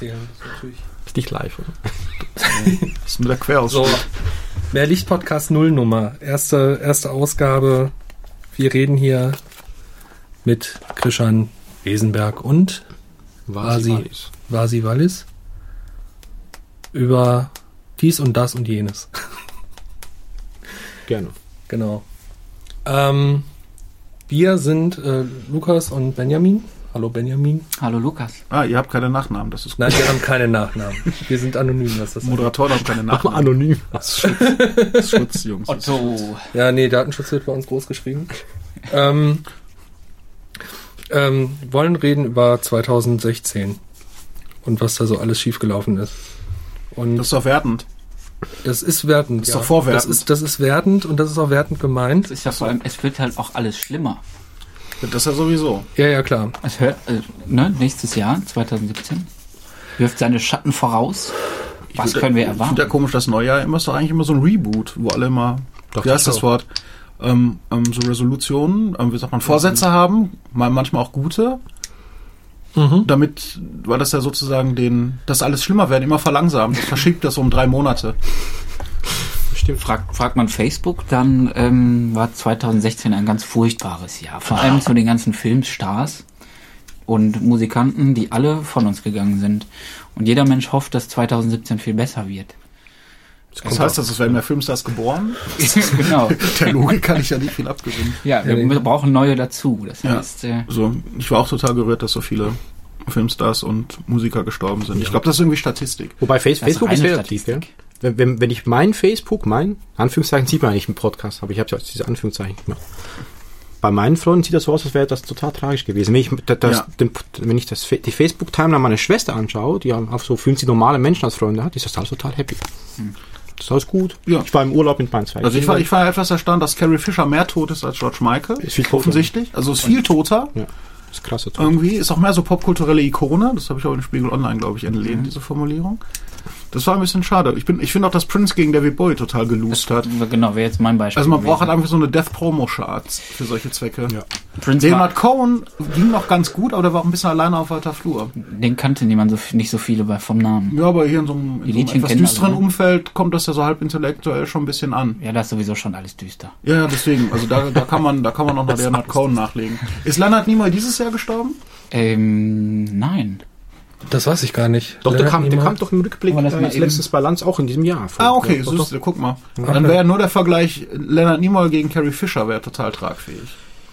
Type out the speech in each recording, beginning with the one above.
erzählen. Das ist nicht live, oder? Das ist mit der Querausschnitt. so. Mehr Licht Podcast Nullnummer. Erste, erste Ausgabe. Wir reden hier mit Krishan Wesenberg und Vasi, Wallis. Vasi Wallis über dies und das und jenes. Gerne. Genau. Ähm, wir sind äh, Lukas und Benjamin. Hallo Benjamin. Hallo Lukas. Ah, ihr habt keine Nachnamen, das ist gut. Nein, wir haben keine Nachnamen. Wir sind anonym, was das. Moderatoren haben keine Mach mal Nachnamen. anonym. Das ist Schutz, das ist Schutz Jungs. Otto. Ja, nee, Datenschutz wird bei uns groß geschrieben. ähm, ähm, wollen reden über 2016 und was da so alles schiefgelaufen ist. Und Das ist doch wertend. das ist wertend. ist doch vorwertend. Das ist, das ist wertend und das ist auch wertend gemeint. Es ist ja vor allem, es wird halt auch alles schlimmer. Das ist ja sowieso. Ja, ja, klar. Es hört, äh, ne, nächstes Jahr, 2017, wirft seine Schatten voraus. Was find- können wir Ich finde ja erwarten? komisch, das Neujahr immer ist doch eigentlich immer so ein Reboot, wo alle immer, Doch, wie heißt das das Wort, ähm, ähm, so Resolutionen, ähm, wie sagt man, Vorsätze haben, mal, manchmal auch gute, Mhm. damit, weil das ja sozusagen den, das alles schlimmer werden, immer verlangsamt. Das verschiebt das um drei Monate. Stimmt. Fragt, fragt man Facebook, dann ähm, war 2016 ein ganz furchtbares Jahr. Vor allem zu den ganzen Filmstars und Musikanten, die alle von uns gegangen sind. Und jeder Mensch hofft, dass 2017 viel besser wird. Das heißt, das werden mehr Filmstars geboren. genau. Der Logik kann ich ja nicht viel abgewinnen. Ja, wir Ja, brauchen neue dazu. Das Ja. heißt, äh, Also, ich war auch total gerührt, dass so viele Filmstars und Musiker gestorben sind. Ich glaube, das ist irgendwie Statistik. Wobei Face Facebook ist ja. Statistik. Wenn, wenn, ich mein Facebook, mein, Anführungszeichen sieht man eigentlich im Podcast, aber ich habe ja diese Anführungszeichen gemacht. Bei meinen Freunden sieht das so aus, als wäre das total tragisch gewesen. Wenn ich, das, Ja. den, wenn ich das, die Facebook-Timeline meiner Schwester anschaue, die auch so 50 normale Menschen als Freunde hat, ist das alles total happy. Das ist alles gut. Ja. Ich war im Urlaub mit meinen zwei Also ich war, ich war etwas erstaunt, dass Carrie Fisher mehr tot ist als George Michael. Ist viel toter. offensichtlich. Also ist viel toter. ja, ist klasse. Irgendwie ist auch mehr so popkulturelle Ikone. Das habe ich auch in Spiegel Online, glaube ich, entlehnt, diese Formulierung. Das war ein bisschen schade. Ich bin, ich finde auch, dass Prince gegen David Bowie total gelost hat. genau, wäre jetzt mein Beispiel. Also man gewesen. braucht halt einfach so eine Death Promo Charts für solche Zwecke. Ja. Prince Leonard Cohen ging noch ganz gut, aber der war auch ein bisschen alleine auf weiter Flur. den kannte niemand so nicht so viele bei vom Namen. Ja, aber hier in so einem, in so einem etwas düsteren alle, ne? Umfeld kommt das ja so halb intellektuell schon ein bisschen an. Ja, das ist sowieso schon alles düster. Ja, ja, deswegen. Also da, da kann man, da kann man noch mal Leonard Cohen nachlegen. Ist Leonard Nimoy dieses Jahr gestorben? Ähm, nein. Das weiß ich gar nicht. Doch, der kam, der kam doch im Rückblick das äh, als letztes Lanz auch in diesem Jahr. vor. Ah, okay, Ja, doch, süß, doch. guck mal. Dann wäre ja nur der Vergleich Leonard Nimoy gegen Carrie Fisher wäre total tragfähig.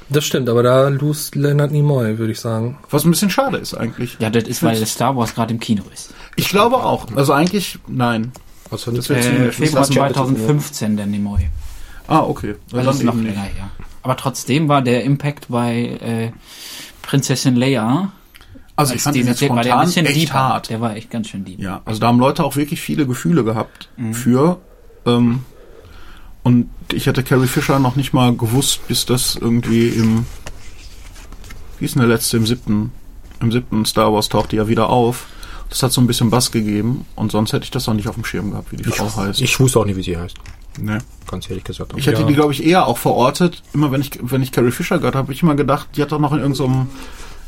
Das stimmt, aber da lust Leonard Nimoy, würde ich sagen. Was ein bisschen schade ist eigentlich. Ja, das ist, weil das Star Wars gerade im Kino ist. Ich glaube auch. Also eigentlich, nein. Also Das Äh, das Februar wir bitte 2015, der Nimoy. Ah, okay. Also dann ist noch länger her. Aber trotzdem war der Impact bei äh, Prinzessin Leia, Also ich fand die ihn jetzt erzählt, war der ein spontan bisschen echt hart. Der war echt ganz schön deep. Ja, also da haben Leute auch wirklich viele Gefühle gehabt Mhm. für. Ähm, und ich hätte Carrie Fisher noch nicht mal gewusst, bis das irgendwie im wie ist denn der letzte im siebten im siebten Star Wars taucht die ja wieder auf. Das hat so ein bisschen Bass gegeben und sonst hätte ich das noch nicht auf dem Schirm gehabt, wie die Frau heißt. ich wusste auch nicht, wie sie heißt. nee. Ganz ehrlich gesagt. Ich hätte Ja. die, glaube ich, eher auch verortet. Immer wenn ich, wenn ich Carrie Fisher gehört habe, habe ich immer gedacht, die hat doch noch in irgendeinem,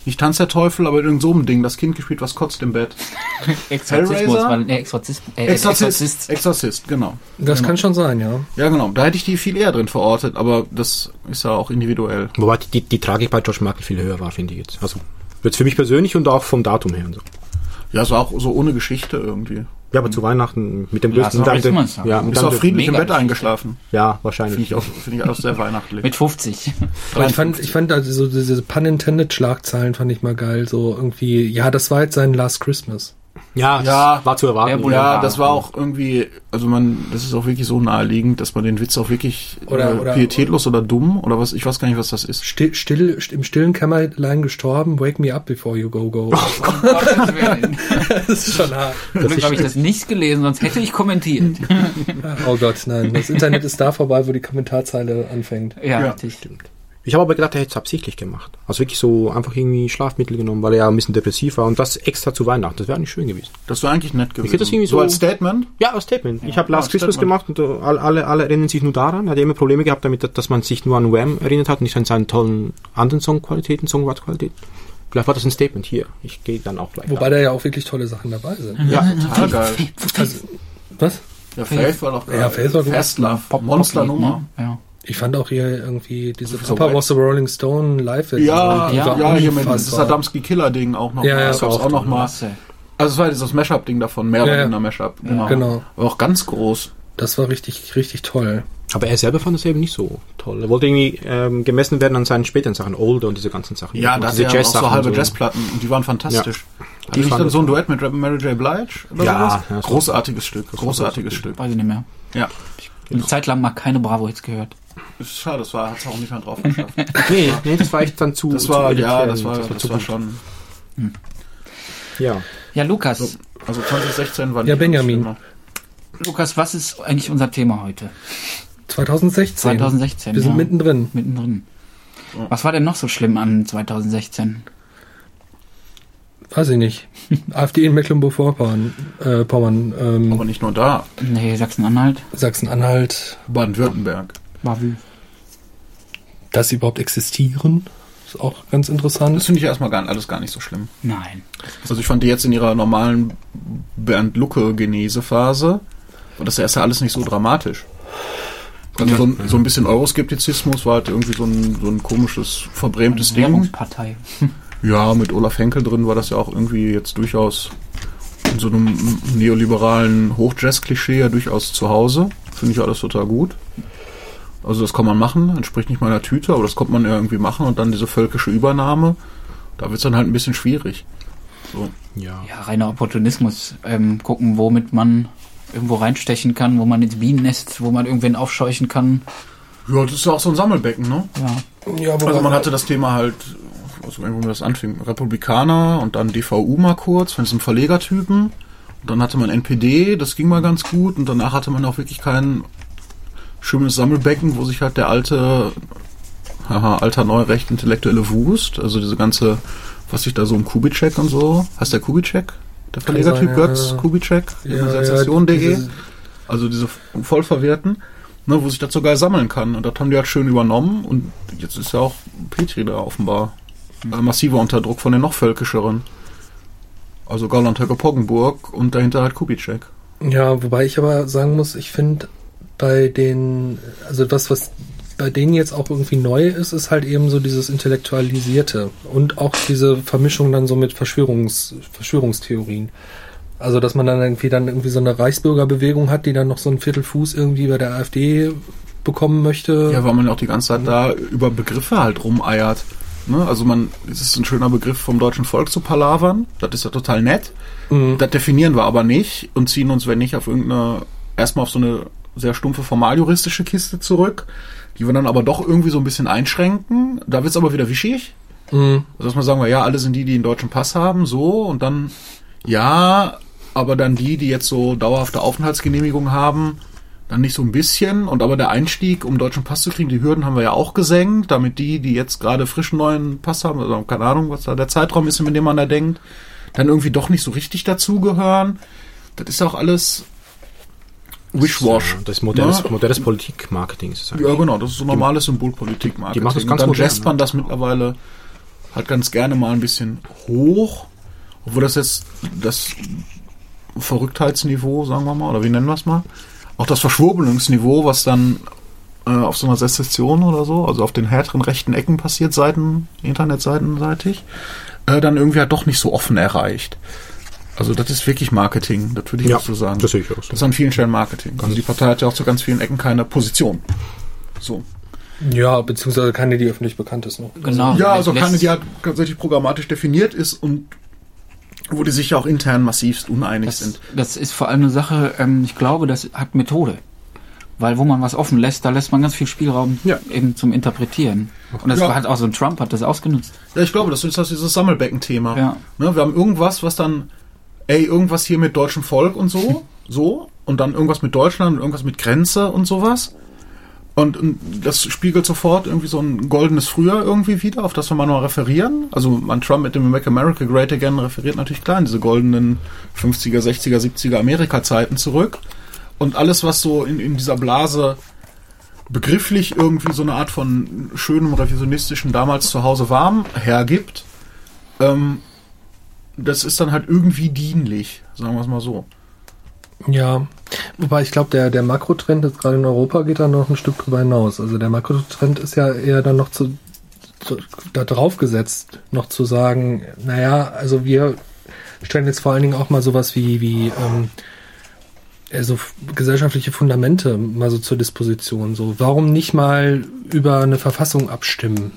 nicht Tanz der Teufel, aber in irgendeinem so einem Ding, das Kind gespielt, was kotzt im Bett. Exorzismus, weil, nee, Exorzist, äh, Exorzist. Exorzist. Exorzist, genau. Das kann schon sein, ja. Ja, genau. Da hätte ich die viel eher drin verortet, aber das ist ja auch individuell. Wobei die, die Tragik bei George Michael viel höher war, finde ich jetzt. Also jetzt für mich persönlich und auch vom Datum her und so. Ja, so auch so ohne Geschichte irgendwie. Ja, aber zu Weihnachten mit dem Last größten of Christmas. ja, mit Ist auch dann- friedlich im Bett eingeschlafen. Ja, Finde wahrscheinlich. ich auch, finde ich auch sehr weihnachtlich. Mit 50. Aber ich fand, ich fand also so diese Pun-Intended-Schlagzeilen fand ich mal geil. So irgendwie, ja, das war jetzt sein Last Christmas. Ja, Ja. das war zu erwarten. Ja, Ja. das war auch irgendwie, also man, das ist auch wirklich so naheliegend, dass man den Witz auch wirklich Oder- äh, oder- pietätlos oder dumm oder was, ich weiß gar nicht, was das ist. Still, still, im stillen Kämmerlein gestorben, wake me up before you go go. Willen. das ist schon hart. Zum Glück habe ich das nicht gelesen, sonst hätte ich kommentiert. Oh Gott, nein. Das Internet ist da vorbei, wo die Kommentarzeile anfängt. Ja, Ja. richtig. Ich habe aber gedacht, er hätte es absichtlich gemacht. Also wirklich so einfach irgendwie Schlafmittel genommen, weil er ja ein bisschen depressiv war und das extra zu Weihnachten. Das wäre eigentlich schön gewesen. Das wäre eigentlich nett gewesen. hätte das irgendwie so so- als Statement. Ja, als Statement. Ich habe Last ja, Christmas Statement. gemacht und alle, alle, alle erinnern sich nur daran. Er hat ja immer Probleme gehabt damit, dass man sich nur an Wham erinnert hat und nicht an seinen tollen anderen Songqualitäten, Songwriting-Qualitäten. vielleicht war das ein Statement hier. Ich gehe dann auch gleich. Wobei da. da ja auch wirklich tolle Sachen dabei sind. Ja, Total geil. Also, was? Ja, Faith war doch geil. Ja, Faith war gut. Pop Monsternummer. Ne? Ja. Ich fand auch hier irgendwie diese So Papa was the Rolling Stone live Ja, ja, war ja, hier mit unfassbar. Sadamski Killer Ding auch noch. Ja, ja, das gab's auch auch noch mal. Also es war dieses Mashup-Ding davon, mehr Ja, oder ja. weniger Mashup. Genau. Genau. Aber auch ganz groß. Das war richtig, richtig toll. Aber er selber fand es eben nicht so toll. Er wollte irgendwie ähm, gemessen werden an seinen späteren Sachen, Older und diese ganzen Sachen. Ja, Und das ja auch so halbe und Jazzplatten und die waren fantastisch. Hat Die nicht dann so ein. Duett mit Mary J. Blige oder Ja, sowas? ja, war- Großartiges Stück, großartiges Stück. Weiß ich nicht mehr. Ja. Eine Zeit lang mal keine Bravo-Hits gehört. Schade, das war, hat's auch nicht mehr drauf geschafft. Nee, nee, das war echt dann zu. Das zu war, elitär ja, das war, das zu war gut. schon. Ja. Ja, Lukas. Also 2016 war Ja, nicht Benjamin. schlimmer. Lukas, was ist eigentlich unser Thema heute? 2016. 2016. Wir sind ja. mittendrin. mittendrin. Was war denn noch so schlimm an 2016? Weiß ich nicht. AfD in Mecklenburg-Vorpommern, äh, Pommern, ähm, Aber nicht nur da. Nee, Sachsen-Anhalt. Sachsen-Anhalt, Baden-Württemberg. Bavü. dass sie überhaupt existieren, ist auch ganz Das interessant. finde ich erstmal gar, alles gar nicht so schlimm. Nein. Also ich fand die jetzt in ihrer normalen Bernd-Lucke-Genesephase, und das ist ja alles nicht so dramatisch. Also so, ein, so ein bisschen Euroskeptizismus war halt irgendwie so ein, so ein komisches, verbrämtes Ding. Währungspartei. Ja, mit Olaf Henkel drin war das ja auch irgendwie jetzt durchaus in so einem neoliberalen Hochjazz-Klischee ja durchaus zu Hause. Finde ich alles total gut. Also das kann man machen, entspricht nicht meiner Tüte, aber das kommt man ja irgendwie machen und dann diese völkische Übernahme, da wird es dann halt ein bisschen schwierig. So. Ja. Ja, reiner Opportunismus. Ähm, gucken, womit man irgendwo reinstechen kann, wo man ins Bienennest, wo man irgendwen aufscheuchen kann. Ja, das ist ja auch so ein Sammelbecken, ne? Ja. Ja, Also man hatte das Thema halt, also irgendwo das anfing, Republikaner und dann DVU mal kurz von diesem Verlegertypen. Und dann hatte man NPD, das ging mal ganz gut und danach hatte man auch wirklich kein schönes Sammelbecken, wo sich halt der alte, haha, alter Neurecht intellektuelle Wust, also diese ganze, was sich da so um Kubitschek und so, heißt der Kubitschek? Der Verlegertyp ja, Götz, ja. Kubitschek, Ja, ja, Sensation.de. diese- Also diese Vollverwerten, ne, wo sich das sogar sammeln kann. Und das haben die halt schön übernommen. Und jetzt ist ja auch Petri da offenbar massiver unter Druck von den noch völkischeren. Also Gauland Höcke Poggenburg und dahinter halt Kubitschek. Ja, wobei ich aber sagen muss, ich finde bei den, also das, was bei denen jetzt auch irgendwie neu ist, ist halt eben so dieses Intellektualisierte und auch diese Vermischung dann so mit Verschwörungs, Verschwörungstheorien. Also, dass man dann irgendwie dann irgendwie so eine Reichsbürgerbewegung hat, die dann noch so einen Viertelfuß irgendwie bei der AfD bekommen möchte. Ja, weil man ja auch die ganze Zeit da über Begriffe halt rumeiert. Ne? Also man, es ist ein schöner Begriff vom deutschen Volk zu palavern. Das ist ja total nett. Mhm. Das definieren wir aber nicht und ziehen uns, wenn nicht, auf irgendeine, erstmal auf so eine sehr stumpfe formaljuristische Kiste zurück, die wir dann aber doch irgendwie so ein bisschen einschränken. Da wird's aber wieder wischig. Mhm. Also dass man sagen wir, ja, alle sind die, die einen deutschen Pass haben, so, und dann, ja, aber dann die, die jetzt so dauerhafte Aufenthaltsgenehmigung haben, dann nicht so ein bisschen. Und aber der Einstieg, um deutschen Pass zu kriegen, die Hürden haben wir ja auch gesenkt, damit die, die jetzt gerade frischen neuen Pass haben, also keine Ahnung, was da der Zeitraum ist, in dem man da denkt, dann irgendwie doch nicht so richtig dazugehören. Das ist auch alles Wishwash. Das ist modernes, Ne? modernes Politikmarketing. Ja, genau, das ist so normales Symbolpolitik-Marketing. die machen das ganz Und dann modern, man ne? das mittlerweile halt ganz gerne mal ein bisschen hoch, obwohl das jetzt das Verrücktheitsniveau, sagen wir mal, oder wie nennen wir es mal, auch das Verschwurbelungsniveau, was dann äh, auf so einer Sezession oder so, also auf den härteren rechten Ecken passiert, Seiten, Internetseitenseitig, äh, dann irgendwie halt doch nicht so offen erreicht. Also das ist wirklich Marketing, das würde ich Ja, auch so sagen. das sehe ich auch so. Das ist an vielen Stellen Marketing. Also die Partei hat ja auch zu ganz vielen Ecken keine Position. So. Ja, beziehungsweise keine, die öffentlich bekannt ist noch. Genau. Ja, also Lässt- keine, die halt tatsächlich programmatisch definiert ist und wo die sich ja auch intern massivst uneinig Das, sind. das ist vor allem eine Sache, ähm, ich glaube, das hat Methode. Weil wo man was offen lässt, da lässt man ganz viel Spielraum Ja. eben zum Interpretieren. Und das Ja. hat auch so ein Trump hat das ausgenutzt. Ja, ich glaube, das ist das dieses Sammelbecken-Thema. Ja. Ne, wir haben irgendwas, was dann, ey, irgendwas hier mit deutschem Volk und so, so, und dann irgendwas mit Deutschland und irgendwas mit Grenze und sowas. Und, und das spiegelt sofort irgendwie so ein goldenes Frühjahr irgendwie wieder, auf das wir mal noch referieren. Also man Trump mit dem Make America Great Again referiert natürlich klar in diese goldenen 50er, 60er, 70er Amerika-Zeiten zurück. Und alles, was so in, in dieser Blase begrifflich irgendwie so eine Art von schönem revisionistischen damals zu Hause warm hergibt, ähm, das ist dann halt irgendwie dienlich, sagen wir es mal so. Ja, wobei ich glaube, der, der Makrotrend jetzt gerade in Europa geht da noch ein Stück drüber hinaus. Also der Makrotrend ist ja eher dann noch zu, zu da drauf gesetzt, noch zu sagen, naja, also wir stellen jetzt vor allen Dingen auch mal sowas wie, wie ähm, also gesellschaftliche Fundamente mal so zur Disposition. So, warum nicht mal über eine Verfassung abstimmen?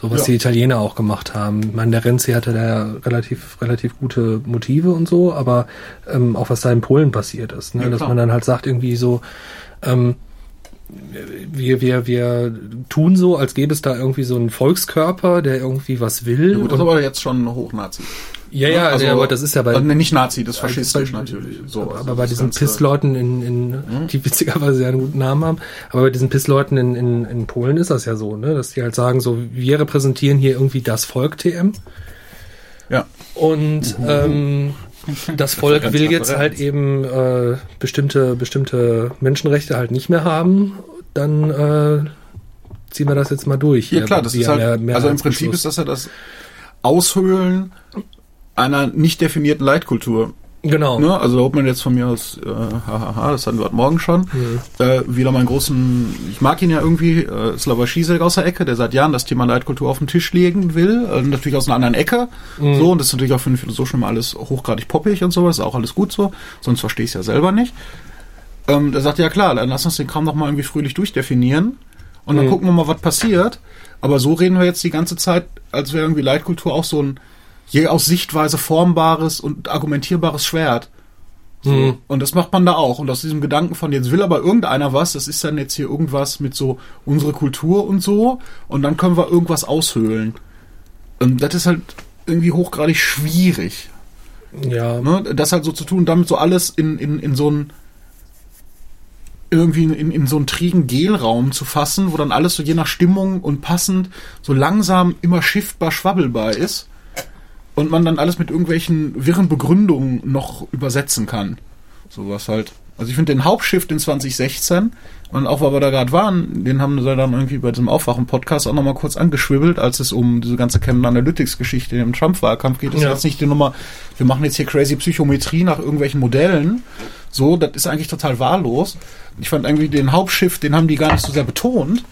So was Ja. die Italiener auch gemacht haben. Ich meine, der Renzi hatte da relativ, relativ gute Motive und so, aber ähm, auch was da in Polen passiert ist, ne? Ja, dass man dann halt sagt, irgendwie so, ähm, wir, wir, wir tun so, als gäbe es da irgendwie so einen Volkskörper, der irgendwie was will. Ja, gut, das ist aber jetzt schon Hochnazi. Ja, ja, Also, ja, aber das ist ja bei, also, nee, nicht Nazi, das ist faschistisch bei- natürlich. So, aber also bei das diesen Piss-Leuten in, in die witzigerweise ja einen guten Namen haben, aber bei diesen Piss-Leuten in, in, in Polen ist das ja so, ne, dass die halt sagen, so, wir repräsentieren hier irgendwie das Volk TM Ja. und ähm, das Volk Ganz will jetzt halt eben äh, bestimmte, bestimmte Menschenrechte halt nicht mehr haben, dann äh, ziehen wir das jetzt mal durch. Ja hier. klar, das ist halt, mehr- also im Prinzip ist das ja das Aushöhlen einer nicht definierten Leitkultur. Genau. Ne? Also da holt man jetzt von mir aus, äh, hahaha, das hatten wir heute Morgen schon, äh, wieder meinen großen, ich mag ihn ja irgendwie, äh, Slava Schisek aus der Ecke, der seit Jahren das Thema Leitkultur auf den Tisch legen will, äh, natürlich aus einer anderen Ecke, so, und das ist natürlich auch für einen Philosophen immer alles hochgradig poppig und sowas, auch alles gut so, sonst verstehe ich es ja selber nicht. Ähm, der sagt, ja klar, dann lass uns den Kram doch mal irgendwie fröhlich durchdefinieren und dann Mhm. gucken wir mal, was passiert. Aber so reden wir jetzt die ganze Zeit, als wäre irgendwie Leitkultur auch so ein je aus Sichtweise formbares und argumentierbares Schwert. So. Mhm. Und das macht man da auch. Und aus diesem Gedanken von, jetzt will aber irgendeiner was, das ist dann jetzt hier irgendwas mit so unsere Kultur und so, und dann können wir irgendwas aushöhlen. Und das ist halt irgendwie hochgradig schwierig. Ja. Ne? Das halt so zu tun, damit so alles in, in, in so einen irgendwie in, in so einen trägen Gelraum zu fassen, wo dann alles so je nach Stimmung und passend so langsam immer shiftbar schwabbelbar ist und man dann alles mit irgendwelchen wirren Begründungen noch übersetzen kann. Sowas halt. Also ich finde den Hauptshift in 2016 und auch weil wir da gerade waren, den haben sie dann irgendwie bei diesem Aufwachen-Podcast auch nochmal kurz angeschwibbelt, als es um diese ganze Canon Analytics-Geschichte im Trump-Wahlkampf geht. Das Ja. ist jetzt nicht die Nummer, wir machen jetzt hier crazy Psychometrie nach irgendwelchen Modellen. So, das ist eigentlich total wahllos. Ich fand irgendwie den Hauptshift, den haben die gar nicht so sehr betont,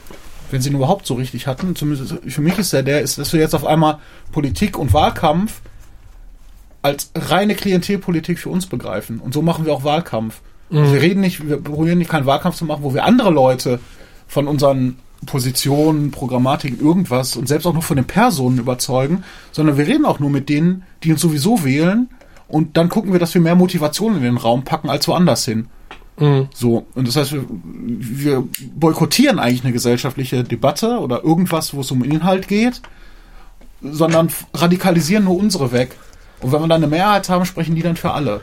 wenn sie ihn überhaupt so richtig hatten. Zumindest für mich ist der der, ist, dass wir jetzt auf einmal Politik und Wahlkampf als reine Klientelpolitik für uns begreifen. Und so machen wir auch Wahlkampf. Mhm. Wir reden nicht, wir probieren nicht keinen Wahlkampf zu machen, wo wir andere Leute von unseren Positionen, Programmatiken, irgendwas und selbst auch nur von den Personen überzeugen, sondern wir reden auch nur mit denen, die uns sowieso wählen und dann gucken wir, dass wir mehr Motivation in den Raum packen als woanders hin. Mhm. So, und das heißt, wir, wir boykottieren eigentlich eine gesellschaftliche Debatte oder irgendwas, wo es um Inhalt geht, sondern radikalisieren nur unsere weg. Und wenn wir dann eine Mehrheit haben, sprechen die dann für alle.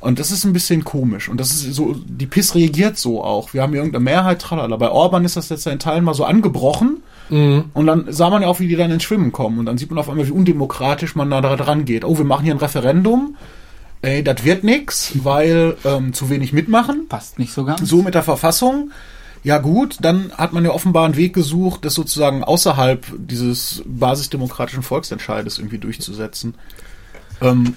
Und das ist ein bisschen komisch. Und das ist so, die PIS reagiert so auch. Wir haben hier irgendeine Mehrheit, tralala. Bei Orban ist das jetzt in Teilen mal so angebrochen. Mhm. Und dann sah man ja auch, wie die dann ins Schwimmen kommen. Und dann sieht man auf einmal, wie undemokratisch man da dran geht. Oh, wir machen hier ein Referendum. Ey, das wird nix, weil ähm, zu wenig mitmachen Passt nicht so ganz. so mit der Verfassung. Ja gut, dann hat man ja offenbar einen Weg gesucht, das sozusagen außerhalb dieses basisdemokratischen Volksentscheides irgendwie durchzusetzen. Ähm,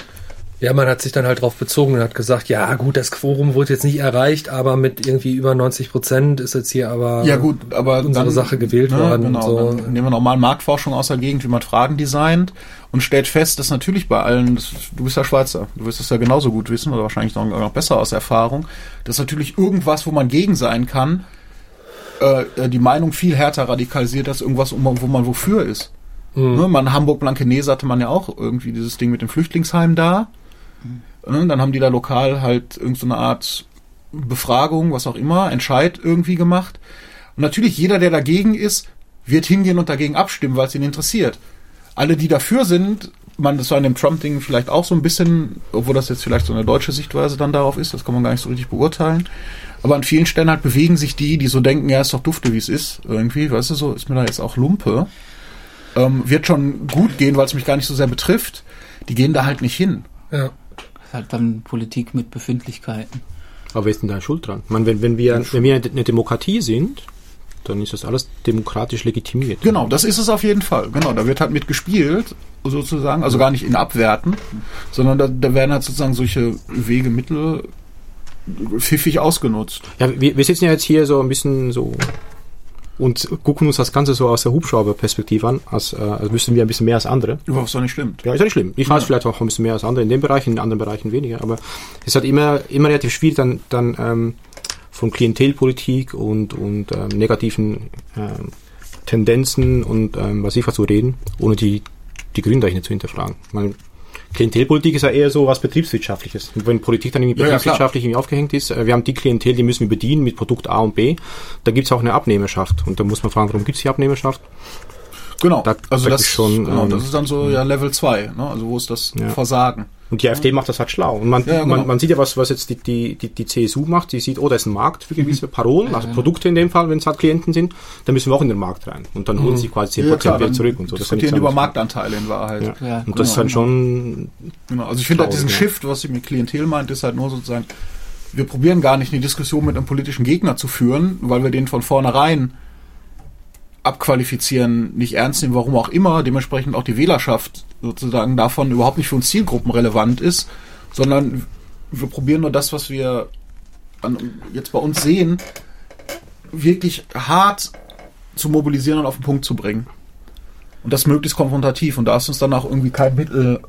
Ja, man hat sich dann halt drauf bezogen und hat gesagt, ja gut, das Quorum wurde jetzt nicht erreicht, aber mit irgendwie über 90 Prozent ist jetzt hier aber ja gut, aber unsere dann, Sache gewählt ne, worden. Genau, so. dann nehmen wir normal Marktforschung aus der Gegend, wie man Fragen designt und stellt fest, dass natürlich bei allen, das, du bist ja Schweizer, du wirst das ja genauso gut wissen oder wahrscheinlich noch, noch besser aus Erfahrung, dass natürlich irgendwas, wo man gegen sein kann, äh, die Meinung viel härter radikalisiert als irgendwas, wo man wofür ist. Mhm. Ne, man Hamburg-Blankenese hatte man ja auch irgendwie dieses Ding mit dem Flüchtlingsheim da. Ne, dann haben die da lokal halt irgendeine so Art Befragung, was auch immer, Entscheid irgendwie gemacht. Und natürlich jeder, der dagegen ist, wird hingehen und dagegen abstimmen, weil es ihn interessiert. Alle, die dafür sind, man, das war in dem Trump-Ding vielleicht auch so ein bisschen, obwohl das jetzt vielleicht so eine deutsche Sichtweise dann darauf ist, das kann man gar nicht so richtig beurteilen. Aber an vielen Stellen halt bewegen sich die, die so denken, ja, ist doch dufte, wie es ist, irgendwie, weißt du, so ist mir da jetzt auch Lumpe. Ähm, wird schon gut gehen, weil es mich gar nicht so sehr betrifft. Die gehen da halt nicht hin. ja. Halt dann Politik mit Befindlichkeiten. Aber wer ist denn da schuld dran? Ich meine, wenn, wenn, wir, wenn wir eine Demokratie sind, dann ist das alles demokratisch legitimiert. Genau, das ist es auf jeden Fall. Genau, da wird halt mitgespielt, sozusagen, also gar nicht in Abwerten, sondern da, da werden halt sozusagen solche Wege, Mittel pfiffig ausgenutzt. Ja, wir, wir sitzen ja jetzt hier so ein bisschen so und gucken uns das Ganze so aus der Hubschrauberperspektive an, als, äh, als müssten wir ein bisschen mehr als andere. Was doch nicht stimmt. Ja, ist ja nicht schlimm. Ich weiß Ja. vielleicht auch ein bisschen mehr als andere in dem Bereich, in anderen Bereichen weniger, aber es ist halt immer, immer relativ schwierig, dann, dann ähm, von Klientelpolitik und, und ähm, negativen ähm, Tendenzen und ähm, was ich was zu reden, ohne die, die Gründe dahinter zu hinterfragen. Ich meine, Klientelpolitik ist ja eher so was Betriebswirtschaftliches. Und wenn Politik dann irgendwie Ja, ja, betriebswirtschaftlich irgendwie aufgehängt ist, äh, wir haben die Klientel, die müssen wir bedienen mit Produkt A und B, da gibt's auch eine Abnehmerschaft. Und da muss man fragen, warum gibt's die Abnehmerschaft? Genau. Da- also da das, ist schon, genau, ähm, das ist dann so ja Level 2, ne? also wo ist das Ja. Versagen? Und die AfD macht das halt schlau. Und man, Ja, genau. man, man sieht ja, was, was jetzt die, die, die, die CSU macht. Die sieht, oh, da ist ein Markt für gewisse Parolen, also Produkte in dem Fall, wenn es halt Klienten sind, dann müssen wir auch in den Markt rein. Und dann holen sie quasi 10% Ja, klar, wieder zurück und so. Das diskutieren über. Marktanteile in Wahrheit. Ja. Ja, und genau, das ist dann genau. schon, Genau, also ich finde halt diesen. Shift, was ich mit Klientel meint, ist halt nur sozusagen, wir probieren gar nicht eine Diskussion mit einem politischen Gegner zu führen, weil wir den von vornherein abqualifizieren, nicht ernst nehmen, warum auch immer, dementsprechend auch die Wählerschaft sozusagen davon überhaupt nicht für uns Zielgruppen relevant ist, sondern wir probieren nur das, was wir an, jetzt bei uns sehen, wirklich hart zu mobilisieren und auf den Punkt zu bringen. Und das möglichst konfrontativ. Und da ist uns dann auch irgendwie kein Mittel,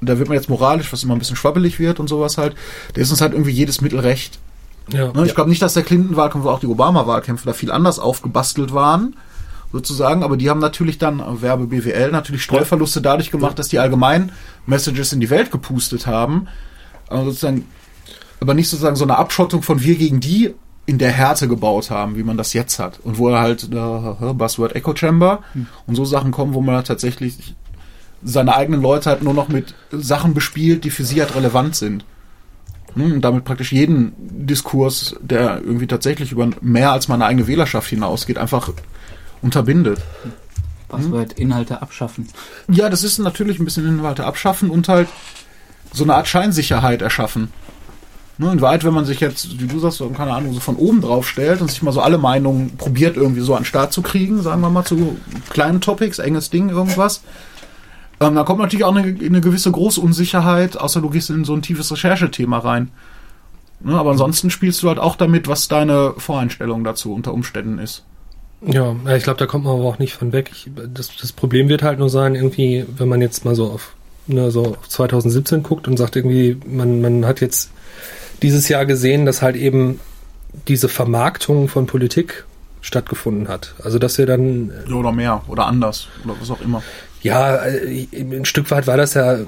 da wird man jetzt moralisch, was immer ein bisschen schwabbelig wird und sowas halt, da ist uns halt irgendwie jedes Mittel recht. Ja. Ne? Ich glaube nicht, dass der Clinton-Wahlkampf oder auch die Obama-Wahlkämpfe da viel anders aufgebastelt waren, sozusagen, aber die haben natürlich dann, äh, Werbe BWL, natürlich Streuverluste dadurch gemacht, dass die allgemein Messages in die Welt gepustet haben. Aber sozusagen, aber nicht sozusagen so eine Abschottung von wir gegen die in der Härte gebaut haben, wie man das jetzt hat. Und wo er halt äh, Buzzword Echo Chamber und so Sachen kommen, wo man halt tatsächlich seine eigenen Leute halt nur noch mit Sachen bespielt, die für sie halt relevant sind. Hm, Und damit praktisch jeden Diskurs, der irgendwie tatsächlich über mehr als meine eigene Wählerschaft hinausgeht, einfach unterbindet. Passwort Inhalte abschaffen. Ja, das ist natürlich ein bisschen Inhalte abschaffen und halt so eine Art Scheinsicherheit erschaffen. Ne, in Wahrheit, wenn man sich jetzt, wie du sagst, so, keine Ahnung, so von oben drauf stellt und sich mal so alle Meinungen probiert, irgendwie so an den Start zu kriegen, sagen wir mal zu kleinen Topics, enges Ding, irgendwas, ähm, dann kommt natürlich auch eine, eine gewisse Großunsicherheit, außer du gehst in so ein tiefes Recherchethema rein. Ne, aber ansonsten spielst du halt auch damit, was deine Voreinstellung dazu unter Umständen ist. Ja, ich glaube, da kommt man aber auch nicht von weg. Ich, das, das Problem wird halt nur sein, irgendwie, wenn man jetzt mal so auf, ne, so auf 2017 guckt und sagt irgendwie, man, man hat jetzt dieses Jahr gesehen, dass halt eben diese Vermarktung von Politik stattgefunden hat. Also dass wir dann Ja, Oder mehr, oder anders, oder was auch immer. Ja, äh, ein Stück weit war das ja,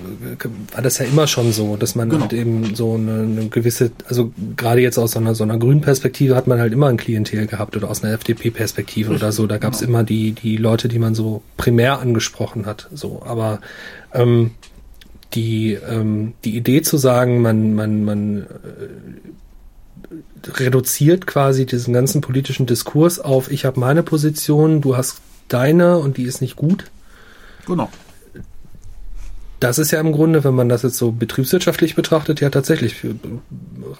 war das ja immer schon so, dass man Genau. halt eben so eine, eine gewisse, also gerade jetzt aus so einer, so einer grünen Perspektive hat man halt immer ein Klientel gehabt oder aus einer FDP-Perspektive oder so. Da gab es genau. immer die, die Leute, die man so primär angesprochen hat. So, aber ähm, die, ähm, die Idee zu sagen, man, man, man äh, reduziert quasi diesen ganzen politischen Diskurs auf, ich habe meine Position, du hast deine und die ist nicht gut. Genau. Das ist ja im Grunde, wenn man das jetzt so betriebswirtschaftlich betrachtet, ja tatsächlich für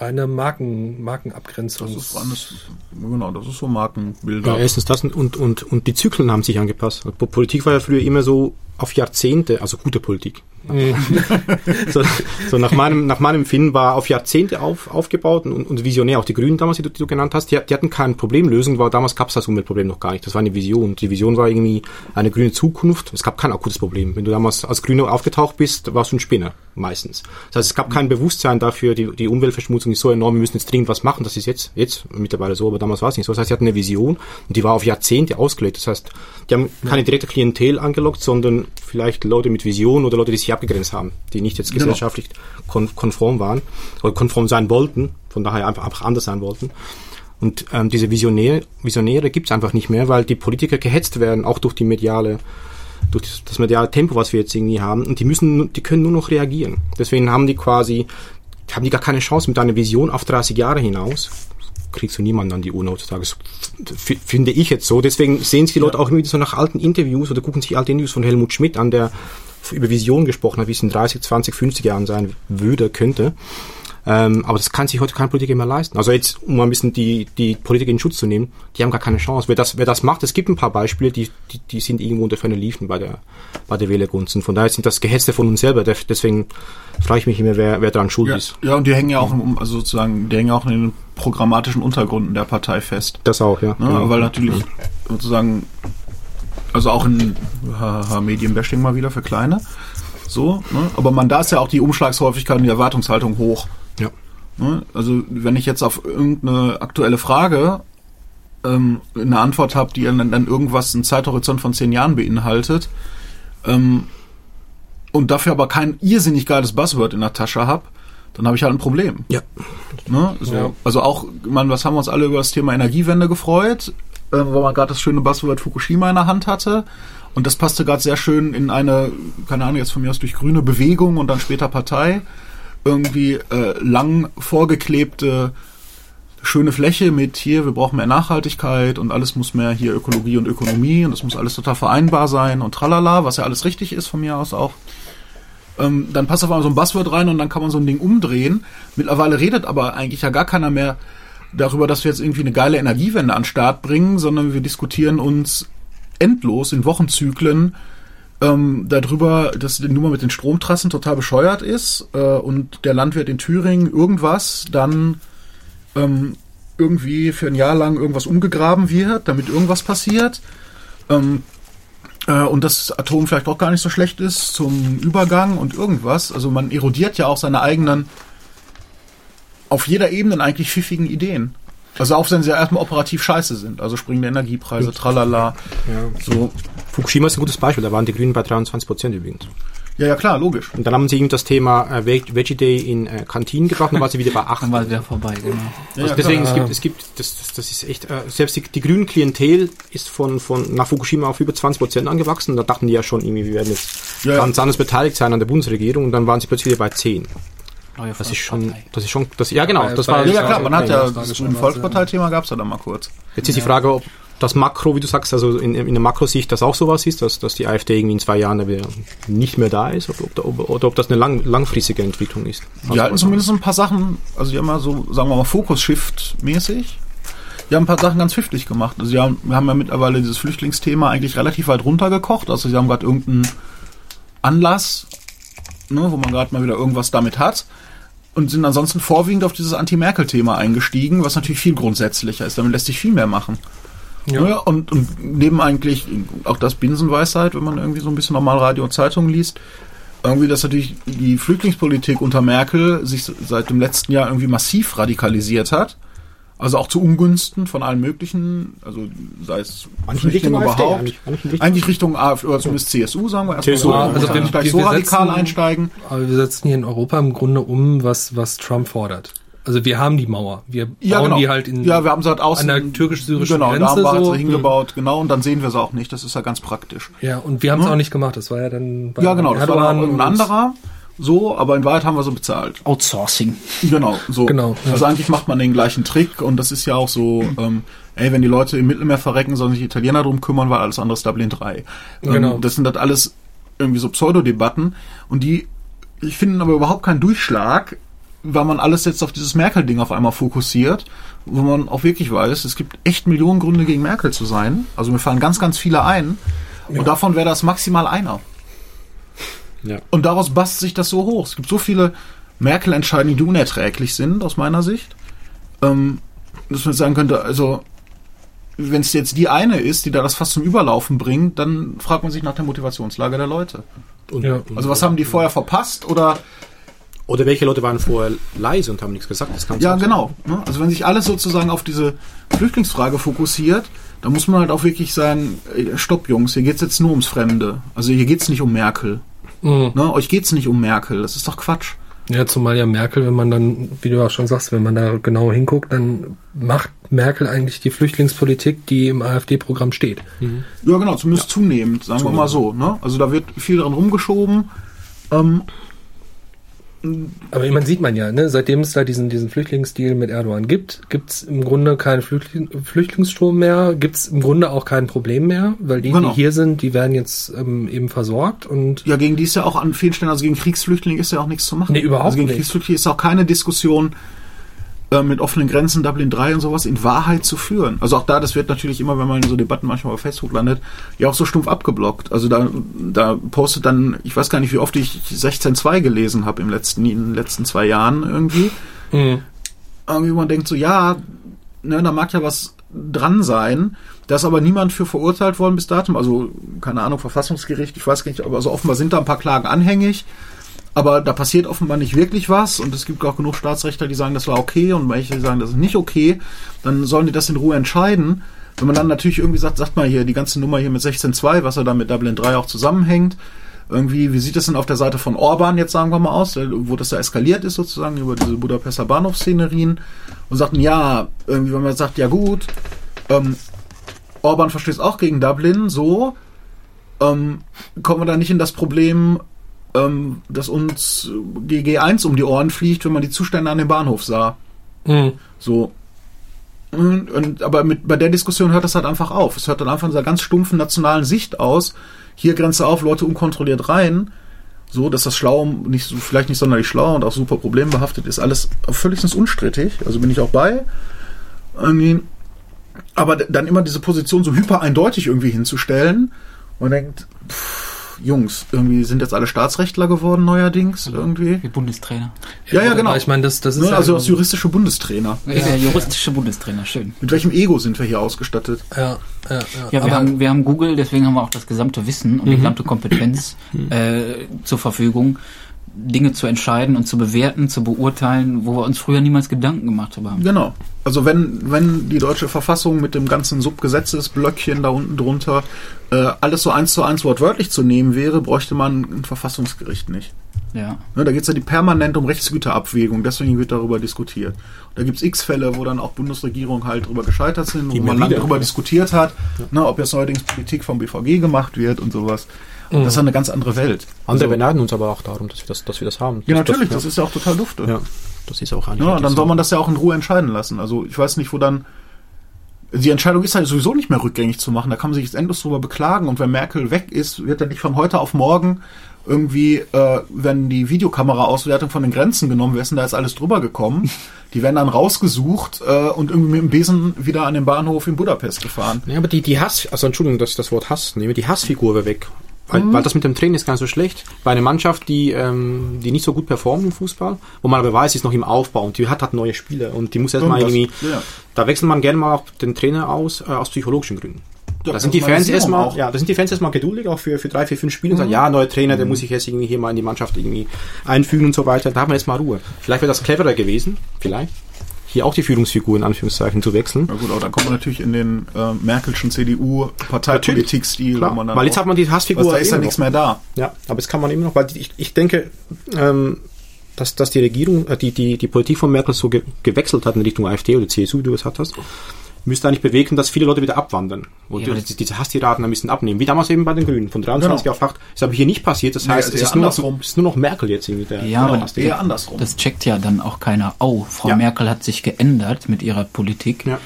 reine Marken, Markenabgrenzung. Das ist alles, genau, das ist so Markenbilder. ja, erstens das und, und, und, die Zyklen haben sich angepasst. Po- Politik war ja früher immer so auf Jahrzehnte, also gute Politik. so, so nach meinem, nach meinem Empfinden war auf Jahrzehnte auf, aufgebaut und, und visionär. Auch die Grünen damals, die du, die du genannt hast, die, die hatten keine Problemlösung, weil damals gab es das Umweltproblem noch gar nicht. Das war eine Vision. Die Vision war irgendwie eine grüne Zukunft. Es gab kein akutes Problem. Wenn du damals als Grüne aufgetaucht bist, warst du ein Spinner, meistens. Das heißt, es gab kein Bewusstsein dafür, die, die Umweltverschmutzung ist so enorm, wir müssen jetzt dringend was machen. Das ist jetzt, jetzt mittlerweile so, aber damals war es nicht so. Das heißt, sie hatten eine Vision und die war auf Jahrzehnte ausgelegt. Das heißt, die haben keine direkte Klientel angelockt, sondern vielleicht Leute mit Vision oder Leute, die sich abgegrenzt haben, die nicht jetzt Genau. gesellschaftlich kon konform waren oder konform sein wollten, von daher einfach, einfach anders sein wollten. Und ähm, diese Visionäre, Visionäre gibt es einfach nicht mehr, weil die Politiker gehetzt werden, auch durch die mediale, durch das, das mediale Tempo, was wir jetzt irgendwie haben. Und die müssen, die können nur noch reagieren. Deswegen haben die quasi, haben die gar keine Chance mit einer Vision auf 30 Jahre hinaus. Kriegst du niemanden an die Urne heutzutage. Finde ich jetzt so. Deswegen sehen sich die Leute auch immer wieder so nach alten Interviews oder gucken sich alte Interviews von Helmut Schmidt an, der über Vision gesprochen hat, wie es in 30, 20, 50 Jahren sein würde, könnte. Ähm, aber das kann sich heute kein Politiker mehr leisten. Also jetzt, um mal ein bisschen die, die Politiker in Schutz zu nehmen, die haben gar keine Chance. Wer das, wer das macht, es gibt ein paar Beispiele, die, die, die sind irgendwo unter ferner Liefen bei der, bei der Wählergunst. Und von daher sind das Gehetze von uns selber. Deswegen frage ich mich immer, wer, wer daran schuld ja, ist. Ja, und die hängen ja auch, im, also sozusagen, die hängen auch in den programmatischen Untergründen der Partei fest. Das auch, ja. Ne? Genau. Weil natürlich sozusagen, also auch in Medienbashing mal wieder für Kleine. So, ne? aber man, da ist ja auch die Umschlagshäufigkeit und die Erwartungshaltung hoch. Ja. Ne? Also wenn ich jetzt auf irgendeine aktuelle Frage ähm, eine Antwort habe, die dann, dann irgendwas einen Zeithorizont von zehn Jahren beinhaltet ähm, und dafür aber kein irrsinnig geiles Buzzword in der Tasche habe, dann habe ich halt ein Problem. Ja. Ne? So, ja. Also auch, man, was haben wir uns alle über das Thema Energiewende gefreut, äh, wo man gerade das schöne Buzzword Fukushima in der Hand hatte. Und das passte gerade sehr schön in eine, keine Ahnung, jetzt von mir aus durch grüne Bewegung und dann später Partei irgendwie äh, lang vorgeklebte schöne Fläche mit hier, wir brauchen mehr Nachhaltigkeit und alles muss mehr hier Ökologie und Ökonomie und das muss alles total vereinbar sein und tralala, was ja alles richtig ist von mir aus auch. Ähm, dann passt auf einmal so ein Buzzword rein und dann kann man so ein Ding umdrehen. Mittlerweile redet aber eigentlich ja gar keiner mehr darüber, dass wir jetzt irgendwie eine geile Energiewende an den Start bringen, sondern wir diskutieren uns endlos in Wochenzyklen ähm, darüber, dass die Nummer mit den Stromtrassen total bescheuert ist äh, und der Landwirt in Thüringen irgendwas dann ähm, irgendwie für ein Jahr lang irgendwas umgegraben wird, damit irgendwas passiert. Ähm, äh, und das Atom vielleicht auch gar nicht so schlecht ist zum Übergang und irgendwas. Also man erodiert ja auch seine eigenen auf jeder Ebene eigentlich pfiffigen Ideen. Also auch wenn sie ja erstmal operativ scheiße sind. Also springende Energiepreise, tralala. Ja. So. Fukushima ist ein gutes Beispiel, da waren die Grünen bei 23 Prozent übrigens. Ja, ja, klar, logisch. Und dann haben sie eben das Thema äh, Veggie Day in äh, Kantinen gebracht, dann war sie wieder bei 8. dann war wieder vorbei, genau. Also ja, deswegen, es gibt, es gibt, das, das, das ist echt, äh, selbst die, die grünen Klientel ist von, von nach Fukushima auf über 20 Prozent angewachsen. Da dachten die ja schon irgendwie, wir werden jetzt ja, ganz anders beteiligt sein an der Bundesregierung und dann waren sie plötzlich wieder bei 10. Neue das ist schon, das ist schon, das, ja genau, das war. Ja, klar, man hat ja das Volkspartei-Thema gab es ja dann mal kurz. Jetzt ist die Frage, ob das Makro, wie du sagst, also in, in der Makrosicht das auch sowas ist, dass, dass die AfD irgendwie in zwei Jahren nicht mehr da ist, oder ob, oder ob das eine lang, langfristige Entwicklung ist. Also ja, zumindest ein paar Sachen, also die haben mal so, sagen wir mal, Fokus-Shift-mäßig. Die haben ein paar Sachen ganz pfiffig gemacht. Also die haben, wir haben ja mittlerweile dieses Flüchtlingsthema eigentlich relativ weit runtergekocht. Also sie haben gerade irgendeinen Anlass, ne, wo man gerade mal wieder irgendwas damit hat und sind ansonsten vorwiegend auf dieses Anti-Merkel-Thema eingestiegen, was natürlich viel grundsätzlicher ist. Damit lässt sich viel mehr machen. Ja. ja. und, und neben eigentlich auch das Binsenweisheit, wenn man irgendwie so ein bisschen normal Radio und Zeitung liest, irgendwie, dass natürlich die Flüchtlingspolitik unter Merkel sich seit dem letzten Jahr irgendwie massiv radikalisiert hat. Also auch zu Ungunsten von allen möglichen, also sei es Flüchtlinge überhaupt. Eigentlich, eigentlich, Richtung AfD oder zumindest CSU, sagen wir erstmal so. Also wenn wir gleich so radikal setzen, einsteigen. Aber wir setzen hier in Europa im Grunde um, was, was Trump fordert. Also wir haben die Mauer. Wir ja, bauen genau. die halt in ja, wir haben sie halt außen, an der türkisch-syrischen genau, Grenze. Genau, da haben wir halt so hingebaut, genau, und dann sehen wir sie auch nicht. Das ist ja ganz praktisch. Ja, und wir haben es hm? auch nicht gemacht. Das war ja dann bei Ja, genau, das Erdogan war ein anderer. So, aber in Wahrheit haben wir so bezahlt. Outsourcing. Genau, so. Genau. Ja. Also eigentlich macht man den gleichen Trick und das ist ja auch so, ähm, ey, wenn die Leute im Mittelmeer verrecken, sollen sich Italiener drum kümmern, weil alles andere ist Dublin 3. Ähm, genau. Das sind das alles irgendwie so Pseudodebatten und die ich finde aber überhaupt keinen Durchschlag weil man alles jetzt auf dieses Merkel-Ding auf einmal fokussiert, wo man auch wirklich weiß, es gibt echt Millionen Gründe gegen Merkel zu sein. Also mir fallen ganz, ganz viele ein. Ja. Und davon wäre das maximal einer. Ja. Und daraus bast sich das so hoch. Es gibt so viele Merkel-Entscheidungen, die unerträglich sind, aus meiner Sicht. Ähm, dass man sagen könnte, also wenn es jetzt die eine ist, die da das fast zum Überlaufen bringt, dann fragt man sich nach der Motivationslage der Leute. Und, ja. Also was haben die vorher verpasst oder oder welche Leute waren vorher leise und haben nichts gesagt? Das ja, genau. Ne? Also wenn sich alles sozusagen auf diese Flüchtlingsfrage fokussiert, dann muss man halt auch wirklich sagen, stopp Jungs, hier geht es jetzt nur ums Fremde. Also hier geht es nicht um Merkel. Mhm. Ne? Euch es nicht um Merkel, das ist doch Quatsch. Ja, zumal ja Merkel, wenn man dann, wie du auch schon sagst, wenn man da genau hinguckt, dann macht Merkel eigentlich die Flüchtlingspolitik, die im AfD-Programm steht. Mhm. Ja, genau, zumindest ja. zunehmend, sagen zunehmend. wir mal so. Ne? Also da wird viel dran rumgeschoben. Ähm, Aber man sieht man ja, ne, seitdem es da diesen, diesen Flüchtlingsdeal mit Erdogan gibt, gibt's im Grunde keinen Flüchtling, Flüchtlingsstrom mehr, gibt's im Grunde auch kein Problem mehr, weil die, Genau. die hier sind, die werden jetzt ähm, eben versorgt und Ja, gegen die ist ja auch an vielen Stellen, also gegen Kriegsflüchtlinge ist ja auch nichts zu machen. Nee, überhaupt also gegen nicht. Kriegsflüchtlinge ist auch keine Diskussion äh, mit offenen Grenzen, Dublin 3 und sowas in Wahrheit zu führen. Also auch da, das wird natürlich immer, wenn man in so Debatten manchmal auf Facebook landet, ja auch so stumpf abgeblockt. Also da, da postet dann, ich weiß gar nicht, wie oft ich 16.2 gelesen habe im letzten, in den letzten zwei Jahren irgendwie. Irgendwie man denkt so, ja, ne, da mag ja was dran sein. Da ist aber niemand für verurteilt worden bis datum. Also, keine Ahnung, Verfassungsgericht, ich weiß gar nicht, aber also offenbar sind da ein paar Klagen anhängig. Aber da passiert offenbar nicht wirklich was und es gibt auch genug Staatsrechtler, die sagen, das war okay und welche sagen, das ist nicht okay. Dann sollen die das in Ruhe entscheiden. Wenn man dann natürlich irgendwie sagt, sagt mal hier, die ganze Nummer hier mit 16.2, was ja dann mit Dublin 3 auch zusammenhängt, irgendwie, wie sieht es denn auf der Seite von Orban jetzt, sagen wir mal, aus, wo das ja eskaliert ist sozusagen über diese Budapester Bahnhofszenerien und sagten, ja, irgendwie, wenn man sagt, ja gut, ähm, Orban verstößt auch gegen Dublin, so, ähm, kommen wir da nicht in das Problem, ähm, dass uns die G1 um die Ohren fliegt, wenn man die Zustände an dem Bahnhof sah. Mhm. So. Und, und, aber mit, bei der Diskussion hört das halt einfach auf. Es hört dann einfach in dieser ganz stumpfen nationalen Sicht aus. Hier Grenze auf, Leute unkontrolliert rein. So, dass das schlau, nicht, so- vielleicht nicht sonderlich schlau und auch super problembehaftet ist. Alles völlig unstrittig. Also bin ich auch bei. Aber dann immer diese Position so hyper eindeutig irgendwie hinzustellen und denkt, pff, Jungs, irgendwie sind jetzt alle Staatsrechtler geworden neuerdings irgendwie. Wie Bundestrainer. Ja, ja, genau. Ich meine, das, das ist Ne, ja, also als juristische Bundestrainer. Der juristische Bundestrainer, schön. Mit welchem Ego sind wir hier ausgestattet? ja, ja, ja. Ja, wir aber, haben, wir haben Google, deswegen haben wir auch das gesamte Wissen und die gesamte Kompetenz äh, zur Verfügung, Dinge zu entscheiden und zu bewerten, zu beurteilen, wo wir uns früher niemals Gedanken gemacht haben. Genau. Also wenn, wenn die deutsche Verfassung mit dem ganzen Subgesetzesblöckchen da unten drunter äh, alles so eins zu eins wortwörtlich zu nehmen wäre, bräuchte man ein Verfassungsgericht nicht. Ja. Ne, da geht es ja die permanent um Rechtsgüterabwägung, deswegen wird darüber diskutiert. Da gibt es x Fälle, wo dann auch Bundesregierungen halt drüber gescheitert sind, wo man lange darüber diskutiert hat, ne, ob jetzt neuerdings Politik vom BVG gemacht wird und sowas. Das ist eine ganz andere Welt. Andere Also- beneiden uns aber auch darum, dass wir das, dass wir das haben. Ja, Das- natürlich, das, das ist ja auch total dufte. ja, das ist auch eigentlich. Ja, dann so. soll man das ja auch in Ruhe entscheiden lassen. Also ich weiß nicht, wo dann. Die Entscheidung ist halt sowieso nicht mehr rückgängig zu machen. Da kann man sich jetzt endlos drüber beklagen. Und wenn Merkel weg ist, wird er nicht von heute auf morgen irgendwie, äh, wenn die Videokamera-Auswertung von den Grenzen genommen, ist denn da jetzt alles drüber gekommen? Die werden dann rausgesucht äh, und irgendwie mit dem Besen wieder an den Bahnhof in Budapest gefahren. Ja, aber die, die Hass, also Entschuldigung, dass ich das Wort Hass nehme, die Hassfigur wäre weg. Weil, weil das mit dem Training ist gar nicht so schlecht. Bei einer Mannschaft, die, ähm, die nicht so gut performt im Fußball, wo man aber weiß, sie ist noch im Aufbau und die hat halt neue Spieler und die muss erstmal irgendwie, ja. da wechselt man gerne mal auch den Trainer aus, äh, aus psychologischen Gründen. Ja, da sind die Fans erstmal, auch. ja, da sind die Fans erstmal geduldig auch für, für drei, vier, fünf Spiele und sagen, ja, neuer Trainer, der muss sich jetzt irgendwie hier mal in die Mannschaft irgendwie einfügen und so weiter. Da haben wir jetzt mal Ruhe. Vielleicht wäre das cleverer gewesen, vielleicht. Hier auch die Führungsfigur in Anführungszeichen zu wechseln. Na gut, aber dann kommt man natürlich in den äh, Merkelschen CDU-Parteipolitik-Stil. Klar, wo man dann weil jetzt hat man die Hassfigur da ist ja immer nichts mehr da. Ja, aber es kann man immer noch, weil ich, ich denke, ähm, dass, dass die Regierung, äh, die, die, die Politik von Merkel so ge gewechselt hat in Richtung AfD oder CSU, wie du es hattest, müsste eigentlich bewegen, dass viele Leute wieder abwandern. Und Ja, die, diese Hasstiraden ein bisschen abnehmen. Wie damals eben bei den Grünen, von 23 Genau. auf 8. Ist aber hier nicht passiert. Das Nee, heißt, ist es ist nur, noch, ist nur noch Merkel jetzt irgendwie der. Ja, aber. Eher andersrum. Das checkt ja dann auch keiner. Oh, Frau Ja. Merkel hat sich geändert mit ihrer Politik. Ja.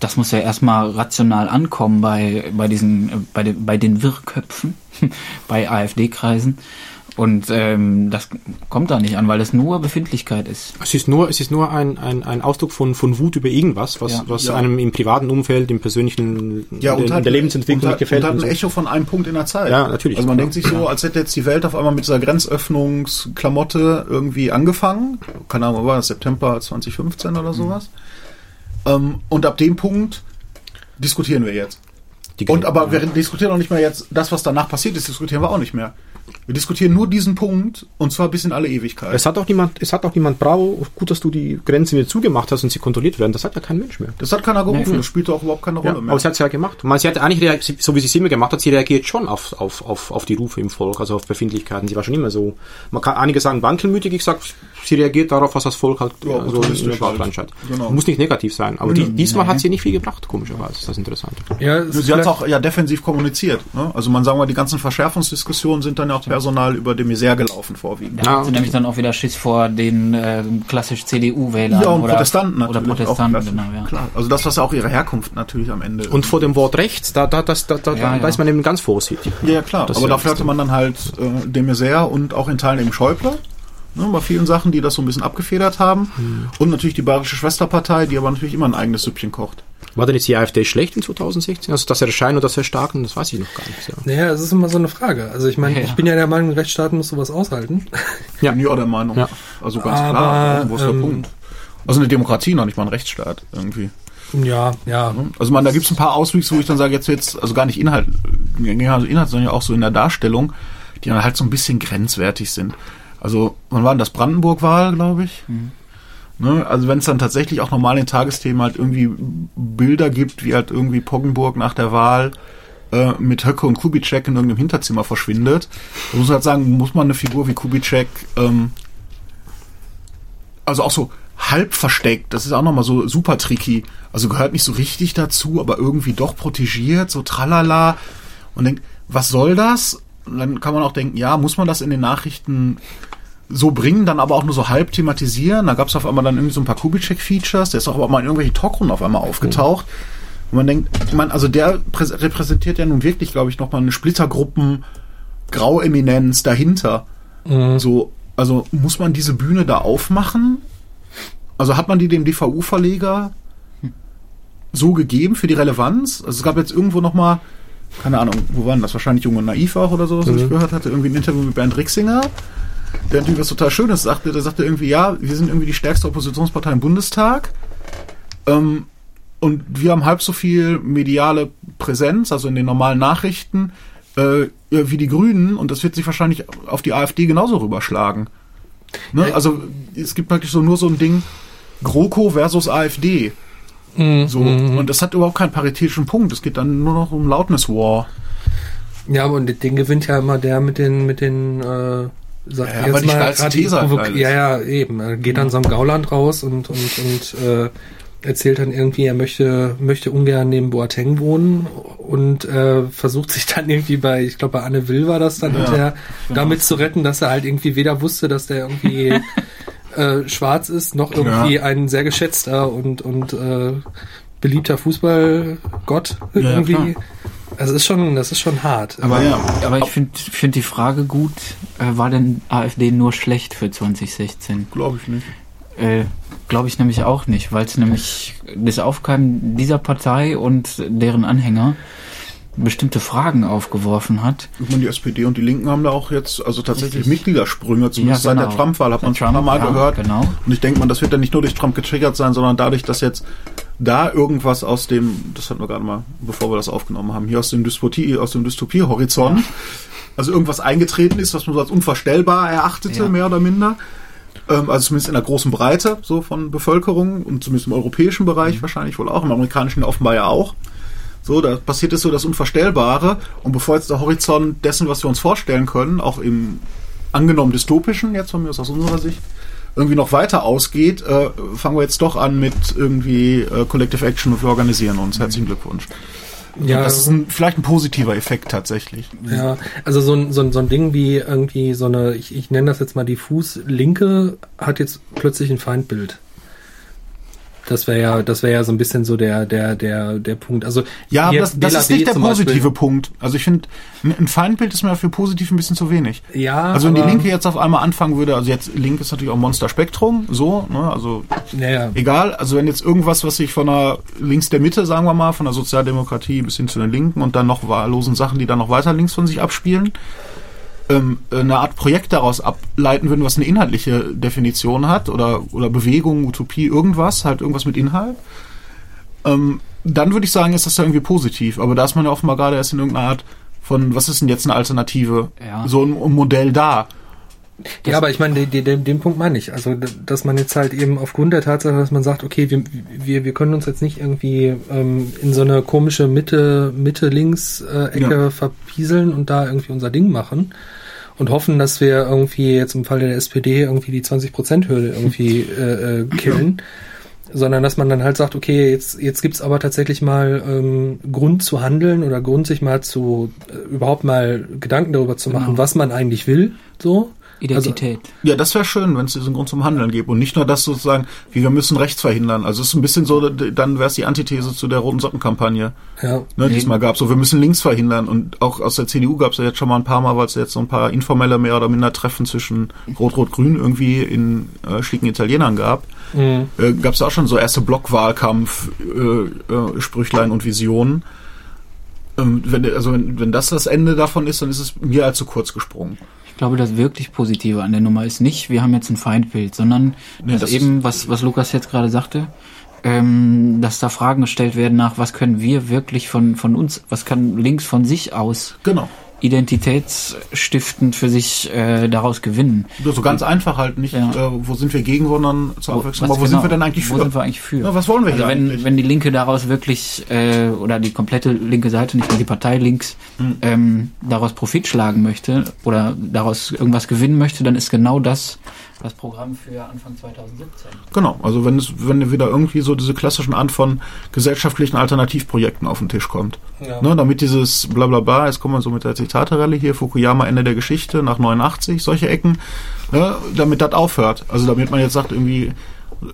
Das muss ja erstmal rational ankommen bei, bei diesen, äh, bei, den, bei den Wirrköpfen, bei AfD-Kreisen. Und ähm, das kommt da nicht an, weil es nur Befindlichkeit ist. Es ist nur, es ist nur ein, ein, ein Ausdruck von, von Wut über irgendwas, was, Ja. was Ja. einem im privaten Umfeld, im persönlichen, Ja, in, und der- hat, in der Lebensentwicklung und nicht hat, gefällt. Und hat und ein so. Echo von einem Punkt in der Zeit. Ja, natürlich. Also man denkt sich so, als hätte jetzt die Welt auf einmal mit dieser Grenzöffnungsklamotte irgendwie angefangen. Keine Ahnung, war das September 2015 oder sowas. Ähm, und ab dem Punkt diskutieren wir jetzt. Die- Und aber wir diskutieren auch nicht mehr jetzt, das, was danach passiert ist, diskutieren wir auch nicht mehr. Wir diskutieren nur diesen Punkt und zwar bis in alle Ewigkeit. Es hat auch niemand, es hat auch niemand, bravo, gut, dass du die Grenzen wieder zugemacht hast und sie kontrolliert werden. Das hat ja kein Mensch mehr. das hat keiner gerufen, Nee. das spielt auch überhaupt keine Ja, Rolle mehr. aber sie hat es ja gemacht. Man, sie hat eigentlich, reagiert, so wie sie es immer gemacht hat, sie reagiert schon auf, auf, auf, auf die Rufe im Volk, also auf Befindlichkeiten. Sie war schon immer so. Man kann einige sagen wankelmütig, ich sag, sie reagiert darauf, was das Volk halt Ja, so in opportunistisch der Bauchlandschaft. halt. Genau. Muss nicht negativ sein. Aber die, diesmal Nee. hat sie nicht viel gebracht, komischerweise. Ist das interessant. ja, es ist Sie hat vielleicht- auch ja defensiv kommuniziert. Ne? Also man sagen wir, die ganzen Verschärfungsdiskussionen sind dann ja auch Fachpersonal über de Maizière gelaufen vorwiegend. Da Ah, hat sie nämlich dann auch wieder Schiss vor den äh, klassisch CDU-Wählern. Ja, und oder, Protestanten Oder. Protestanten, auch, genau, ja. Klar, also das, was auch ihre Herkunft natürlich am Ende. Und vor dem Wort rechts, da, da, das, da, da, Ja, da ja. ist man eben ganz vorsichtig. ja, ja, klar. Das Aber ist ja dafür hatte man dann halt äh, de Maizière und auch in Teilen eben Schäuble. Ne, bei vielen Sachen, die das so ein bisschen abgefedert haben. Hm. Und natürlich die Bayerische Schwesterpartei, die aber natürlich immer ein eigenes Süppchen kocht. War denn jetzt die AfD schlecht in 2016? Also das Erscheinen oder das Erstarken, das weiß ich noch gar nicht. Ja. Naja, es ist immer so eine Frage. Also ich meine, Ja. ich bin ja der Meinung, Rechtsstaaten muss sowas aushalten. Ja. Bin ich auch der Meinung. Ja. Also ganz Aber, klar, wo ist der ähm, Punkt? Also eine Demokratie, noch nicht mal ein Rechtsstaat irgendwie. Ja, ja. Also man, da gibt's ein paar Auswüchse, wo ich dann sage, jetzt jetzt, also gar nicht Inhalt, ja, also Inhalt, sondern ja auch so in der Darstellung, die dann halt so ein bisschen grenzwertig sind. Also, wann war denn das Brandenburg-Wahl, glaube ich? Ne? Also wenn es dann tatsächlich auch normal in Tagesthemen halt irgendwie Bilder gibt, wie halt irgendwie Poggenburg nach der Wahl äh, mit Höcke und Kubitschek in irgendeinem Hinterzimmer verschwindet, da muss man halt sagen, muss man eine Figur wie Kubitschek ähm, also auch so halb versteckt. Das ist auch nochmal so super tricky. Also gehört nicht so richtig dazu, aber irgendwie doch protegiert, so tralala. Und denkt, was soll das? Dann kann man auch denken, ja, muss man das in den Nachrichten so bringen, dann aber auch nur so halb thematisieren. Da gab es auf einmal dann irgendwie so ein paar Kubitschek-Features. Der ist auch aber mal in irgendwelchen Talkrunden auf einmal aufgetaucht. Und man denkt, ich meine, also der prä- repräsentiert ja nun wirklich, glaube ich, nochmal eine Splittergruppen Graueminenz dahinter. So, also muss man diese Bühne da aufmachen? Also hat man die dem DVU-Verleger so gegeben für die Relevanz? Also es gab jetzt irgendwo noch mal, keine Ahnung, wo waren das? Wahrscheinlich Jung und Naiv auch oder so, was ich gehört hatte. Irgendwie ein Interview mit Bernd Rixinger, der natürlich was total Schönes sagte. Der sagte irgendwie, ja, wir sind irgendwie die stärkste Oppositionspartei im Bundestag. Ähm, und wir haben halb so viel mediale Präsenz, also in den normalen Nachrichten, äh, wie die Grünen. Und das wird sich wahrscheinlich auf die AfD genauso rüberschlagen. Ne? Also es gibt praktisch so nur so ein Ding, GroKo versus AfD. So. Und das hat überhaupt keinen paritätischen Punkt. Es geht dann nur noch um Loudness War. Ja, aber und den gewinnt ja immer der mit den, mit den, äh, sag Ja, jetzt mal gerade. Ja, ja, eben. Er geht dann so am Gauland raus und, und, und äh, erzählt dann irgendwie, er möchte, möchte ungern neben Boateng wohnen und äh, versucht sich dann irgendwie bei, ich glaube bei Anne Will war das dann Ja, hinterher, damit zu retten, dass er halt irgendwie weder wusste, dass der irgendwie äh, schwarz ist, noch irgendwie Ja. ein sehr geschätzter und, und äh, beliebter Fußballgott Ja, ja, irgendwie. klar. also ist schon, das ist schon hart. Aber ja. Aber ich finde find die Frage gut, äh, war denn AfD nur schlecht für 2016? Glaube ich nicht. Äh, Glaube ich nämlich auch nicht, weil es nämlich das Aufkeimen dieser Partei und deren Anhänger bestimmte Fragen aufgeworfen hat. Ich meine, die SPD und die Linken haben da auch jetzt also tatsächlich Mitgliedersprünge, zumindest Ja, seit genau. der Trump-Wahl hat man schon Mal ja, gehört. genau. Und ich denke mal, das wird dann nicht nur durch Trump getriggert sein, sondern dadurch, dass jetzt da irgendwas aus dem, das hatten wir gerade mal, bevor wir das aufgenommen haben, hier aus dem Dystopie, aus dem Dystopie-Horizont, also irgendwas eingetreten ist, was man so als unvorstellbar erachtete, Ja. mehr oder minder. Ähm, also zumindest in der großen Breite so von Bevölkerung und zumindest im europäischen Bereich Mhm. wahrscheinlich wohl auch, im amerikanischen offenbar ja auch. So, da passiert ist so das Unvorstellbare. Und bevor jetzt der Horizont dessen, was wir uns vorstellen können, auch im angenommen dystopischen, jetzt von mir aus aus unserer Sicht, irgendwie noch weiter ausgeht, äh, fangen wir jetzt doch an mit irgendwie äh, Collective Action und wir organisieren uns. Herzlichen Glückwunsch. ja, Das ist ein, vielleicht ein positiver Effekt tatsächlich. Ja, also so ein, so ein, so ein Ding wie irgendwie so eine, ich, ich nenne das jetzt mal diffus Linke, hat jetzt plötzlich ein Feindbild. Das wäre ja, das wäre ja so ein bisschen so der, der, der, der Punkt. Also Ja, das, das ist nicht der zum Beispiel- positive Punkt. Also ich finde, ein ein Feindbild ist mir für positiv ein bisschen zu wenig. Ja, Also wenn die Linke jetzt auf einmal anfangen würde, also jetzt Link ist natürlich auch Monster Spektrum, so, ne, also Naja, egal, also wenn jetzt irgendwas, was sich von der links der Mitte, sagen wir mal, von der Sozialdemokratie bis hin zu den Linken und dann noch wahllosen Sachen, die dann noch weiter links von sich abspielen, ähm, eine Art Projekt daraus ableiten würden, was eine inhaltliche Definition hat oder, oder Bewegung, Utopie, irgendwas, halt irgendwas mit Inhalt, ähm, dann würde ich sagen, ist das ja irgendwie positiv. Aber da ist man ja offenbar gerade erst in irgendeiner Art von, was ist denn jetzt eine Alternative? Ja. So ein, ein Modell da. ja, aber ich meine, den, den, den Punkt meine ich. Also, dass man jetzt halt eben aufgrund der Tatsache, dass man sagt, okay, wir, wir, wir können uns jetzt nicht irgendwie ähm, in so eine komische Mitte, Mitte-Links-Ecke Ja. verpieseln und da irgendwie unser Ding machen und hoffen, dass wir irgendwie jetzt im Fall der SPD irgendwie die 20%-Hürde irgendwie äh, äh, killen. sondern dass man dann halt sagt, okay, jetzt, jetzt gibt's aber tatsächlich mal ähm, Grund zu handeln oder Grund, sich mal zu äh, überhaupt mal Gedanken darüber zu machen, Genau. was man eigentlich will. So. Identität. Ja, das wäre schön, wenn es diesen Grund zum Handeln gibt und nicht nur das sozusagen, wie wir müssen Rechts verhindern. Also es ist ein bisschen so, dann wäre es die Antithese zu der roten Sockenkampagne, Ja. ne, die es mal gab. So, wir müssen links verhindern und auch aus der CDU gab es ja jetzt schon mal ein paar Mal, weil es jetzt so ein paar informelle mehr oder minder Treffen zwischen Rot-Rot-Grün irgendwie in äh, schicken Italienern gab. Mhm. Äh, gab es auch schon so erste Blockwahlkampf, äh, äh, Sprüchlein und Visionen. Ähm, wenn, also wenn, wenn das das Ende davon ist, dann ist es mir allzu kurz gesprungen. Ich glaube, das wirklich Positive an der Nummer ist nicht, wir haben jetzt ein Feindbild, sondern Nee, dass das eben, was, was Lukas jetzt gerade sagte, ähm, dass da Fragen gestellt werden nach, was können wir wirklich von, von uns, was kann links von sich aus Genau. Identitätsstiftend für sich äh, daraus gewinnen. So ganz einfach halt nicht, Ja. äh, wo sind wir gegen, sondern zur Wo- Abwechslung. Aber wo genau- sind wir denn eigentlich Wo für? sind wir eigentlich für? Ja, was wollen wir also hier wenn, eigentlich? wenn die Linke daraus wirklich, äh, oder die komplette linke Seite, nicht nur die Partei links, Hm. ähm, daraus Profit schlagen möchte oder daraus irgendwas gewinnen möchte, dann ist genau das das Programm für Anfang 2017. Genau, also wenn es, wenn wieder irgendwie so diese klassischen Art von gesellschaftlichen Alternativprojekten auf den Tisch kommt. Ja. Ne, damit dieses Blablabla, jetzt kommen wir so mit der Zitate-Rallye hier, Fukuyama Ende der Geschichte nach 89, solche Ecken, ne, damit das aufhört. Also damit man jetzt sagt, irgendwie,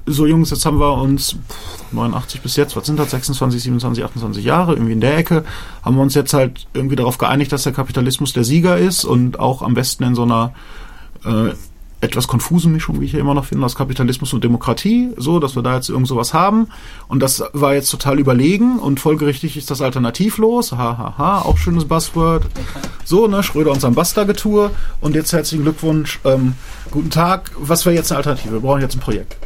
so Jungs, jetzt haben wir uns pff, 89 bis jetzt, was sind das, 26, 27, 28 Jahre, irgendwie in der Ecke, haben wir uns jetzt halt irgendwie darauf geeinigt, dass der Kapitalismus der Sieger ist und auch am besten in so einer äh, etwas konfusen Mischung, wie ich hier immer noch finde, aus Kapitalismus und Demokratie, so, dass wir da jetzt irgend sowas haben. Und das war jetzt total überlegen und folgerichtig ist das alternativlos. Ha, ha, ha, auch schönes Buzzword. So, ne, Schröder und sein Basta-Getue. Und jetzt herzlichen Glückwunsch, ähm, guten Tag. Was wäre jetzt eine Alternative? Wir brauchen jetzt ein Projekt.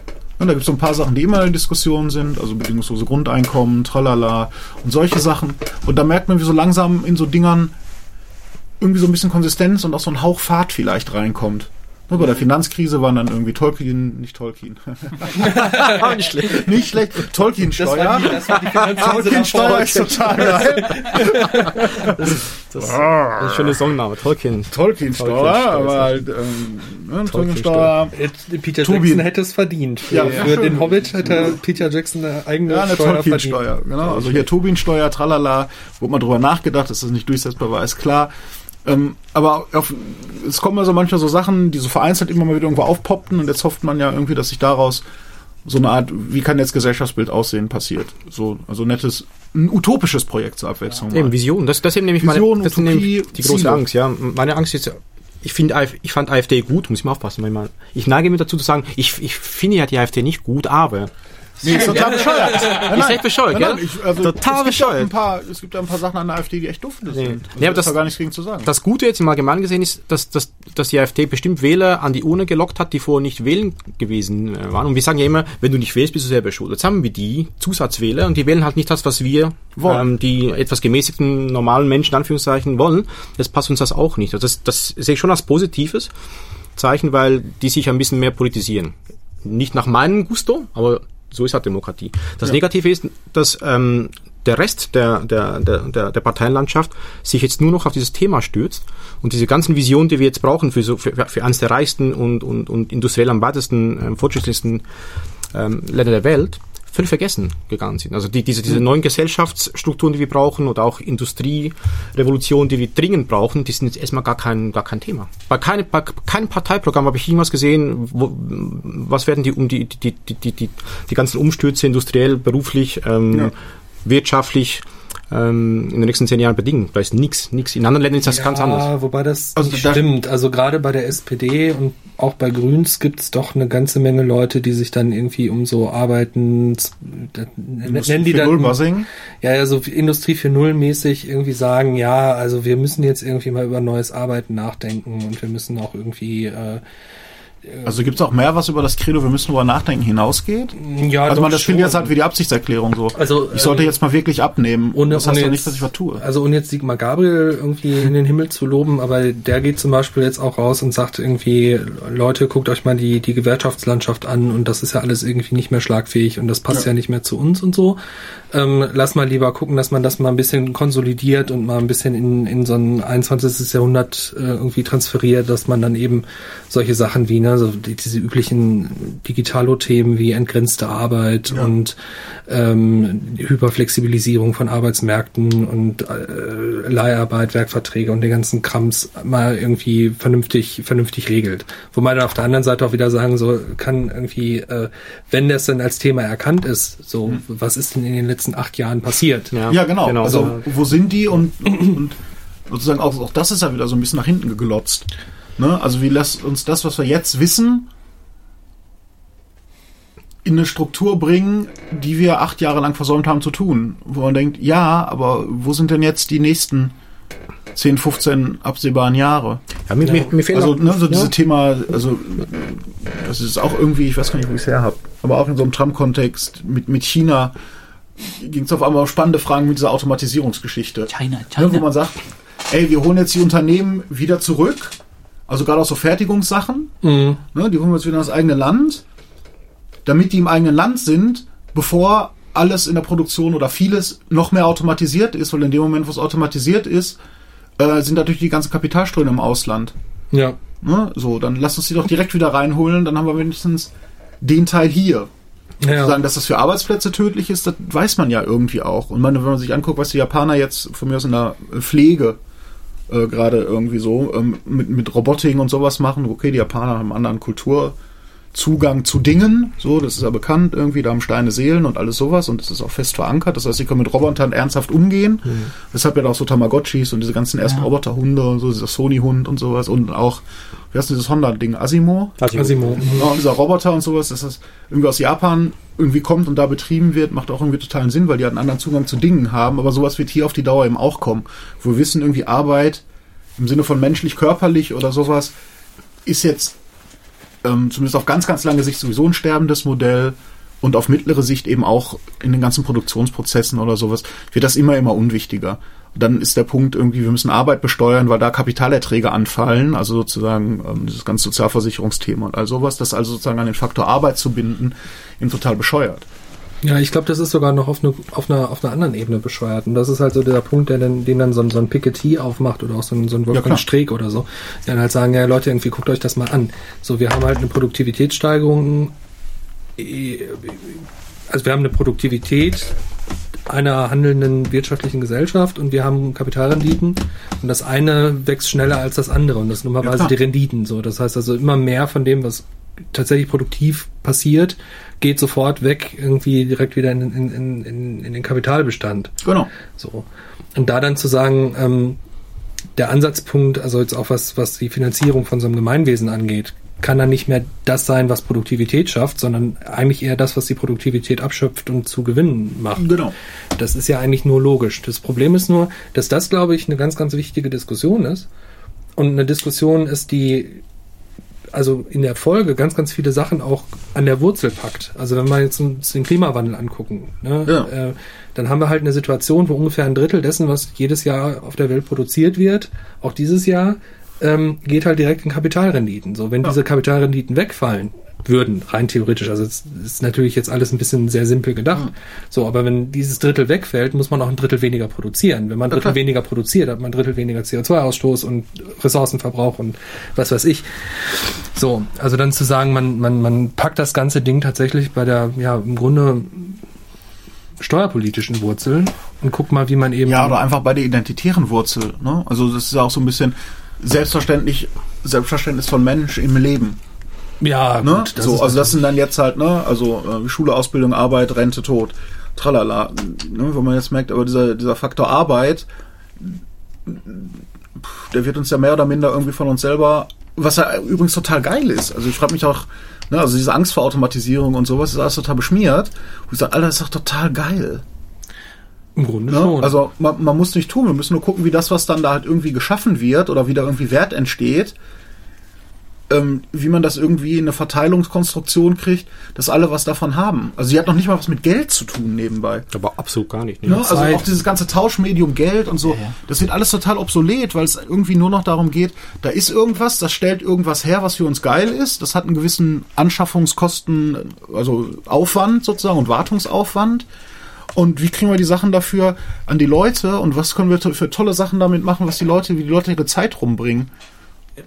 Und da gibt es so ein paar Sachen, die immer in Diskussion sind, also bedingungslose Grundeinkommen, tralala und solche Sachen. Und da merkt man, wie so langsam in so Dingern irgendwie so ein bisschen Konsistenz und auch so ein Hauch Fahrt vielleicht reinkommt. Ne, bei der Finanzkrise waren dann irgendwie Tolkien, nicht Tolkien, Aber nicht schlecht. nicht schlecht, Tolkien-Steuer. das Tolkien-Steuer ist total geil. Das ist ein schöner Songname, Tolkien. Tolkien-Steuer, Tolkien-Steuer, aber halt, ähm, ne, Tolkien-Steuer. Tolkien-Steuer. Peter. Jackson hätte es verdient. Für, Ja, für den Hobbit hätte Peter Jackson eine eigene Ja, eine Steuer verdient. Tolkien-Steuer, genau. Also hier Tobin-Steuer, tralala, wurde mal drüber nachgedacht, dass das nicht durchsetzbar war, ist klar. Ähm, aber auf, es kommen also manchmal so Sachen, die so vereinzelt immer mal wieder irgendwo aufpoppten und jetzt hofft man ja irgendwie, dass sich daraus so eine Art, wie kann jetzt Gesellschaftsbild aussehen, passiert. So, also nettes, ein utopisches Projekt zur Abwechslung. Eben mal. Vision. Das, das ist eben nämlich Vision, meine, das Utopie, nämlich die große Ziele. Angst. Ja, meine Angst ist, ich finde, ich fand AfD gut, muss ich mal aufpassen, manchmal. Ich neige mir dazu zu sagen, ich, ich finde ja die AfD nicht gut, aber Nee, ist total bescheuert. Nein, Ist echt bescheuert, nein, nein, ich, also, Total es bescheuert. Ein paar, es gibt ja ein paar Sachen an der AfD, die echt dufte sind. Also, Ja, aber das da gar nichts gegen zu sagen. das Gute jetzt im Allgemeinen gesehen ist, dass, dass, dass die AfD bestimmt Wähler an die Urne gelockt hat, die vorher nicht wählen gewesen äh, waren. Und wir sagen ja immer, wenn du nicht wählst, bist du selber schuld. Jetzt haben wir die Zusatzwähler und die wählen halt nicht das, was wir Wollen. ähm, die etwas gemäßigten normalen Menschen, in Anführungszeichen, wollen. Jetzt passt uns das auch nicht. Also das, das sehe ich schon als positives Zeichen, weil die sich ein bisschen mehr politisieren. Nicht nach meinem Gusto, aber so ist halt Demokratie. Das Ja. Negative ist, dass ähm, der Rest der, der, der, der, Parteienlandschaft sich jetzt nur noch auf dieses Thema stürzt und diese ganzen Visionen, die wir jetzt brauchen für, so, für, für eines der reichsten und, und, und industriell am weitesten ähm, fortschrittlichsten ähm, Länder der Welt, völlig vergessen gegangen sind. Also die, diese, diese neuen Gesellschaftsstrukturen, die wir brauchen oder auch Industrierevolution, die wir dringend brauchen, die sind jetzt erstmal gar kein, gar kein Thema. Bei, keine, bei keinem Parteiprogramm habe ich irgendwas gesehen, wo, was werden die um die, die, die, die, die, die ganzen Umstürze industriell, beruflich, ähm, Ja. wirtschaftlich ähm, in den nächsten zehn Jahren bedingen. Da ist nichts, nichts. In anderen Ländern ist das ganz anders. wobei das Also nicht da- stimmt. Also gerade bei der SPD und auch bei Grüns gibt es doch eine ganze Menge Leute, die sich dann irgendwie um so Arbeiten, nennen die dann, ja, ja, so Industrie 4.0 mäßig irgendwie sagen, ja, also wir müssen jetzt irgendwie mal über neues Arbeiten nachdenken und wir müssen auch irgendwie, äh, Also gibt's auch mehr, was über das Credo, wir müssen drüber nachdenken, hinausgeht? ja, Also man, das klingt schon. jetzt halt wie die Absichtserklärung so. Also, ich sollte ähm, jetzt mal wirklich abnehmen. ohne- das heißt ohne doch nicht, dass ich was tue. Also ohne jetzt Sigmar Gabriel irgendwie in den Himmel zu loben, aber der geht zum Beispiel jetzt auch raus und sagt irgendwie, Leute, guckt euch mal die, die Gewerkschaftslandschaft an und das ist ja alles irgendwie nicht mehr schlagfähig und das passt ja, Ja. nicht mehr zu uns und so. Ähm, lass mal lieber gucken, dass man das mal ein bisschen konsolidiert und mal ein bisschen in, in so ein 21. Jahrhundert äh, irgendwie transferiert, dass man dann eben solche Sachen wie eine ne, so die, diese üblichen Digitalo-Themen wie entgrenzte Arbeit Ja. und ähm, Hyperflexibilisierung von Arbeitsmärkten und äh, Leiharbeit, Werkverträge und den ganzen Krams mal irgendwie vernünftig, vernünftig regelt. Wo man dann auf der anderen Seite auch wieder sagen so, kann irgendwie, äh, wenn das dann als Thema erkannt ist, so, was ist denn in den letzten acht Jahren passiert? Ja, genau. genau. Also, wo sind die und, und sozusagen auch, auch das ist ja wieder so ein bisschen nach hinten geglotzt. Ne? Also, wie lässt uns das, was wir jetzt wissen, in eine Struktur bringen, die wir acht Jahre lang versäumt haben zu tun. Wo man denkt, ja, aber wo sind denn jetzt die nächsten 10, 15 absehbaren Jahre? Ja, mir, mir, mir fehlen Also, ne, so ja. dieses Thema, also das ist auch irgendwie, ich weiß gar nicht, wo ich es her habe, aber auch in so einem Trump-Kontext mit, mit China ging es auf einmal auf spannende Fragen mit dieser Automatisierungsgeschichte. China, Ne, wo China. man sagt, ey, wir holen jetzt die Unternehmen wieder zurück, also gerade auch so Fertigungssachen, Mhm. ne, die holen wir jetzt wieder in das eigene Land, damit die im eigenen Land sind, bevor alles in der Produktion oder vieles noch mehr automatisiert ist, weil in dem Moment, wo es automatisiert ist, äh, sind natürlich die ganzen Kapitalströme im Ausland. Ja. Ne? So, dann lass uns die doch direkt wieder reinholen, dann haben wir wenigstens den Teil hier. Ja. Sagen, dass das für Arbeitsplätze tödlich ist, das weiß man ja irgendwie auch. Und man, wenn man sich anguckt, was die Japaner jetzt von mir aus in der Pflege äh, gerade irgendwie so ähm, mit, mit Roboting und sowas machen, okay, die Japaner haben einen anderen Kulturzugang zu Dingen, so, das ist ja bekannt, irgendwie, da haben Steine Seelen und alles sowas und das ist auch fest verankert. Das heißt, sie können mit Robotern ernsthaft umgehen. Deshalb ja auch so Tamagotchis und diese ganzen ersten Ja. Roboterhunde und so, dieser Sony-Hund und sowas und auch, wie heißt denn dieses Honda-Ding, Asimo? Also, Asimo. Ja, und dieser Roboter und sowas, dass das irgendwie aus Japan irgendwie kommt und da betrieben wird, macht auch irgendwie totalen Sinn, weil die halt einen anderen Zugang zu Dingen haben. Aber sowas wird hier auf die Dauer eben auch kommen. Wo wir wissen, irgendwie Arbeit im Sinne von menschlich-körperlich oder sowas ist jetzt ähm, zumindest auf ganz, ganz lange Sicht sowieso ein sterbendes Modell und auf mittlere Sicht eben auch in den ganzen Produktionsprozessen oder sowas wird das immer, immer unwichtiger. Dann ist der Punkt irgendwie, wir müssen Arbeit besteuern, weil da Kapitalerträge anfallen, also sozusagen ähm, dieses ganze Sozialversicherungsthema und all sowas, das also sozusagen an den Faktor Arbeit zu binden, eben total bescheuert. Ja, ich glaube, das ist sogar noch auf, eine, auf, einer, auf einer anderen Ebene bescheuert. Und das ist halt so der Punkt, der dann, den dann so ein, so ein Piketty aufmacht oder auch so ein, so ein. Wolfgang Streeck oder so. Die dann halt sagen, ja Leute, irgendwie guckt euch das mal an. So, wir haben halt eine Produktivitätssteigerung. äh, Also wir haben eine Produktivität einer handelnden wirtschaftlichen Gesellschaft und wir haben Kapitalrenditen und das eine wächst schneller als das andere und das sind Ja, normalerweise klar. die Renditen so. Das heißt also immer mehr von dem, was tatsächlich produktiv passiert, geht sofort weg, irgendwie direkt wieder in, in, in, in, den Kapitalbestand. Genau. So. Und da dann zu sagen, ähm, der Ansatzpunkt, also jetzt auch was, was die Finanzierung von so einem Gemeinwesen angeht, kann dann nicht mehr das sein, was Produktivität schafft, sondern eigentlich eher das, was die Produktivität abschöpft und zu Gewinnen macht. Genau. Das ist ja eigentlich nur logisch. Das Problem ist nur, dass das, glaube ich, eine ganz, ganz wichtige Diskussion ist. Und eine Diskussion ist, die also in der Folge ganz, ganz viele Sachen auch an der Wurzel packt. Also wenn wir jetzt uns den Klimawandel angucken, ne, Ja. äh, dann haben wir halt eine Situation, wo ungefähr ein Drittel dessen, was jedes Jahr auf der Welt produziert wird, auch dieses Jahr, ähm, geht halt direkt in Kapitalrenditen. So, wenn Ja. diese Kapitalrenditen wegfallen würden, rein theoretisch, also es ist natürlich jetzt alles ein bisschen sehr simpel gedacht. So, aber wenn dieses Drittel wegfällt, muss man auch ein Drittel weniger produzieren. Wenn man ein Drittel klar. weniger produziert, hat man ein Drittel weniger CO2-Ausstoß und Ressourcenverbrauch und was weiß ich. So, also dann zu sagen, man, man, man packt das ganze Ding tatsächlich bei der, ja, im Grunde steuerpolitischen Wurzel und guckt mal, wie man eben. Ja, oder einfach bei der identitären Wurzel. Ne? Also das ist ja auch so ein bisschen selbstverständlich, Selbstverständnis von Mensch im Leben. ja Ne? gut, so, also das sind dann jetzt halt, ne, also äh, Schule, Ausbildung, Arbeit, Rente, Tod, tralala. Ne? Wo man jetzt merkt, aber dieser, dieser Faktor Arbeit, der wird uns ja mehr oder minder irgendwie von uns selber, was ja übrigens total geil ist. Also ich frage mich auch, ne, also diese Angst vor Automatisierung und sowas ist alles total beschmiert. Wo ich sage, Alter, das ist doch total geil. Im Grunde Ne? schon. Also man, man muss nicht tun, wir müssen nur gucken, wie das, was dann da halt irgendwie geschaffen wird oder wie da irgendwie Wert entsteht, ähm, wie man das irgendwie in eine Verteilungskonstruktion kriegt, dass alle was davon haben. Also sie hat noch nicht mal was mit Geld zu tun nebenbei. Aber absolut gar nicht. Ne? Ne? Also auch dieses ganze Tauschmedium Geld und so, Ja, ja. das wird alles total obsolet, weil es irgendwie nur noch darum geht, da ist irgendwas, das stellt irgendwas her, was für uns geil ist, das hat einen gewissen Anschaffungskosten, also Aufwand sozusagen und Wartungsaufwand. Und wie kriegen wir die Sachen dafür an die Leute und was können wir für tolle Sachen damit machen, was die Leute, wie die Leute ihre Zeit rumbringen?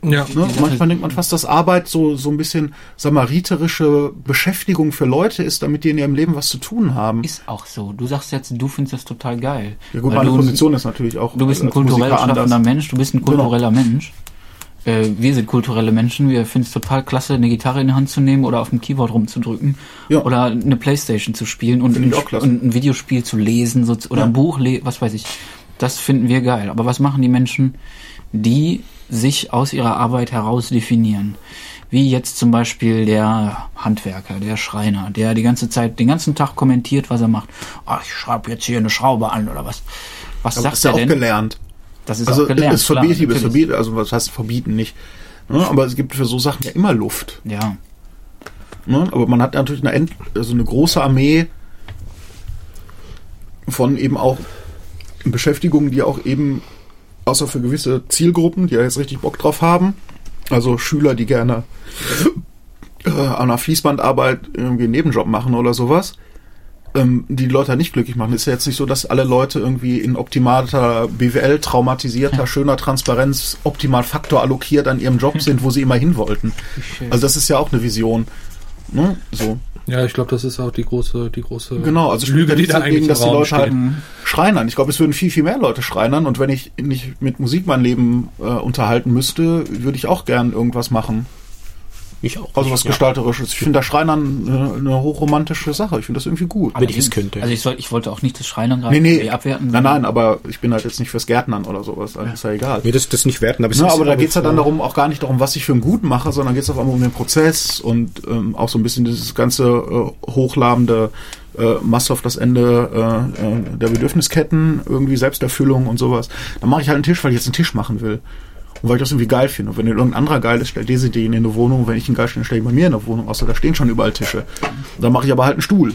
Ja. Ne? Manchmal denkt man fast, dass Arbeit so, so ein bisschen samariterische Beschäftigung für Leute ist, damit die in ihrem Leben was zu tun haben. Ist auch so. Du sagst jetzt, du findest das total geil. Ja gut, meine du, Position ist natürlich auch Du bist ein als kulturell Musiker schaffender anders. Mensch, du bist ein Genau. kultureller Mensch. Äh, wir sind kulturelle Menschen, wir finden es total klasse, eine Gitarre in die Hand zu nehmen oder auf dem Keyboard rumzudrücken Ja. oder eine Playstation zu spielen und, ein, und ein Videospiel zu lesen so, oder Ja. ein Buch, was weiß ich. Das finden wir geil. Aber was machen die Menschen, die sich aus ihrer Arbeit heraus definieren? Wie jetzt zum Beispiel der Handwerker, der Schreiner, der die ganze Zeit, den ganzen Tag kommentiert, was er macht. Ah, ich schraube jetzt hier eine Schraube an oder was. Was Aber sagt das ist er auch denn? gelernt. Das ist Also auch gelernt. es klar, verbietet, es natürlich. verbietet, also was heißt verbieten nicht. Ne? Aber es gibt für so Sachen ja immer Luft. Ja. Ne? Aber man hat natürlich eine, End, also eine große Armee von eben auch Beschäftigungen, die auch eben, außer für gewisse Zielgruppen, die ja jetzt richtig Bock drauf haben, also Schüler, die gerne äh, an einer Fließbandarbeit irgendwie einen Nebenjob machen oder sowas, ähm, die Leute halt nicht glücklich machen. ist ja jetzt nicht so, dass alle Leute irgendwie in optimaler BWL, traumatisierter, schöner Transparenz, optimal Faktor allokiert an ihrem Job sind, wo sie immer hin wollten. Also das ist ja auch eine Vision. Ne? So. Ja, ich glaube, das ist auch die große, die große Genau, also ich Lüge, die da eigentlich dass die Leute halt schreinern. Ich glaube, es würden viel, viel mehr Leute schreinern und wenn ich nicht mit Musik mein Leben äh, unterhalten müsste, würde ich auch gern irgendwas machen. Ich auch. Also was ja. Gestalterisches. Ich finde da Schreinern äh, eine hochromantische Sache. Ich finde das irgendwie gut. Wenn ich es könnte. Also ich, soll, ich wollte auch nicht das Schreinern gerade Nee, nee. abwerten. Nein, nein, aber ich bin halt jetzt nicht fürs Gärtnern oder sowas. Das ist ja egal. Nee, das, das nicht werten, aber es Ja, ist- aber da geht's ja dann darum, auch gar nicht darum, was ich für ein Gut mache, sondern geht's auf einmal um den Prozess und ähm, auch so ein bisschen dieses ganze äh, hochlabende äh, Masse auf das Ende äh, äh, der Bedürfnisketten, irgendwie Selbsterfüllung und sowas. Dann mache ich halt einen Tisch, weil ich jetzt einen Tisch machen will. Und weil ich das irgendwie geil finde. Und wenn irgendein anderer geil ist, stellt diese den in eine Wohnung. Und wenn ich ihn geil stelle, stelle ich bei mir in der Wohnung. Außer da stehen schon überall Tische. Dann mache ich aber halt einen Stuhl.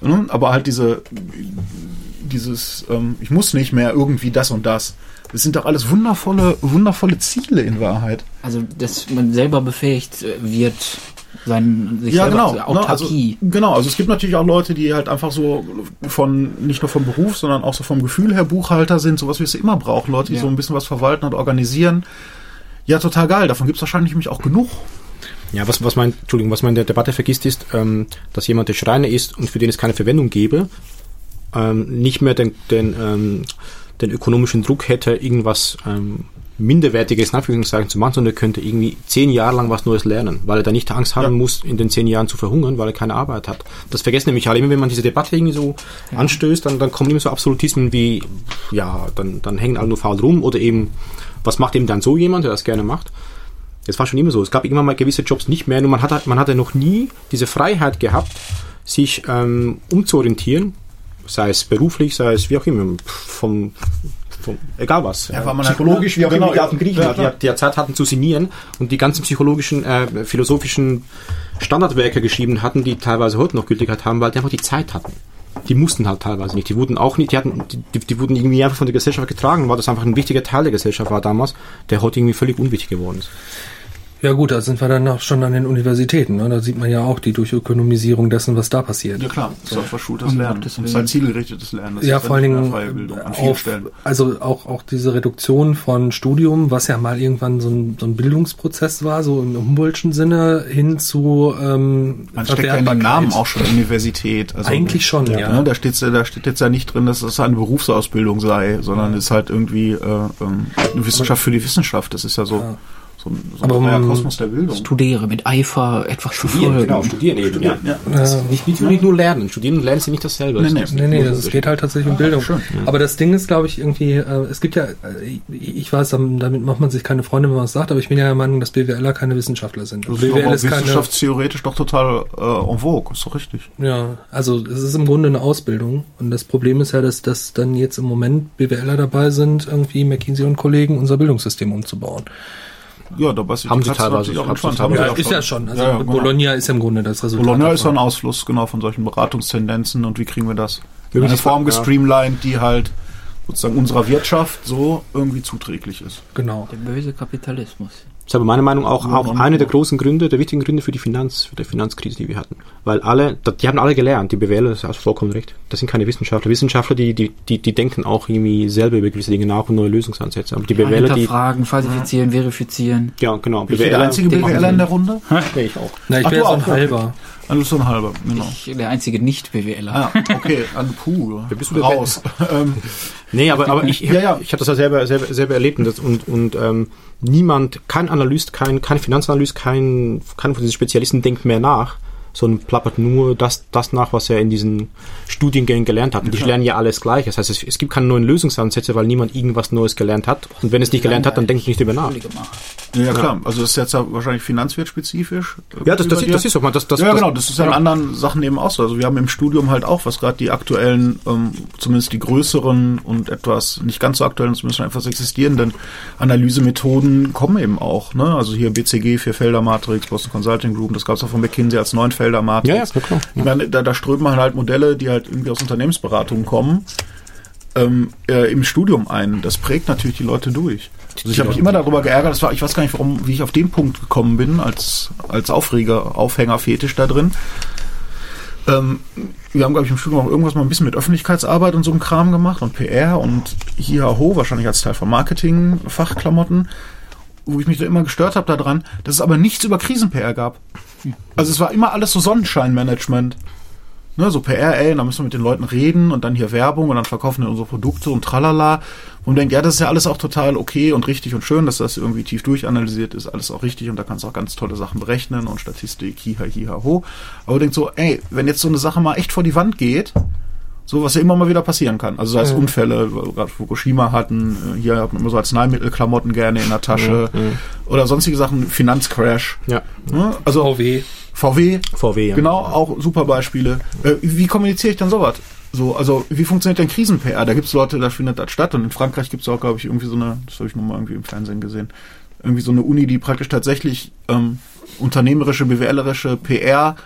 Ne? Aber halt diese, dieses, ähm, ich muss nicht mehr irgendwie das und das. Das sind doch alles wundervolle, wundervolle Ziele in Wahrheit. Also, dass man selber befähigt äh, wird, sein, sich Ja, selber genau. Ne? Also, Autarkie. genau. Also es gibt natürlich auch Leute, die halt einfach so von, nicht nur vom Beruf, sondern auch so vom Gefühl her Buchhalter sind, sowas wie es immer braucht. Leute, die Ja. so ein bisschen was verwalten und organisieren. Ja, total geil. Davon gibt es wahrscheinlich nämlich auch genug. Ja, was, was man, Entschuldigung, was man in der Debatte vergisst, ist, ähm, dass jemand, der Schreiner ist und für den es keine Verwendung gäbe, ähm, nicht mehr den, den, ähm, den ökonomischen Druck hätte, irgendwas ähm, Minderwertiges in Anführungszeichen zu machen, sondern er könnte irgendwie zehn Jahre lang was Neues lernen, weil er da nicht Angst haben Ja. muss, in den zehn Jahren zu verhungern, weil er keine Arbeit hat. Das vergessen nämlich alle. Immer wenn man diese Debatte irgendwie so anstößt, dann, dann kommen immer so Absolutismen wie, ja, dann, dann hängen alle nur faul rum oder eben, was macht eben dann so jemand, der das gerne macht? Das war schon immer so. Es gab irgendwann mal gewisse Jobs nicht mehr. Nur man hat, man hatte noch nie diese Freiheit gehabt, sich ähm, umzuorientieren, sei es beruflich, sei es wie auch immer, vom, vom egal was. Ja, weil man halt- Psychologisch, wie auch genau, immer, die alten Griechen, ja, die, die Zeit hatten zu sinnieren und die ganzen psychologischen, äh, philosophischen Standardwerke geschrieben hatten, die teilweise heute noch Gültigkeit haben, weil die einfach die Zeit hatten. Die mussten halt teilweise nicht. Die wurden auch nicht, die hatten, die, die wurden irgendwie einfach von der Gesellschaft getragen, weil das einfach ein wichtiger Teil der Gesellschaft war damals, der heute irgendwie völlig unwichtig geworden ist. Ja gut, da sind wir dann auch schon an den Universitäten. Ne? Da sieht man ja auch die Durchökonomisierung dessen, was da passiert. Ja klar, das ist auch verschultes Lernen. Das ist halt zielgerichtetes Lernen. Das ja, ist vor allen Dingen auf, also auch, auch diese Reduktion von Studium, was ja mal irgendwann so ein, so ein Bildungsprozess war, so im Humboldtschen Sinne, hin zu ähm, Man steckt ja in dem Namen auch schon Universität. Also, Eigentlich schon, ja. Ne, da, steht, da steht jetzt ja nicht drin, dass es eine Berufsausbildung sei, sondern es ist halt irgendwie äh, ähm, eine Wissenschaft für die Wissenschaft. Das ist ja so, Ja. So, ein- so ein man- Kosmos der Bildung. Studiere mit Eifer etwas Studieren, folgen. genau, studieren eben, ja. Ja. Ja. Nicht, nicht, nicht nur lernen. Studieren und lernen sind nicht dasselbe. Nee, nee. Das ist Nee, nee, das, es geht halt tatsächlich um Bildung. schön. Aber das Ding ist, glaube ich, irgendwie, äh, es gibt ja, äh, ich weiß, damit macht man sich keine Freunde, wenn man es sagt, aber ich bin ja der Meinung, dass BWLer keine Wissenschaftler sind. Das ist BWL aber ist keine, wissenschaftstheoretisch doch total äh, en vogue, ist doch richtig. ja, also es ist im Grunde eine Ausbildung und das Problem ist ja, dass, dass dann jetzt im Moment BWLer dabei sind, irgendwie McKinsey und Kollegen unser Bildungssystem umzubauen. Ja, dabei ist die Haben sie teilweise, auch entspannt. Haben Ja, ist auch ja schon. Also Ja, ja, genau. Bologna ist ja im Grunde das Resultat. Bologna ist so davon. ein Ausfluss genau von solchen Beratungstendenzen und wie kriegen wir das? Wir Eine Form ja. gestreamlined, die halt sozusagen unserer Wirtschaft so irgendwie zuträglich ist. Genau. Der böse Kapitalismus. Ist aber meiner Meinung nach auch, Ja, auch einer der großen Gründe, der wichtigen Gründe für die Finanz, für die Finanzkrise, die wir hatten. Weil alle, die haben alle gelernt, die BWLer, das hast vollkommen recht. Das sind keine Wissenschaftler. Wissenschaftler, die, die, die, die denken auch irgendwie selber über gewisse Dinge nach und neue Lösungsansätze. Aber die BWLer, die, Hinterfragen, falsifizieren, verifizieren. ja, genau, Ich bin der einzige BWLer in der Runde? Ja, ich auch. Na, ich Ach, bin du ja so ein auch, okay. halber. Bist so ein halber, genau. Ich, der einzige Nicht-BWLer. Ah, okay, an puh, bist du raus. ähm, Nee, aber, aber ich, ich, Ja, ja. ich habe das ja selber, selber, selber erlebt und, das, und, und ähm, niemand, kein Analyst, kein, kein Finanzanalyst, kein, kein von diesen Spezialisten denkt mehr nach, sondern plappert nur das, das nach, was er in diesen Studiengängen gelernt hat. Und die lernen ja alles gleich. Das heißt, es, es gibt keine neuen Lösungsansätze, weil niemand irgendwas Neues gelernt hat. Und wenn es nicht gelernt hat, dann denkt ich nicht drüber nach. Ja, klar, also das ist jetzt ja wahrscheinlich finanzwertspezifisch. äh, Ja, das, das, das ist auch mal, das, das, ja, genau, das ist ja in anderen Sachen eben auch so. Also wir haben im Studium halt auch, was gerade die aktuellen, ähm, zumindest die größeren und etwas nicht ganz so aktuellen, zumindest schon etwas existierenden Analysemethoden kommen eben auch. Ne? Also hier BCG, Vierfelder-Matrix, Boston Consulting Group, das gab es auch von McKinsey als Neunfelder-Matrix. Ja, ja, na klar. Ich meine, da, da strömen man halt Modelle, die halt irgendwie aus Unternehmensberatungen kommen, ähm, äh, im Studium ein. Das prägt natürlich die Leute durch. Also ich habe mich immer darüber geärgert, das war, ich weiß gar nicht, warum, wie ich auf den Punkt gekommen bin, als, als Aufreger, Aufhängerfetisch da drin. Ähm, wir haben, glaube ich, im Studium auch irgendwas mal ein bisschen mit Öffentlichkeitsarbeit und so einem Kram gemacht und PR und hier ho, wahrscheinlich als Teil von Marketing, Fachklamotten, wo ich mich da immer gestört habe daran, dass es aber nichts über Krisen-PR gab. Also es war immer alles so Sonnenscheinmanagement. Ne, so PR, ey, da müssen wir mit den Leuten reden und dann hier Werbung und dann verkaufen wir unsere Produkte und tralala. Und denkt, ja, das ist ja alles auch total okay und richtig und schön, dass das irgendwie tief durchanalysiert ist, alles auch richtig und da kannst du auch ganz tolle Sachen berechnen und Statistik, hiha, hiha, ho. Aber denkt so, ey, wenn jetzt so eine Sache mal echt vor die Wand geht, so was ja immer mal wieder passieren kann. Also sei es Unfälle, weil wir gerade Fukushima hatten, äh, hier hat man immer so Arzneimittelklamotten gerne in der Tasche oder sonstige Sachen, Finanzcrash. ja. Ne? Also VW. VW, VW, ja. Genau, auch super Beispiele. Äh, wie kommuniziere ich dann sowas? So, also wie funktioniert denn Krisen-PR? Da gibt's Leute, da findet das statt. Und in Frankreich gibt's auch, glaube ich, irgendwie so eine, das habe ich nur mal irgendwie im Fernsehen gesehen, irgendwie so eine Uni, die praktisch tatsächlich ähm, unternehmerische, BWLerische PR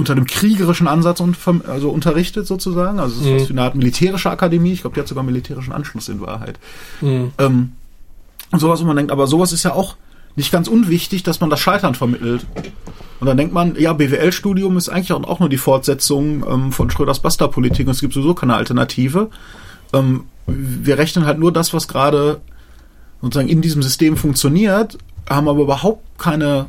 unter einem kriegerischen Ansatz und, also unterrichtet sozusagen. Also es ist was wie eine Art militärische Akademie. Ich glaube, die hat sogar militärischen Anschluss in Wahrheit. Mhm. Ähm, und sowas, wo man denkt, aber sowas ist ja auch nicht ganz unwichtig, dass man das Scheitern vermittelt. Und dann denkt man, ja, BWL-Studium ist eigentlich auch, auch nur die Fortsetzung ähm, von Schröders Basta-Politik und es gibt sowieso keine Alternative. Ähm, wir rechnen halt nur das, was gerade sozusagen in diesem System funktioniert, haben aber überhaupt keine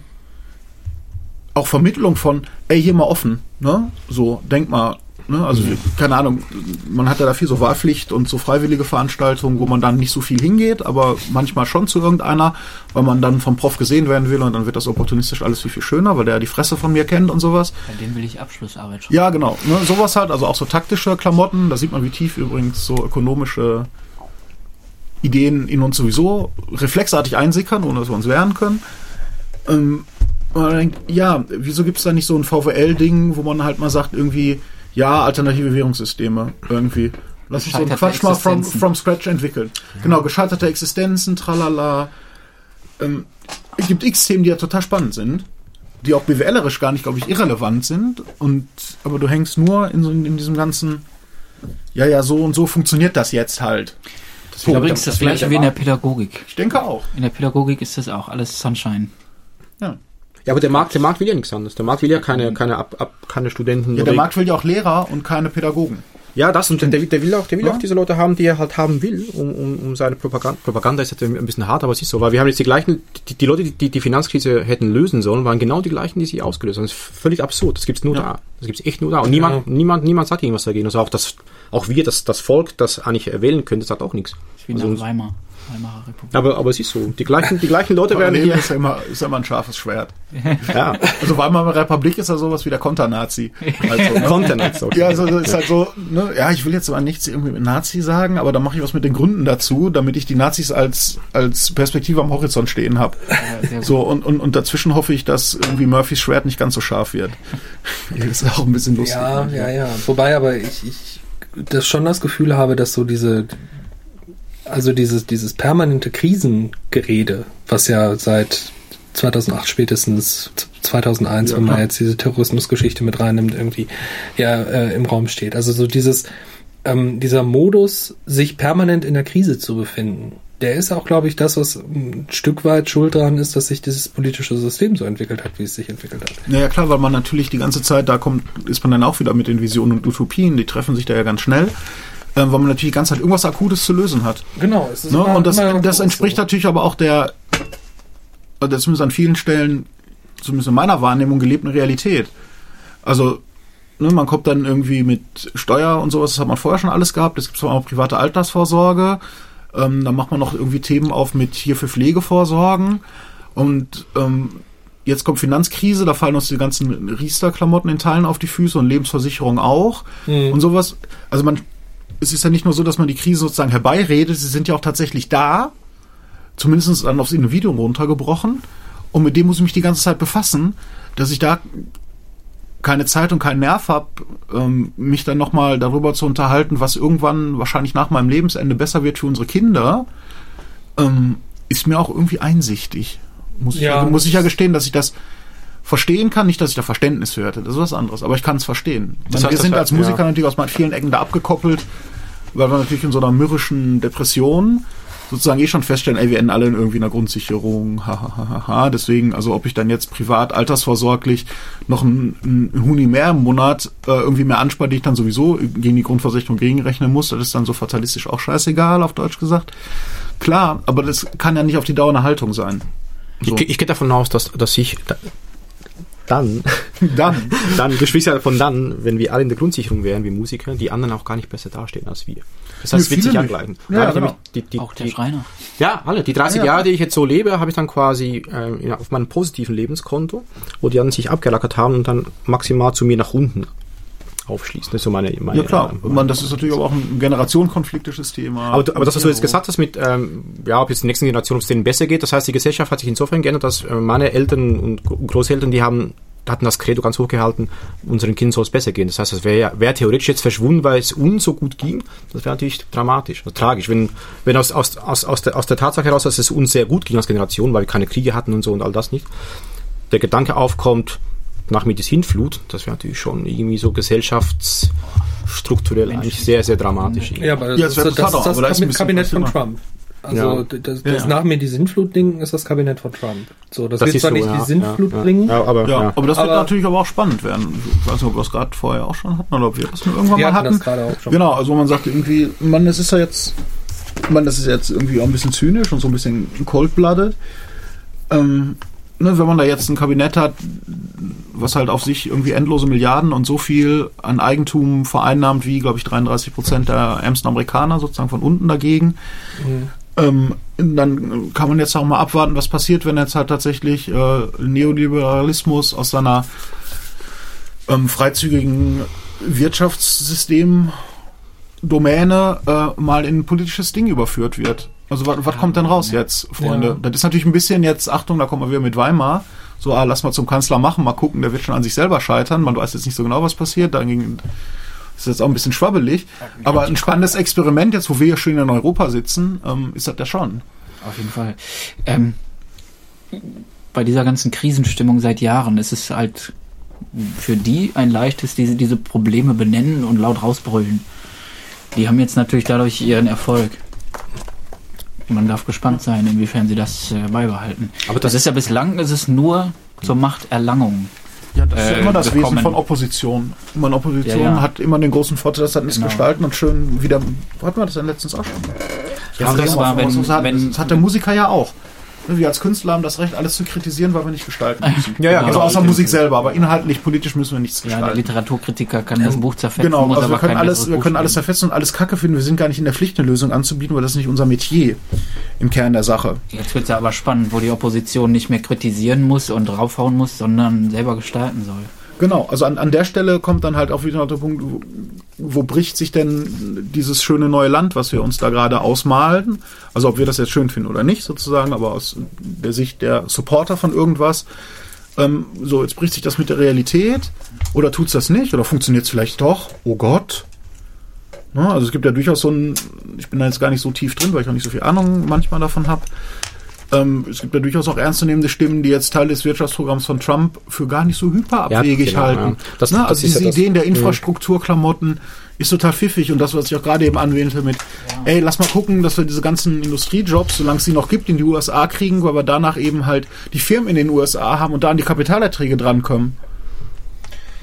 auch Vermittlung von, ey, hier mal offen, ne? So, denk mal, ne? Also, keine Ahnung, man hat ja da viel so Wahlpflicht und so freiwillige Veranstaltungen, wo man dann nicht so viel hingeht, aber manchmal schon zu irgendeiner, weil man dann vom Prof gesehen werden will und dann wird das opportunistisch alles viel, viel schöner, weil der die Fresse von mir kennt und sowas. Bei denen will ich Abschlussarbeit schon. Ja, genau. Ne, sowas halt, also auch so taktische Klamotten. Da sieht man, wie tief übrigens so ökonomische Ideen in uns sowieso reflexartig einsickern, ohne dass wir uns wehren können. Ähm, und man denkt, ja, wieso gibt's da nicht so ein VWL-Ding, wo man halt mal sagt, irgendwie, ja, alternative Währungssysteme, irgendwie. Lass uns so einen Quatsch mal from, from scratch entwickeln. Genau, gescheiterte Existenzen, tralala. Ähm, es gibt x Themen, die ja total spannend sind die auch BWLerisch gar nicht, glaube ich, irrelevant sind. Und aber du hängst nur in, so, in diesem ganzen, ja, ja, so und so funktioniert das jetzt halt. Das ist übrigens das gleiche wie in der Pädagogik. Ich denke auch. In der Pädagogik ist das auch alles Sunshine. Ja, Ja, aber der Markt, der Markt will ja nichts anderes. Der Markt will ja keine, keine, ab, ab, keine Studenten. ja der Markt will ja auch Lehrer und keine Pädagogen. Ja, das und der, der will auch, der will Ja. auch diese Leute haben, die er halt haben will, um, um, um seine Propaganda. Propaganda ist jetzt ein bisschen hart, aber es ist so, weil wir haben jetzt die gleichen, die, die Leute, die die Finanzkrise hätten lösen sollen, waren genau die gleichen, die sie ausgelöst haben. Das ist völlig absurd. Das gibt's nur Ja. da. Das gibt's echt nur da. Und niemand, niemand, niemand sagt irgendwas dagegen. Also auch das, auch wir, das, das Volk, das eigentlich wählen könnte, sagt auch nichts. Ist wie Also nach Weimar. Weimarer Republik. aber, aber es ist so. Die gleichen, die gleichen Leute werden hier, ist ja immer, ist ja immer ein scharfes Schwert. ja, Also Weimarer Republik ist ja sowas wie der Konternazi. Also, ne? Content. So. Ja, also ist halt so, ne, ja, ich will jetzt aber nichts irgendwie mit Nazi sagen, aber dann mache ich was mit den Gründen dazu, damit ich die Nazis als, als Perspektive am Horizont stehen habe. Ja. So, und, und, und dazwischen hoffe ich, dass irgendwie Murphys Schwert nicht ganz so scharf wird. das ist auch ein bisschen lustig. Ja, ja, ja. Wobei aber ich, ich das schon das Gefühl habe, dass so diese, also dieses, dieses permanente Krisengerede, was ja seit 2008 spätestens 2001, Ja, wenn man jetzt diese Terrorismusgeschichte mit reinnimmt, irgendwie ja äh, im Raum steht. Also so dieses, ähm, dieser Modus, sich permanent in der Krise zu befinden, der ist auch, glaube ich, das, was ein Stück weit schuld daran ist, dass sich dieses politische System so entwickelt hat, wie es sich entwickelt hat. Naja, klar, weil man natürlich die ganze Zeit, da kommt, ist man dann auch wieder mit den Visionen und Utopien, die treffen sich da ja ganz schnell, weil man natürlich die ganze Zeit irgendwas Akutes zu lösen hat. Genau. Es ist Ne? immer- Und das, das entspricht so. natürlich aber auch der, oder zumindest an vielen Stellen, zumindest in meiner Wahrnehmung, gelebten Realität. Also, ne, man kommt dann irgendwie mit Steuer und sowas, das hat man vorher schon alles gehabt. Es gibt zwar auch private Altersvorsorge. Ähm, dann macht man noch irgendwie Themen auf mit hier für Pflegevorsorgen. Und ähm, jetzt kommt Finanzkrise, da fallen uns die ganzen Riester-Klamotten in Teilen auf die Füße und Lebensversicherung auch. Mhm. Und sowas. Also man, es ist ja nicht nur so, dass man die Krise sozusagen herbeiredet, sie sind ja auch tatsächlich da. Zumindest dann aufs Individuum runtergebrochen. Und mit dem muss ich mich die ganze Zeit befassen, dass ich da keine Zeit und keinen Nerv habe, ähm, mich dann nochmal darüber zu unterhalten, was irgendwann wahrscheinlich nach meinem Lebensende besser wird für unsere Kinder, ähm, ist mir auch irgendwie einsichtig. Muss ich, Ja. ja, muss ich ja gestehen, dass ich das verstehen kann, nicht, dass ich da Verständnis für hätte, das ist was anderes, aber ich kann es verstehen. Das heißt, wir das sind wär- als Musiker ja. natürlich aus vielen Ecken da abgekoppelt, weil wir natürlich in so einer mürrischen Depression sozusagen eh schon feststellen, ey, wir enden alle in irgendwie einer Grundsicherung, ha, ha, ha, ha, ha. Deswegen, also ob ich dann jetzt privat, altersvorsorglich noch ein, ein Huni mehr im Monat äh, irgendwie mehr anspare, die ich dann sowieso gegen die Grundversicherung gegenrechnen muss, das ist dann so fatalistisch auch scheißegal, auf Deutsch gesagt. Klar, aber das kann ja nicht auf die Dauer eine Haltung sein. So. Ich, ich gehe davon aus, dass, dass ich dann, Dann. dann, du sprichst ja von dann, wenn wir alle in der Grundsicherung wären, wie Musiker, die anderen auch gar nicht besser dastehen als wir. Das heißt, es Nee, wird sich viele nicht. angleichen. Ja, genau. die, die, Auch der die, Schreiner. Ja, alle. Die 30 Ja, ja. Jahre, die ich jetzt so lebe, habe ich dann quasi äh, auf meinem positiven Lebenskonto, wo die anderen sich abgelackert haben und dann maximal zu mir nach unten aufschließen. Das ist so meine, meine Ja klar, äh, man, das ist natürlich aber auch ein generationenkonfliktisches Thema. aber, aber das, was du jetzt gesagt hast mit, ähm, ja, ob jetzt die nächsten Generationen, ob es denen besser geht, das heißt, die Gesellschaft hat sich insofern geändert, dass äh, meine Eltern und Gro- Großeltern, die haben, hatten das Credo ganz hochgehalten, unseren Kindern soll es besser gehen. Das heißt, es wäre wäre theoretisch jetzt verschwunden, weil es uns so gut ging. Das wäre natürlich dramatisch, also tragisch. Wenn, wenn aus, aus, aus, aus, der, aus der Tatsache heraus, dass es uns sehr gut ging als Generation, weil wir keine Kriege hatten und so und all das nicht, der Gedanke aufkommt, nach mir die Sintflut, das wäre natürlich schon irgendwie so gesellschaftsstrukturell eigentlich sehr, sehr dramatisch. Ja, aber das, Ja, das das, das, das ist ein Kabinett von was Trump. Also Ja. das, das ja. nach mir die Sintflut-Ding ist das Kabinett von Trump. So, das, wird ist zwar so, nicht ja, die Sintflut ja, bringen. Ja, aber, Ja, ja. aber das wird Aber- natürlich aber auch spannend werden. Ich weiß nicht, ob wir es gerade vorher auch schon hatten oder ob wir das nur irgendwann Wir mal hatten hatten. das gerade auch schon. Genau, also man sagt irgendwie, man, das ist ja jetzt, man, das ist jetzt irgendwie auch ein bisschen zynisch und so ein bisschen cold-blooded. Ähm, ne, wenn man da jetzt ein Kabinett hat, was halt auf sich irgendwie endlose Milliarden und so viel an Eigentum vereinnahmt wie, glaube ich, 33 Prozent der ärmsten Amerikaner sozusagen von unten dagegen. Ähm, dann kann man jetzt auch mal abwarten, was passiert, wenn jetzt halt tatsächlich äh, Neoliberalismus aus seiner ähm, freizügigen Wirtschaftssystem Domäne äh, mal in ein politisches Ding überführt wird. Also was, was kommt denn raus jetzt, Freunde? Ja. Das ist natürlich ein bisschen jetzt, Achtung, da kommen wir wieder mit Weimar. So, ah, lass mal zum Kanzler machen, mal gucken, der wird schon an sich selber scheitern. Man weiß jetzt nicht so genau, was passiert. Dagegen ist jetzt auch ein bisschen schwabbelig. Aber ein spannendes Experiment, jetzt wo wir hier schön in Europa sitzen, ähm, ist das ja schon. Auf jeden Fall. Ähm, bei dieser ganzen Krisenstimmung seit Jahren ist es halt für die ein leichtes, diese, diese Probleme benennen und laut rausbrüllen. Die haben jetzt natürlich dadurch ihren Erfolg. Man darf gespannt sein, inwiefern sie das äh, beibehalten. Aber das, das- ist ja bislang ist es nur zur Machterlangung. Ja, das ist ja Äh, immer das bekommen. Wesen von Opposition. Man Opposition Ja, ja. hat immer den großen Vorteil, dass das Genau. gestalten und schön wieder. Hatten wir das denn letztens auch schon? Ja, das, das war, wenn- wenn- das hat der Musiker ja auch. Wir als Künstler haben das Recht, alles zu kritisieren, weil wir nicht gestalten müssen. Ja, ja, also genau. außer Musik selber, aber inhaltlich, politisch müssen wir nichts Ja, der gestalten. Literaturkritiker kann das Buch zerfetzen, Genau, muss also aber wir können alles, wir können alles zerfetzen und alles Kacke finden. Wir sind gar nicht in der Pflicht, eine Lösung anzubieten, weil das ist nicht unser Metier im Kern der Sache. Jetzt wird es ja aber spannend, wo die Opposition nicht mehr kritisieren muss und draufhauen muss, sondern selber gestalten soll. Genau, also an, an der Stelle kommt dann halt auch wieder der Punkt, wo, bricht sich denn dieses schöne neue Land, was wir uns da gerade ausmalen, also ob wir das jetzt schön finden oder nicht sozusagen, aber aus der Sicht der Supporter von irgendwas, ähm, so jetzt bricht sich das mit der Realität. Oder tut's das nicht? Oder funktioniert's vielleicht doch, oh Gott. Na, also es gibt ja durchaus so ein, ich bin da jetzt gar nicht so tief drin, weil ich auch nicht so viel Ahnung manchmal davon habe, ähm, es gibt ja durchaus auch ernstzunehmende Stimmen, die jetzt Teil des Wirtschaftsprogramms von Trump für gar nicht so hyperabwegig Ja, genau, halten. ja. Das- ne? das Also ist ja diese das- Ideen der Infrastrukturklamotten ist total pfiffig und das, was ich auch gerade eben anwählte mit, ey, lass mal gucken, dass wir diese ganzen Industriejobs, solange es sie noch gibt, in die USA kriegen, weil wir danach eben halt die Firmen in den USA haben und da an die Kapitalerträge drankommen.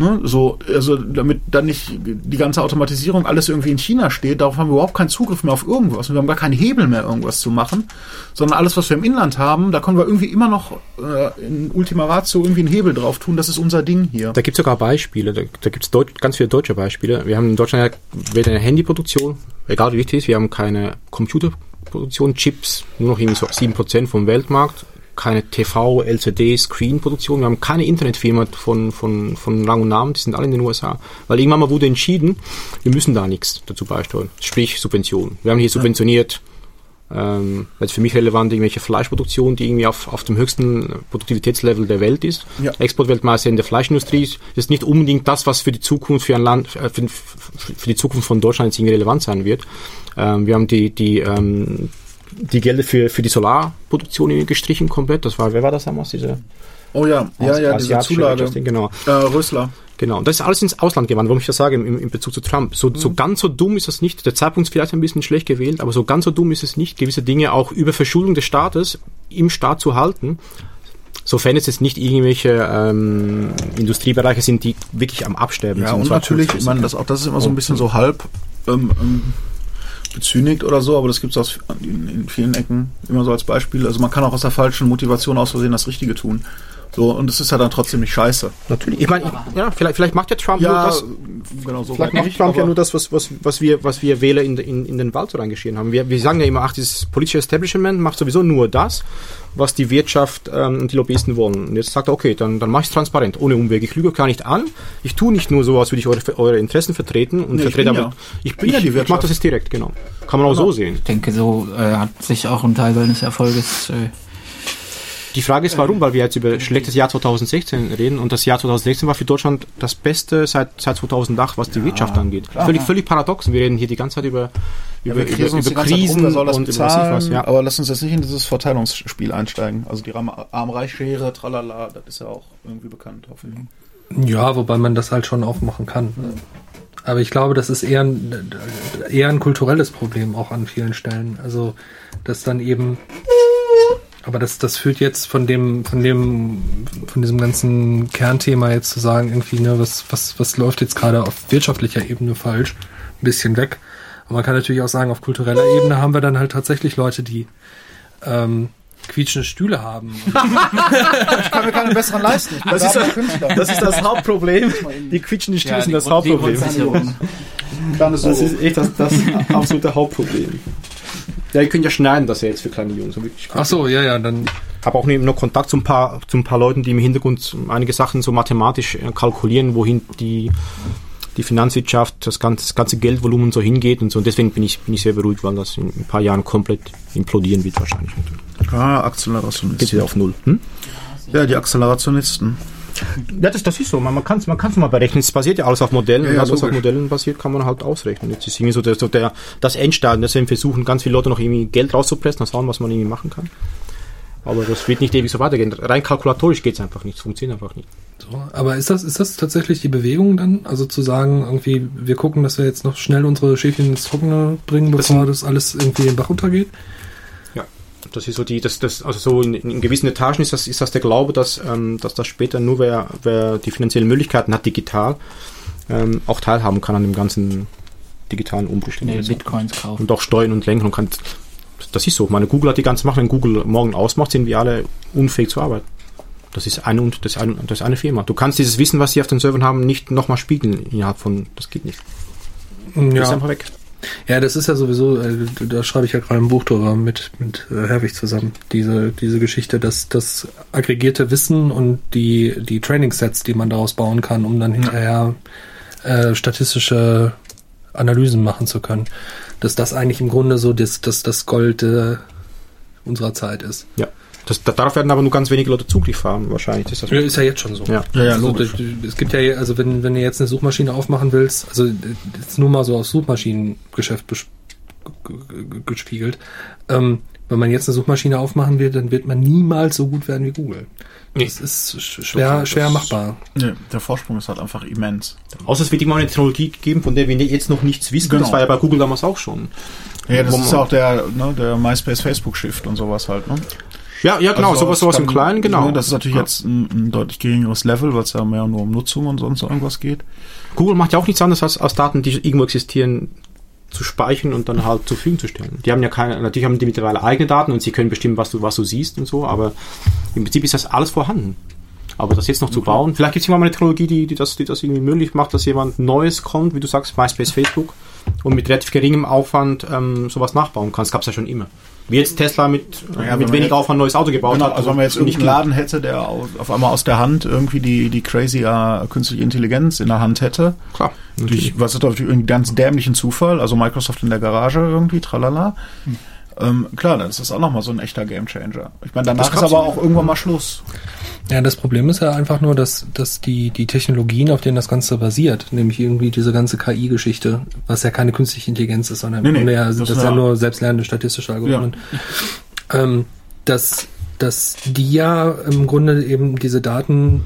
Ne, so, also damit dann nicht die ganze Automatisierung alles irgendwie in China steht, darauf haben wir überhaupt keinen Zugriff mehr auf irgendwas. Und wir haben gar keinen Hebel mehr, irgendwas zu machen, sondern alles, was wir im Inland haben, da können wir irgendwie immer noch äh, in Ultima Ratio irgendwie einen Hebel drauf tun. Das ist unser Ding hier. Da gibt es sogar Beispiele, da, da gibt es ganz viele deutsche Beispiele. Wir haben in Deutschland ja weder eine Handyproduktion, egal wie wichtig ist, wir haben keine Computerproduktion, Chips, nur noch irgendwie so 7% vom Weltmarkt, keine TV, LCD, Screen-Produktion, wir haben keine Internetfirma von, von, von Rang und Namen, die sind alle in den USA. Weil irgendwann mal wurde entschieden, wir müssen da nichts dazu beisteuern, sprich Subventionen. Wir haben hier subventioniert, ähm, jetzt für mich relevant irgendwelche Fleischproduktion, die irgendwie auf, auf dem höchsten Produktivitätslevel der Welt ist. Ja. Exportweltmeister in der Fleischindustrie ist ist nicht unbedingt das, was für die Zukunft für ein Land, äh, für, für für die Zukunft von Deutschland jetzt irgendwie relevant sein wird. Ähm, wir haben die, die, ähm, die Gelder für, für die Solarproduktion gestrichen komplett. Das war, wer war das damals? Diese Oh ja, ja, ja, diese Zulage. Wirtschaftsding, Genau. Äh, Rösler. Genau, und das ist alles ins Ausland gewandert, warum ich das sage im, im Bezug zu Trump. So, so ganz so dumm ist das nicht. Der Zeitpunkt ist vielleicht ein bisschen schlecht gewählt, aber so ganz so dumm ist es nicht, gewisse Dinge auch über Verschuldung des Staates im Staat zu halten, sofern es jetzt nicht irgendwelche ähm, Industriebereiche sind, die wirklich am Absterben Ja, sind. und zwar natürlich, ich meine, das, auch das ist immer so ein bisschen so halb ähm, ähm, bezünigt oder so, aber das gibt es in, in vielen Ecken immer so als Beispiel. Also man kann auch aus der falschen Motivation aus Versehen das Richtige tun. So, und es ist ja dann trotzdem nicht scheiße. Natürlich. Ich meine, ich- ja, vielleicht, vielleicht macht der Trump nur das, genau so. Vielleicht macht Trump ja nur das, was, was, was, wir, was wir Wähler in, in, in den Wald so reingeschrieben haben. Wir, wir sagen ja immer, ach, dieses politische Establishment macht sowieso nur das, was die Wirtschaft ähm, und die Lobbyisten wollen. Und jetzt sagt er, okay, dann, dann mache ich es transparent, ohne Umweg. Ich lüge gar nicht an. Ich tue nicht nur so, als würde ich eure, eure Interessen vertreten und Nee, ich vertrete bin aber. ja- ich, bin ich, ja die ich mache Wirtschaft. das jetzt direkt, genau. Kann man auch so sehen. Ich denke, so äh, hat sich auch ein Teil seines Erfolges. Äh, Die Frage ist, warum? Weil wir jetzt über schlechtes Jahr 2016 reden und das Jahr 2016 war für Deutschland das Beste seit, seit 2008, was die Wirtschaft angeht. Völlig, völlig paradox. Wir reden hier die ganze Zeit über, Ja, über, wir über, über Krisen das und über was bezahlen. Ja. aber lass uns jetzt nicht in dieses Verteilungsspiel einsteigen. Also die Arm- Arm-Reich-Schere, tralala, das ist ja auch irgendwie bekannt, hoffe ich. Ja, wobei man das halt schon aufmachen kann. Aber ich glaube, das ist eher ein, eher ein kulturelles Problem auch an vielen Stellen. Also, dass dann eben, aber das, das führt jetzt von dem, von dem, von diesem ganzen Kernthema jetzt zu sagen, irgendwie, ne, was, was, was läuft jetzt gerade auf wirtschaftlicher Ebene falsch, ein bisschen weg. Und man kann natürlich auch sagen, auf kultureller Ebene haben wir dann halt tatsächlich Leute, die ähm, quietschende Stühle haben. Ich kann mir keinen besseren leisten. Das ist, das ist das Hauptproblem. Die quietschenden Stühle sind das Hauptproblem. Das ist echt das, das absolute Hauptproblem. Ja, ihr könnt ja schneiden das ja jetzt für kleine Jungs. Wirklich Ach so, ja, ja, dann habe auch noch Kontakt zu ein paar zu ein paar Leuten, die im Hintergrund einige Sachen so mathematisch äh, kalkulieren, wohin die die Finanzwirtschaft, das ganze, das ganze Geldvolumen so hingeht und so. Und deswegen bin ich bin ich sehr beruhigt, weil das in ein paar Jahren komplett implodieren wird wahrscheinlich. Ah, geht Akzelerationisten. wieder auf null. Hm? Ja, die Akzelerationisten. Ja, das, das ist so. Man, man kann es man kann's mal berechnen. Es basiert ja alles auf Modellen. Ja, und ja, alles, was auf. Modellen basiert, kann man halt ausrechnen. Jetzt ist irgendwie so, der, so der, das Endstadium. Deswegen versuchen ganz viele Leute noch irgendwie Geld rauszupressen, und schauen, was man irgendwie machen kann. Aber das wird nicht ewig so weitergehen. Rein kalkulatorisch geht es einfach nicht. Es funktioniert einfach nicht. So, aber ist das, ist das tatsächlich die Bewegung dann? Also zu sagen, irgendwie, wir gucken, dass wir jetzt noch schnell unsere Schäfchen ins Trockene bringen, bevor das, alles irgendwie den Bach runtergeht? Ja. Das ist so die, das, das, also so in, in gewissen Etagen ist das, ist das der Glaube, dass, ähm, dass das später nur wer, wer die finanziellen Möglichkeiten hat, digital, ähm, auch teilhaben kann an dem ganzen digitalen Umbruch. haben. Bitcoins kaufen. und auch steuern und lenken und kann. Das ist so. Meine Google hat die ganze Macht. Wenn Google morgen ausmacht, sind wir alle unfähig zu arbeiten. Das ist eine und das ist eine, das ist eine Firma. Du kannst dieses Wissen, was sie auf den Servern haben, nicht nochmal spiegeln innerhalb von. Das geht nicht. Das ist Ja. einfach weg. Ja, das ist ja sowieso, äh, da schreibe ich ja gerade ein Buch drüber mit, mit äh, Herwig zusammen. Diese, diese Geschichte, dass das aggregierte Wissen und die, die Trainingssets, die man daraus bauen kann, um dann hinterher äh, statistische Analysen machen zu können. Dass das eigentlich im Grunde so das, das, das Gold äh, unserer Zeit ist. Ja. Das, da, darauf werden aber nur ganz wenige Leute Zugriff haben, wahrscheinlich. Ist das Ja, ist ja jetzt schon so. Ja. Ja, ja, also, logisch. es gibt ja, also wenn, wenn du jetzt eine Suchmaschine aufmachen willst, also d- jetzt nur mal so aufs Suchmaschinengeschäft gespiegelt, ähm, Wenn man jetzt eine Suchmaschine aufmachen wird, dann wird man niemals so gut werden wie Google. Nee. Das ist sch- schwer, Das- schwer machbar. Nee, der Vorsprung ist halt einfach immens. Außer es wird immer eine Technologie geben, von der wir jetzt noch nichts wissen. Genau. Das war ja bei Google damals auch schon. Ja, das ist auch der, ne, der MySpace-Facebook-Shift und sowas halt, ne? Ja, ja, genau, Also sowas, sowas im Kleinen, genau. ne, Das ist natürlich Ja. jetzt ein, ein deutlich geringeres Level, weil es ja mehr nur um Nutzung und sonst irgendwas geht. Google macht ja auch nichts anderes, als, als Daten, die irgendwo existieren, zu speichern und dann halt zur Verfügung zu stellen. Die haben ja keine, natürlich haben die mittlerweile eigene Daten und sie können bestimmen, was du, was du siehst und so, aber im Prinzip ist das alles vorhanden. Aber das jetzt noch zu bauen, vielleicht gibt es irgendwann mal eine Technologie, die, die, das, die das irgendwie möglich macht, dass jemand Neues kommt, wie du sagst, MySpace, Facebook, und mit relativ geringem Aufwand ähm, sowas nachbauen kann. Das gab es ja schon immer. Wie jetzt Tesla mit, wenn mit wenig jetzt- Aufwand ein neues Auto gebaut Genau, hat. also wenn man jetzt nicht irgendeinen Laden hätte, der au- auf einmal aus der Hand irgendwie die, die crazy äh, künstliche Intelligenz in der Hand hätte, Klar, durch, was ist durch einen ganz dämlichen Zufall, also Microsoft in der Garage irgendwie, tralala. Ähm, klar, dann ist das auch nochmal so ein echter Gamechanger. Ich meine, danach Das ist aber ja. auch irgendwann mal Schluss. Ja, das Problem ist ja einfach nur, dass, dass die, die Technologien, auf denen das Ganze basiert, nämlich irgendwie diese ganze KI-Geschichte, was ja keine künstliche Intelligenz ist, sondern Nee, nee, ja, das das, ist ja ja- nur selbstlernende statistische Algorithmen. Ähm, dass, dass die ja im Grunde eben diese Daten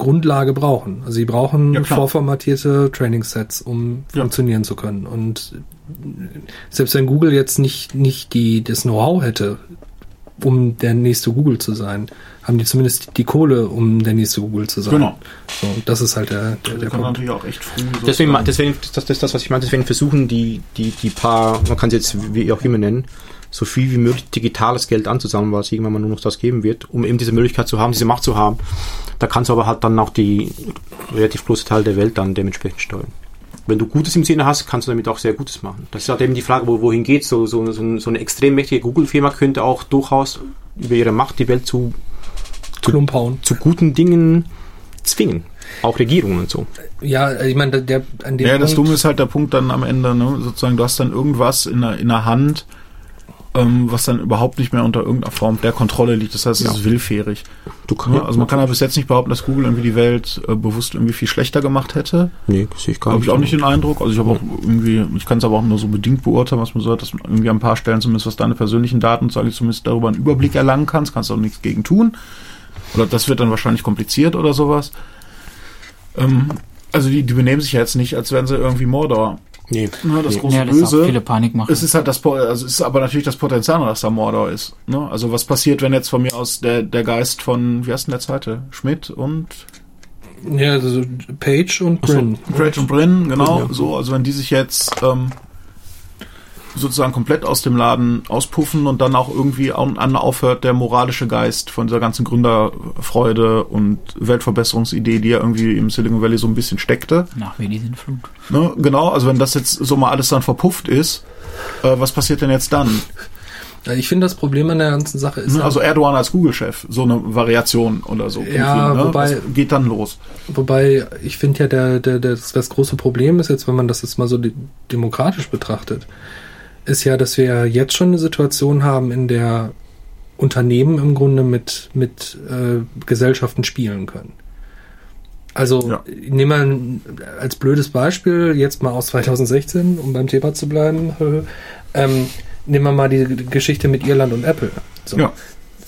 Grundlage brauchen. Also sie brauchen Ja, vorformatierte Trainingssets, um Ja. funktionieren zu können. Und selbst wenn Google jetzt nicht, nicht die, das Know-how hätte, um der nächste Google zu sein, haben die zumindest die Kohle, um der nächste Google zu sein. Genau. So, und das ist halt der, der, Der Punkt. natürlich auch echt früh. Deswegen, sozusagen- deswegen das, das ist das, was ich meine. Deswegen versuchen die, die, die paar, man kann es jetzt wie auch immer nennen, so viel wie möglich digitales Geld anzusammeln, weil es irgendwann mal nur noch das geben wird, um eben diese Möglichkeit zu haben, diese Macht zu haben. Da kannst du aber halt dann auch die relativ große Teil der Welt dann dementsprechend steuern. Wenn du Gutes im Sinne hast, kannst du damit auch sehr Gutes machen. Das ist halt eben die Frage, wo, wohin geht so, so, so, so eine extrem mächtige Google-Firma könnte auch durchaus über ihre Macht die Welt zu, Klump hauen. zu guten Dingen zwingen. Auch Regierungen und so. Ja, ich meine, der, der an dem Ja, das Punkt, Dumme ist halt der Punkt dann am Ende, ne? sozusagen, du hast dann irgendwas in der, in der Hand, ähm, was dann überhaupt nicht mehr unter irgendeiner Form der Kontrolle liegt. Das heißt, es Ja. ist willfährig. Du Ja, also man kann ja bis jetzt nicht behaupten, dass Google irgendwie die Welt äh, bewusst irgendwie viel schlechter gemacht hätte. Nee, das sehe ich gar Habe nicht. ich auch nicht den Eindruck. Also ich habe auch irgendwie, ich kann es aber auch nur so bedingt beurteilen, was man so hat, dass man irgendwie an ein paar Stellen zumindest was deine persönlichen Daten, sage ich zumindest darüber einen Überblick erlangen kannst, kannst auch nichts gegen tun. Oder das wird dann wahrscheinlich kompliziert oder sowas. Ähm, also die, die benehmen sich ja jetzt nicht, als wären sie irgendwie Mordor. Nee. Ne, das Nee. große Ja, das Böse. viele Panik machen. Es ist halt das, also es ist aber natürlich das Potenzial, dass da Mordor ist. Ne? Also was passiert, wenn jetzt von mir aus der, der Geist von, wie heißt denn der zweite? Schmidt und ja, also Page und Brin. Craig und Bryn, genau, Bryn, ja. so, also wenn die sich jetzt ähm, sozusagen komplett aus dem Laden auspuffen und dann auch irgendwie an, an aufhört der moralische Geist von dieser ganzen Gründerfreude und Weltverbesserungsidee, die ja irgendwie im Silicon Valley so ein bisschen steckte. Nach mir die. Ne? Genau, also wenn das jetzt so mal alles dann verpufft ist, äh, was passiert denn jetzt dann? Ich finde, das Problem an der ganzen Sache ist, Ne? Also Erdogan als Google-Chef, so eine Variation oder so. Ja, ne? wobei- Was geht dann los? wobei ich finde ja, der, der, der, das, das große Problem ist jetzt, wenn man das jetzt mal so de demokratisch betrachtet, ist ja, dass wir jetzt schon eine Situation haben, in der Unternehmen im Grunde mit, mit äh, Gesellschaften spielen können. Also Ja. nehmen wir als blödes Beispiel jetzt mal aus 2016, um beim Thema zu bleiben, ähm, nehmen wir mal die Geschichte mit Irland und Apple. So. Ja.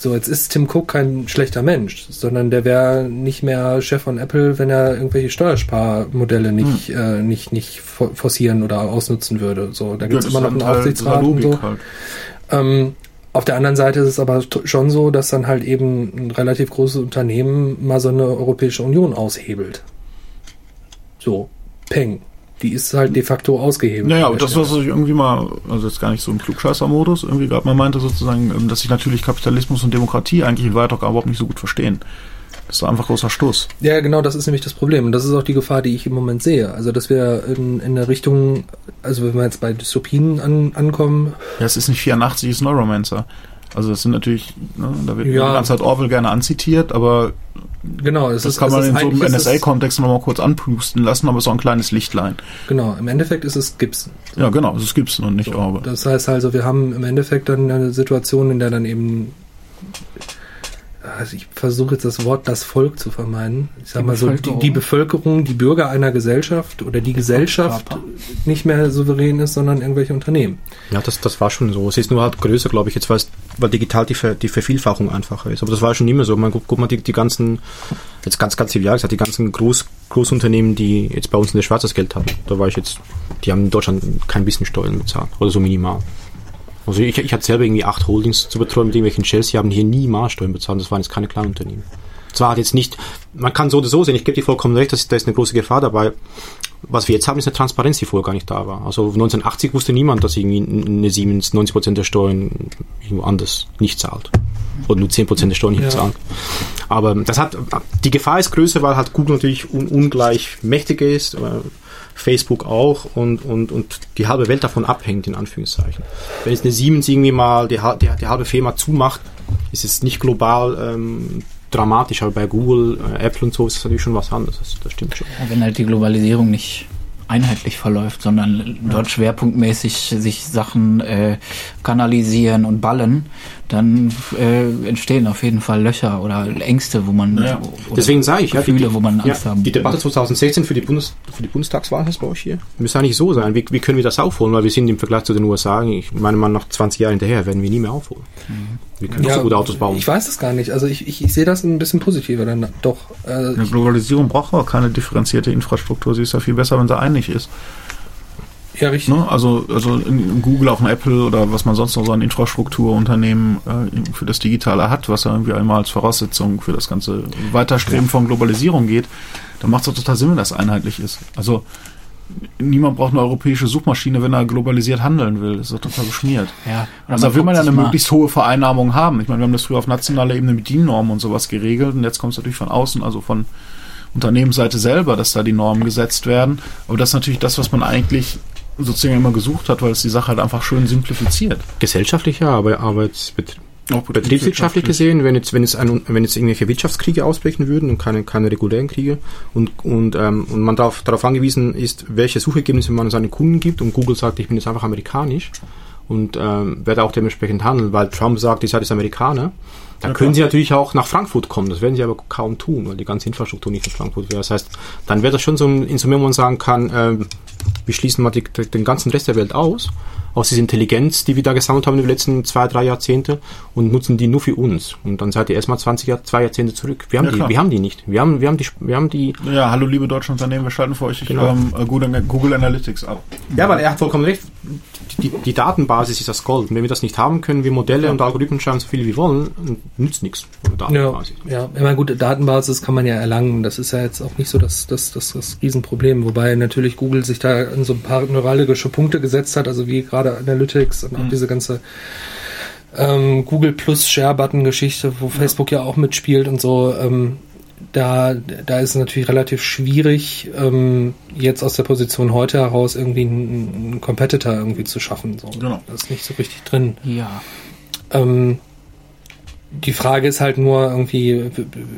So, jetzt ist Tim Cook kein schlechter Mensch, sondern der wäre nicht mehr Chef von Apple, wenn er irgendwelche Steuersparmodelle nicht, äh, nicht, nicht fo- forcieren oder ausnutzen würde. So, da gibt es immer noch einen Teil Aufsichtsrat dieser und so. Halt. Ähm, auf der anderen Seite ist es aber schon so, dass dann halt eben ein relativ großes Unternehmen mal so eine Europäische Union aushebelt. So, Peng. Die ist halt de facto ausgehebelt. Naja, der das, was ich irgendwie mal, also jetzt gar nicht so im Klugscheißer-Modus, irgendwie gerade mal meinte sozusagen, ähm, dass sich natürlich Kapitalismus und Demokratie eigentlich in Weiter überhaupt nicht so gut verstehen. Das ist einfach großer Stuss. Ja, genau, das ist nämlich das Problem. Und das ist auch die Gefahr, die ich im Moment sehe. Also, dass wir in, in der Richtung, also wenn wir jetzt bei Dystopien an, ankommen, Ja, es ist nicht 84, es ist Neuromancer. Also das sind natürlich, ne, da wird Ja. die ganze Zeit Orwell gerne anzitiert, aber genau, es das ist, kann es man ist in so einem ist es- NSA-Kontext nochmal kurz anpusten lassen, aber es ist auch ein kleines Lichtlein. Genau, im Endeffekt ist es Gibson. Ja, genau, das gibt's noch nicht So, Orwell. das heißt also, wir haben im Endeffekt dann eine Situation, in der dann eben, also ich versuche jetzt das Wort das Volk zu vermeiden. Ich sag Die mal so, die, Bevölkerung. die Bevölkerung, die Bürger einer Gesellschaft oder die Gesellschaft Körper. nicht mehr souverän ist, sondern irgendwelche Unternehmen. Ja, das, das war schon so. Es ist nur halt größer, glaube ich, jetzt, weil es weil digital die, Ver, die Vervielfachung einfacher ist. Aber das war schon immer so. Man guckt, guck mal die, die ganzen, jetzt ganz, ganz trivial gesagt, die ganzen Groß, Großunternehmen, die jetzt bei uns in der Schweiz das Geld haben. Da war ich jetzt, die haben in Deutschland kein bisschen Steuern bezahlt. Oder so minimal. Also ich, ich hatte selber irgendwie acht Holdings zu betreuen mit irgendwelchen Shells, die haben hier nie Maßsteuern bezahlt. Das waren jetzt keine kleinen Unternehmen. Zwar hat jetzt nicht, man kann so oder so sehen, ich gebe dir vollkommen recht, dass, da ist eine große Gefahr dabei. Was wir jetzt haben, ist eine Transparenz, die vorher gar nicht da war. Also 1980 wusste niemand, dass irgendwie eine Siemens 90% der Steuern irgendwo anders nicht zahlt. Oder nur 10% der Steuern nicht Ja. zahlt. Aber das hat, die Gefahr ist größer, weil halt Google natürlich un, ungleich mächtiger ist, äh, Facebook auch und, und, und die halbe Welt davon abhängt, in Anführungszeichen. Wenn jetzt eine Siemens irgendwie mal die, die, die halbe Firma zumacht, ist es nicht global ähm, dramatisch, aber bei Google, äh, Apple und so ist das natürlich schon was anderes. Das, das stimmt schon. Ja, wenn halt die Globalisierung nicht einheitlich verläuft, sondern dort schwerpunktmäßig sich Sachen äh, kanalisieren und ballen, dann äh, entstehen auf jeden Fall Löcher oder Ängste, wo man Ja. Deswegen sage ich, ja, Gefühle, wo man Angst ja, haben Die Debatte 2016 für die, Bundes, für die Bundestagswahl heißt bei euch hier, müsste eigentlich so sein. Wie, wie können wir das aufholen? Weil wir sind im Vergleich zu den USA, ich meine mal nach 20 Jahren hinterher, werden wir nie mehr aufholen. Wir können nicht so gute Autos bauen. Ich weiß es gar nicht. Also ich, ich, ich sehe das ein bisschen positiver dann doch. Äh, Eine Globalisierung braucht aber keine differenzierte Infrastruktur. Sie ist ja viel besser, wenn sie einig ist. ja, richtig. Ne? Also, also in Google, auch ein Apple oder was man sonst noch so an Infrastrukturunternehmen äh, für das Digitale hat, was ja irgendwie einmal als Voraussetzung für das ganze Weiterstreben von Globalisierung geht, dann macht es doch total Sinn, wenn das einheitlich ist. Also niemand braucht eine europäische Suchmaschine, wenn er globalisiert handeln will. Das ist doch total beschmiert. Ja, Also da will man ja eine möglichst hohe Vereinnahmung haben. Ich meine, wir haben das früher auf nationaler Ebene mit DIN-Normen und sowas geregelt und jetzt kommt es natürlich von außen, also von Unternehmensseite selber, dass da die Normen gesetzt werden. Aber das ist natürlich das, was man eigentlich sozusagen immer gesucht hat, weil es die Sache halt einfach schön simplifiziert. Gesellschaftlich ja, aber Arbeitsbet Auch betriebswirtschaftlich gesehen, wenn jetzt, wenn jetzt, ein, wenn jetzt irgendwelche Wirtschaftskriege ausbrechen würden und keine, keine regulären Kriege und, und, ähm, und man darauf, darauf angewiesen ist, welche Suchergebnisse man seinen Kunden gibt und Google sagt, ich bin jetzt einfach amerikanisch und ähm, werde auch dementsprechend handeln, weil Trump sagt, ich seid jetzt Amerikaner, dann Ja, können klar. sie natürlich auch nach Frankfurt kommen, das werden sie aber kaum tun, weil die ganze Infrastruktur nicht in Frankfurt wäre. Das heißt, dann wäre das schon so ein Instrument, wo man sagen kann, ähm, wir schließen mal die, den ganzen Rest der Welt aus, aus dieser Intelligenz, die wir da gesammelt haben in den letzten zwei, drei Jahrzehnte und nutzen die nur für uns. Und dann seid ihr erstmal 20 Jahr, zwei Jahrzehnte zurück. Wir haben, Ja, die, klar. wir haben die nicht. Wir haben, wir haben die, wir haben die, Ja, hallo liebe deutsche Unternehmen, wir schalten für euch Genau. ähm, äh, Google, Analytics ab. ja, weil er hat vollkommen recht. Die, die Datenbasis ist das Gold. Und wenn wir das nicht haben, können wir Modelle und Algorithmen schreiben, so viele wir wollen, und nützt nichts. Ohne Ja, Datenbasis. ja, ich meine, gute Datenbasis kann man ja erlangen. Das ist ja jetzt auch nicht so das, das, das, das Riesenproblem. Wobei natürlich Google sich da in so ein paar neuralgische Punkte gesetzt hat, also wie gerade Analytics und auch diese ganze ähm, Google Plus Share-Button-Geschichte, wo Facebook ja auch mitspielt und so. Ähm, da, da ist es natürlich relativ schwierig, ähm, jetzt aus der Position heute heraus irgendwie einen, einen Competitor irgendwie zu schaffen. So. Genau. Das ist nicht so richtig drin. Ja. Ähm, die Frage ist halt nur irgendwie,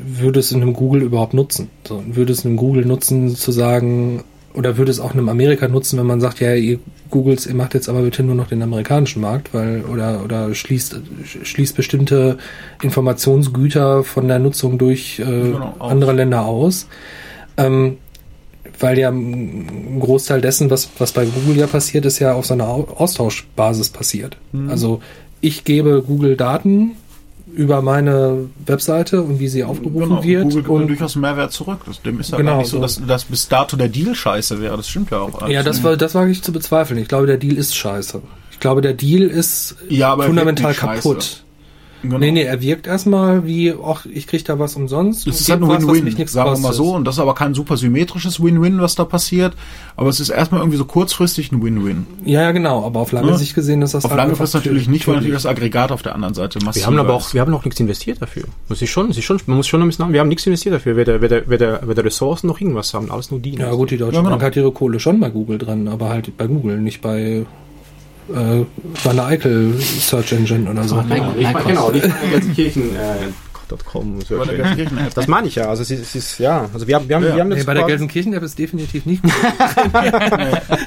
würde es in einem Google überhaupt nutzen? So, würde es in einem Google nutzen, zu sagen, oder würde es auch in einem Amerika nutzen, wenn man sagt, ja, ihr Googles, ihr macht jetzt aber bitte nur noch den amerikanischen Markt, weil, oder, oder schließt, schließt bestimmte Informationsgüter von der Nutzung durch äh, Genau, andere Länder aus. Ähm, weil ja ein Großteil dessen, was, was bei Google ja passiert, ist ja auf so einer Au- Austauschbasis passiert. Mhm. Also ich gebe Google Daten über meine Webseite und wie sie aufgerufen Genau, wird. Google gibt und, durchaus einen Mehrwert zurück. Das, dem ist ja Genau, gar nicht so, dass, dass bis dato der Deal scheiße wäre. Das stimmt ja auch. ja, das war, das wage ich zu bezweifeln. Ich glaube, der Deal ist scheiße. Ich glaube, der Deal ist Ja, fundamental kaputt. scheiße. Genau. Nee, nee, er wirkt erstmal wie, ach, ich krieg da was umsonst. Es ist halt ein Win-Win, nichts sagen wir mal so. Und das ist aber kein super symmetrisches Win-Win, was da passiert. Aber es ist erstmal irgendwie so kurzfristig ein Win-Win. Ja, ja, genau. Aber auf lange Ne? Sicht gesehen ist das Auf lange Frist natürlich nicht, weil natürlich das Aggregat auf der anderen Seite massiv Wir haben aber auch, wir haben auch nichts investiert dafür. Das ist schon, das ist schon, man muss schon ein bisschen, wir haben nichts investiert dafür. Weder, weder, weder, weder Ressourcen noch irgendwas haben, alles nur die. Ja gut, die Deutsche Ja, genau. Bank hat ihre Kohle schon bei Google dran, aber halt bei Google, nicht bei äh, bei einer Eichel Search Engine oder so. Like- Ich meine, genau, bei Gelsenkirchen, äh, .com. Das meine ich ja. Also es ist, es ist ja, also wir haben, wir haben, Ja. wir haben Nee, das bei der Gelsenkirchen-App ist definitiv nicht gut.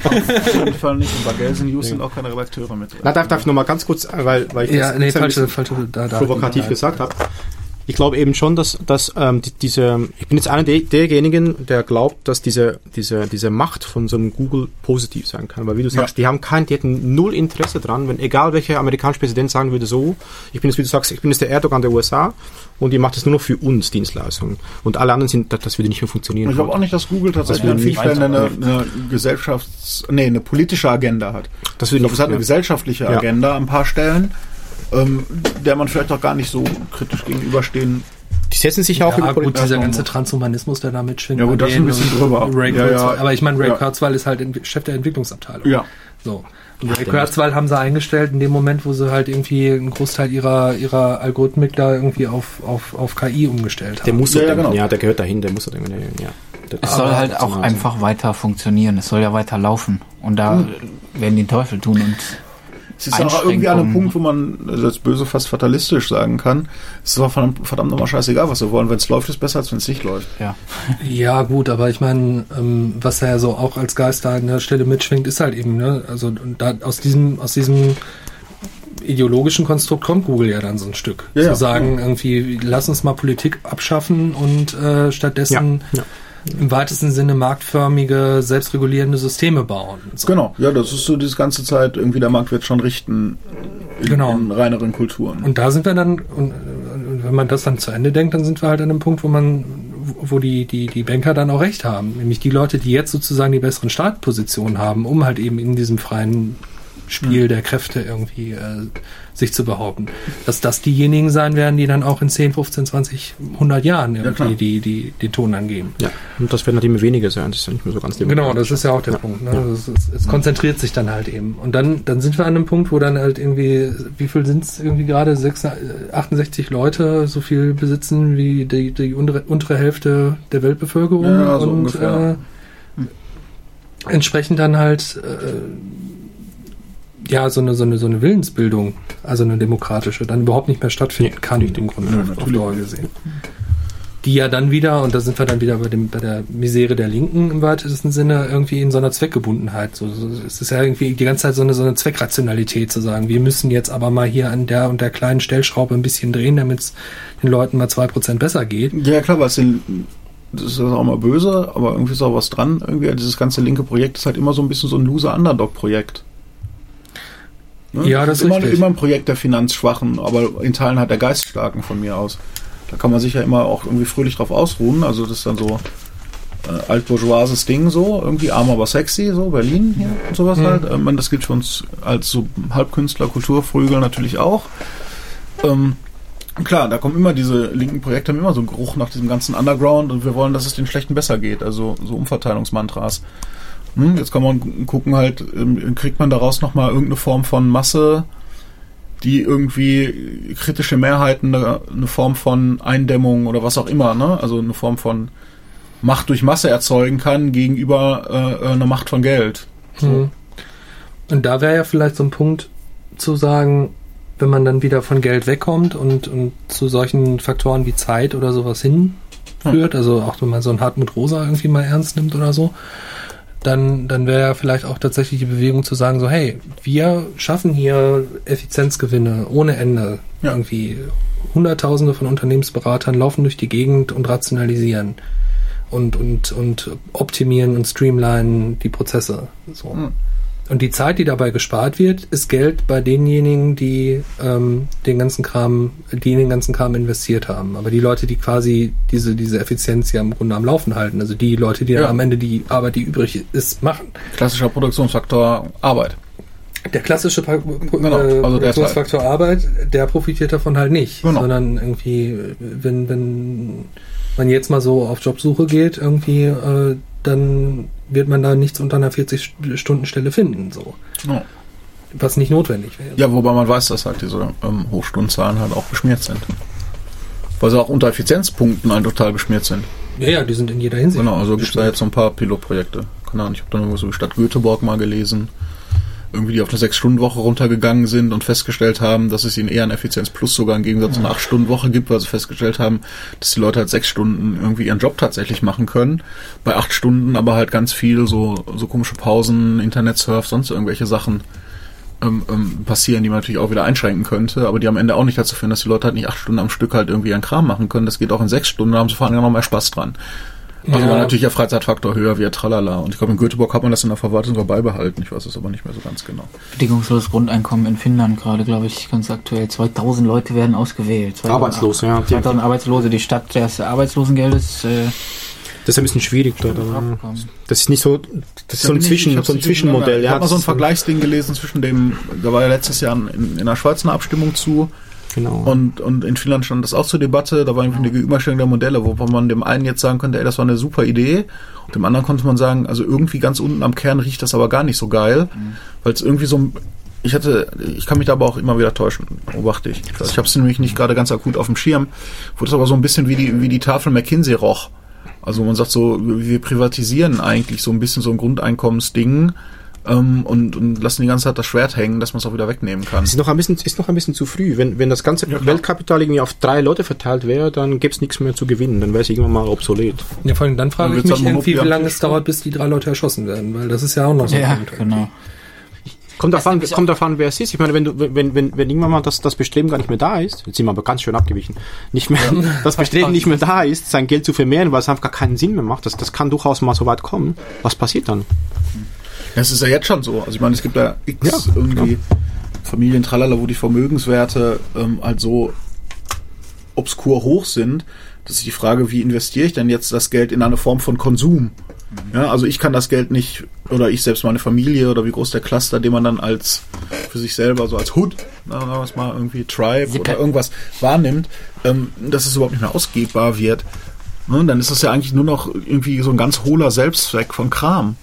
Auf jeden Fall nicht. Und bei Gelsen News sind auch keine Redakteure mit. Na, darf, darf ich noch mal ganz kurz, äh, weil, weil ich ja, das nee, falsche, falsche da, da, provokativ da, gesagt habe. Ich glaube eben schon, dass, dass ähm, die, diese, ich bin jetzt einer der, derjenigen, der glaubt, dass diese, diese, diese Macht von so einem Google positiv sein kann. Weil wie du sagst, Ja. die haben kein, die hätten null Interesse dran, wenn egal welcher amerikanische Präsident sagen würde, so, ich bin jetzt, wie du sagst, ich bin jetzt der Erdogan der USA und ihr macht es nur noch für uns Dienstleistungen. Und alle anderen sind, das, das würde nicht mehr funktionieren. Ich glaube auch nicht, dass Google tatsächlich an vielen nicht Stellen eine, eine Gesellschafts-, nee, eine politische Agenda hat. das Ich würde nicht es hat eine gesellschaftliche Ja. Agenda an ein paar Stellen, ähm, der man vielleicht auch gar nicht so kritisch gegenüberstehen. Die setzen sich ja auch Ja, über gut, dieser ganze. Transhumanismus, der da mitschwingt. Ja, gut, das ist ein bisschen drüber. Ray Ja, ja. Aber ich meine, Ray Ja. Kurzweil ist halt Chef der Entwicklungsabteilung. Ja. So. Und Ray Kurzweil haben sie eingestellt in dem Moment, wo sie halt irgendwie einen Großteil ihrer, ihrer Algorithmik da irgendwie auf, auf, auf KI umgestellt Der haben. muss so Ja, ja, genau. ja, der gehört dahin, der muss ja. Der- Es soll halt auch einfach weiter funktionieren. Es soll ja weiter laufen. Und da äh, werden die den Teufel tun und Es ist auch irgendwie an einem. Punkt, wo man also jetzt böse fast fatalistisch sagen kann, es ist doch verdammt, verdammt nochmal scheißegal, was wir wollen. Wenn es läuft, ist besser, als wenn es nicht läuft. ja. Ja, gut, aber ich meine, ähm, was er ja so auch als Geist da an der Stelle mitschwingt, ist halt eben, ne, also und da aus diesem, aus diesem ideologischen Konstrukt kommt Google ja dann so ein Stück. Ja, zu ja. sagen, irgendwie, lass uns mal Politik abschaffen und äh, stattdessen Ja, ja. Im weitesten Sinne marktförmige, selbstregulierende Systeme bauen. So. Genau, ja, das ist so diese ganze Zeit, irgendwie der Markt wird schon richten in, Genau. in reineren Kulturen. Und da sind wir dann, und, wenn man das dann zu Ende denkt, dann sind wir halt an einem Punkt, wo man, wo die, die, die Banker dann auch recht haben. Nämlich die Leute, die jetzt sozusagen die besseren Startpositionen haben, um halt eben in diesem freien Spiel der Kräfte irgendwie äh, sich zu behaupten. Dass das diejenigen sein werden, die dann auch in 10, 15, 20, 100 Jahren irgendwie die, die, den Ton angeben. Ja, und das werden halt immer weniger sein, das ist ja nicht mehr so ganz Genau, das ist ja auch der Ja. Punkt. Ne? Es, es, es konzentriert sich dann halt eben. Und dann, dann sind wir an einem Punkt, wo dann halt irgendwie, wie viel sind es irgendwie gerade? Sechs- äh, 68 Leute so viel besitzen wie die, die untere, untere Hälfte der Weltbevölkerung. Ja, so und ungefähr. äh, entsprechend dann halt äh, ja so eine, so, eine, so eine Willensbildung, also eine demokratische, dann überhaupt nicht mehr stattfinden Nee, kann im Grunde Ja, auf. Dauer gesehen die ja dann wieder, und da sind wir dann wieder bei, dem, bei der Misere der Linken im weitesten Sinne, irgendwie in so einer Zweckgebundenheit. So, so, es ist ja irgendwie die ganze Zeit so eine, so eine Zweckrationalität zu sagen, wir müssen jetzt aber mal hier an der und der kleinen Stellschraube ein bisschen drehen, damit es den Leuten mal zwei Prozent besser geht. Ja, klar, es den, das ist auch mal böse, aber irgendwie ist auch was dran. Irgendwie dieses ganze linke Projekt ist halt immer so ein bisschen so ein loser Underdog-Projekt. Ne? Ja, das ist immer, richtig. immer ein Projekt der Finanzschwachen, aber in Teilen halt der Geiststarken von mir aus. Da kann man sich ja immer auch irgendwie fröhlich drauf ausruhen. Also das ist dann so äh, altbourgeoises Ding so, irgendwie arm aber sexy, so Berlin hier und sowas Mhm. halt. Ähm, man, das gilt für uns als so Halbkünstler, Kulturfrügel natürlich auch. Ähm, klar, da kommen immer diese linken Projekte, haben immer so einen Geruch nach diesem ganzen Underground und wir wollen, dass es den Schlechten besser geht. Also so Umverteilungsmantras. Hm, jetzt kann man gucken halt, ähm, kriegt man daraus nochmal irgendeine Form von Masse, die irgendwie kritische Mehrheiten, eine, eine Form von Eindämmung oder was auch immer, ne? Also eine Form von Macht durch Masse erzeugen kann gegenüber äh, einer Macht von Geld. Mhm. Und da wäre ja vielleicht so ein Punkt zu sagen, wenn man dann wieder von Geld wegkommt und, und zu solchen Faktoren wie Zeit oder sowas hinführt, also auch wenn man so einen Hartmut Rosa irgendwie mal ernst nimmt oder so, dann, dann wäre ja vielleicht auch tatsächlich die Bewegung zu sagen, so, hey, wir schaffen hier Effizienzgewinne ohne Ende. Ja. Irgendwie Hunderttausende von Unternehmensberatern laufen durch die Gegend und rationalisieren und, und, und optimieren und streamlinen die Prozesse. So. Hm. Und die Zeit, die dabei gespart wird, ist Geld bei denjenigen, die ähm, den ganzen Kram, die in den ganzen Kram investiert haben. Aber die Leute, die quasi diese, diese Effizienz ja im Grunde am Laufen halten, also die Leute, die dann Ja. am Ende die Arbeit, die übrig ist, machen. Klassischer Produktionsfaktor Arbeit. Der klassische Pro Genau, äh, also der Produktionsfaktor Arbeit, der profitiert davon halt nicht. Genau. Sondern irgendwie, wenn, wenn man jetzt mal so auf Jobsuche geht, irgendwie, äh, dann wird man da nichts unter einer 40-Stunden-Stelle finden, so. Ja. Was nicht notwendig wäre. Ja, wobei man weiß, dass halt diese ähm, Hochstundenzahlen halt auch beschmiert sind. Weil sie auch unter Effizienzpunkten halt total beschmiert sind. Ja, ja, die sind in jeder Hinsicht. Genau, also gibt es da jetzt so ein paar Pilotprojekte. Keine Ahnung, ich habe dann irgendwo so die Stadt Göteborg mal gelesen. Irgendwie die auf eine 6-Stunden-Woche runtergegangen sind und festgestellt haben, dass es ihnen eher ein Effizienz Plus sogar im Gegensatz zu einer 8-Stunden-Woche gibt, weil sie festgestellt haben, dass die Leute halt 6 Stunden irgendwie ihren Job tatsächlich machen können. Bei 8 Stunden aber halt ganz viel so, so komische Pausen, Internetsurf, sonst irgendwelche Sachen ähm, ähm, passieren, die man natürlich auch wieder einschränken könnte, aber die am Ende auch nicht dazu führen, dass die Leute halt nicht acht Stunden am Stück halt irgendwie ihren Kram machen können. Das geht auch in sechs Stunden, da haben sie vor allem noch mehr Spaß dran. Also Ja. war natürlich der Freizeitfaktor höher wie Tralala. Und ich glaube, in Göteborg hat man das in der Verwaltung sogar beibehalten. Ich weiß es aber nicht mehr so ganz genau. Bedingungsloses Grundeinkommen in Finnland gerade, glaube ich, ganz aktuell. 2000 Leute werden ausgewählt. 2000 Arbeitslos, ja. 2000 Arbeitslose. Die Stadt des Arbeitslosengeldes. Äh, Das ist ein bisschen schwierig dort. abbekommen. Das ist nicht so, das ist so ein, Zwischen, so ein Zwischenmodell. Ich Ja, habe mal so ein Vergleichsding gelesen zwischen dem, da war ja letztes Jahr in, in der Schweiz eine Abstimmung zu Genau. und, und in Finnland stand das auch zur Debatte. Da war irgendwie eine Gegenüberstellung der Modelle, wo man dem einen jetzt sagen könnte, ey, das war eine super Idee. Und dem anderen konnte man sagen, also irgendwie ganz unten am Kern riecht das aber gar nicht so geil, weil es irgendwie so ein ich hatte, ich kann mich da aber auch immer wieder täuschen, beobachte ich. Ich habe es nämlich nicht gerade ganz akut auf dem Schirm, wo das aber so ein bisschen wie die, wie die Tafel McKinsey roch. Also man sagt so, wir privatisieren eigentlich so ein bisschen so ein Grundeinkommensding ähm, und, und lassen die ganze Zeit das Schwert hängen, dass man es auch wieder wegnehmen kann. Es ist noch ein bisschen, ist noch ein bisschen zu früh. Wenn, wenn das ganze Weltkapital irgendwie auf drei Leute verteilt wäre, dann gäbe es nichts mehr zu gewinnen. Dann wäre es irgendwann mal obsolet. Ja, vor allem dann frage Dann ich mich dann irgendwie, wie lange es dauert, bis die drei Leute erschossen werden, weil das ist ja auch noch so ein Ja, Punkt. genau. Kommt Das davon, kommt davon, wer es ist. Ich meine, wenn du, wenn, wenn, wenn irgendwann mal das, das Bestreben gar nicht mehr da ist, jetzt sind wir aber ganz schön abgewichen, nicht mehr, das Bestreben nicht mehr da ist, sein Geld zu vermehren, weil es einfach gar keinen Sinn mehr macht, das, das kann durchaus mal so weit kommen. Was passiert dann? Das ist ja jetzt schon so. Also ich meine, es gibt da x Ja, irgendwie Familien, tralala, wo die Vermögenswerte ähm, halt so obskur hoch sind. Das ist die Frage, wie investiere ich denn jetzt das Geld in eine Form von Konsum? Ja, also ich kann das Geld nicht, oder ich selbst meine Familie, oder wie groß der Cluster, den man dann als für sich selber, so als Hood, sagen wir es mal, irgendwie Tribe Sie oder irgendwas wahrnimmt, ähm, dass es überhaupt nicht mehr ausgebbar wird. Ne, dann ist das ja eigentlich nur noch irgendwie so ein ganz hohler Selbstzweck von Kram.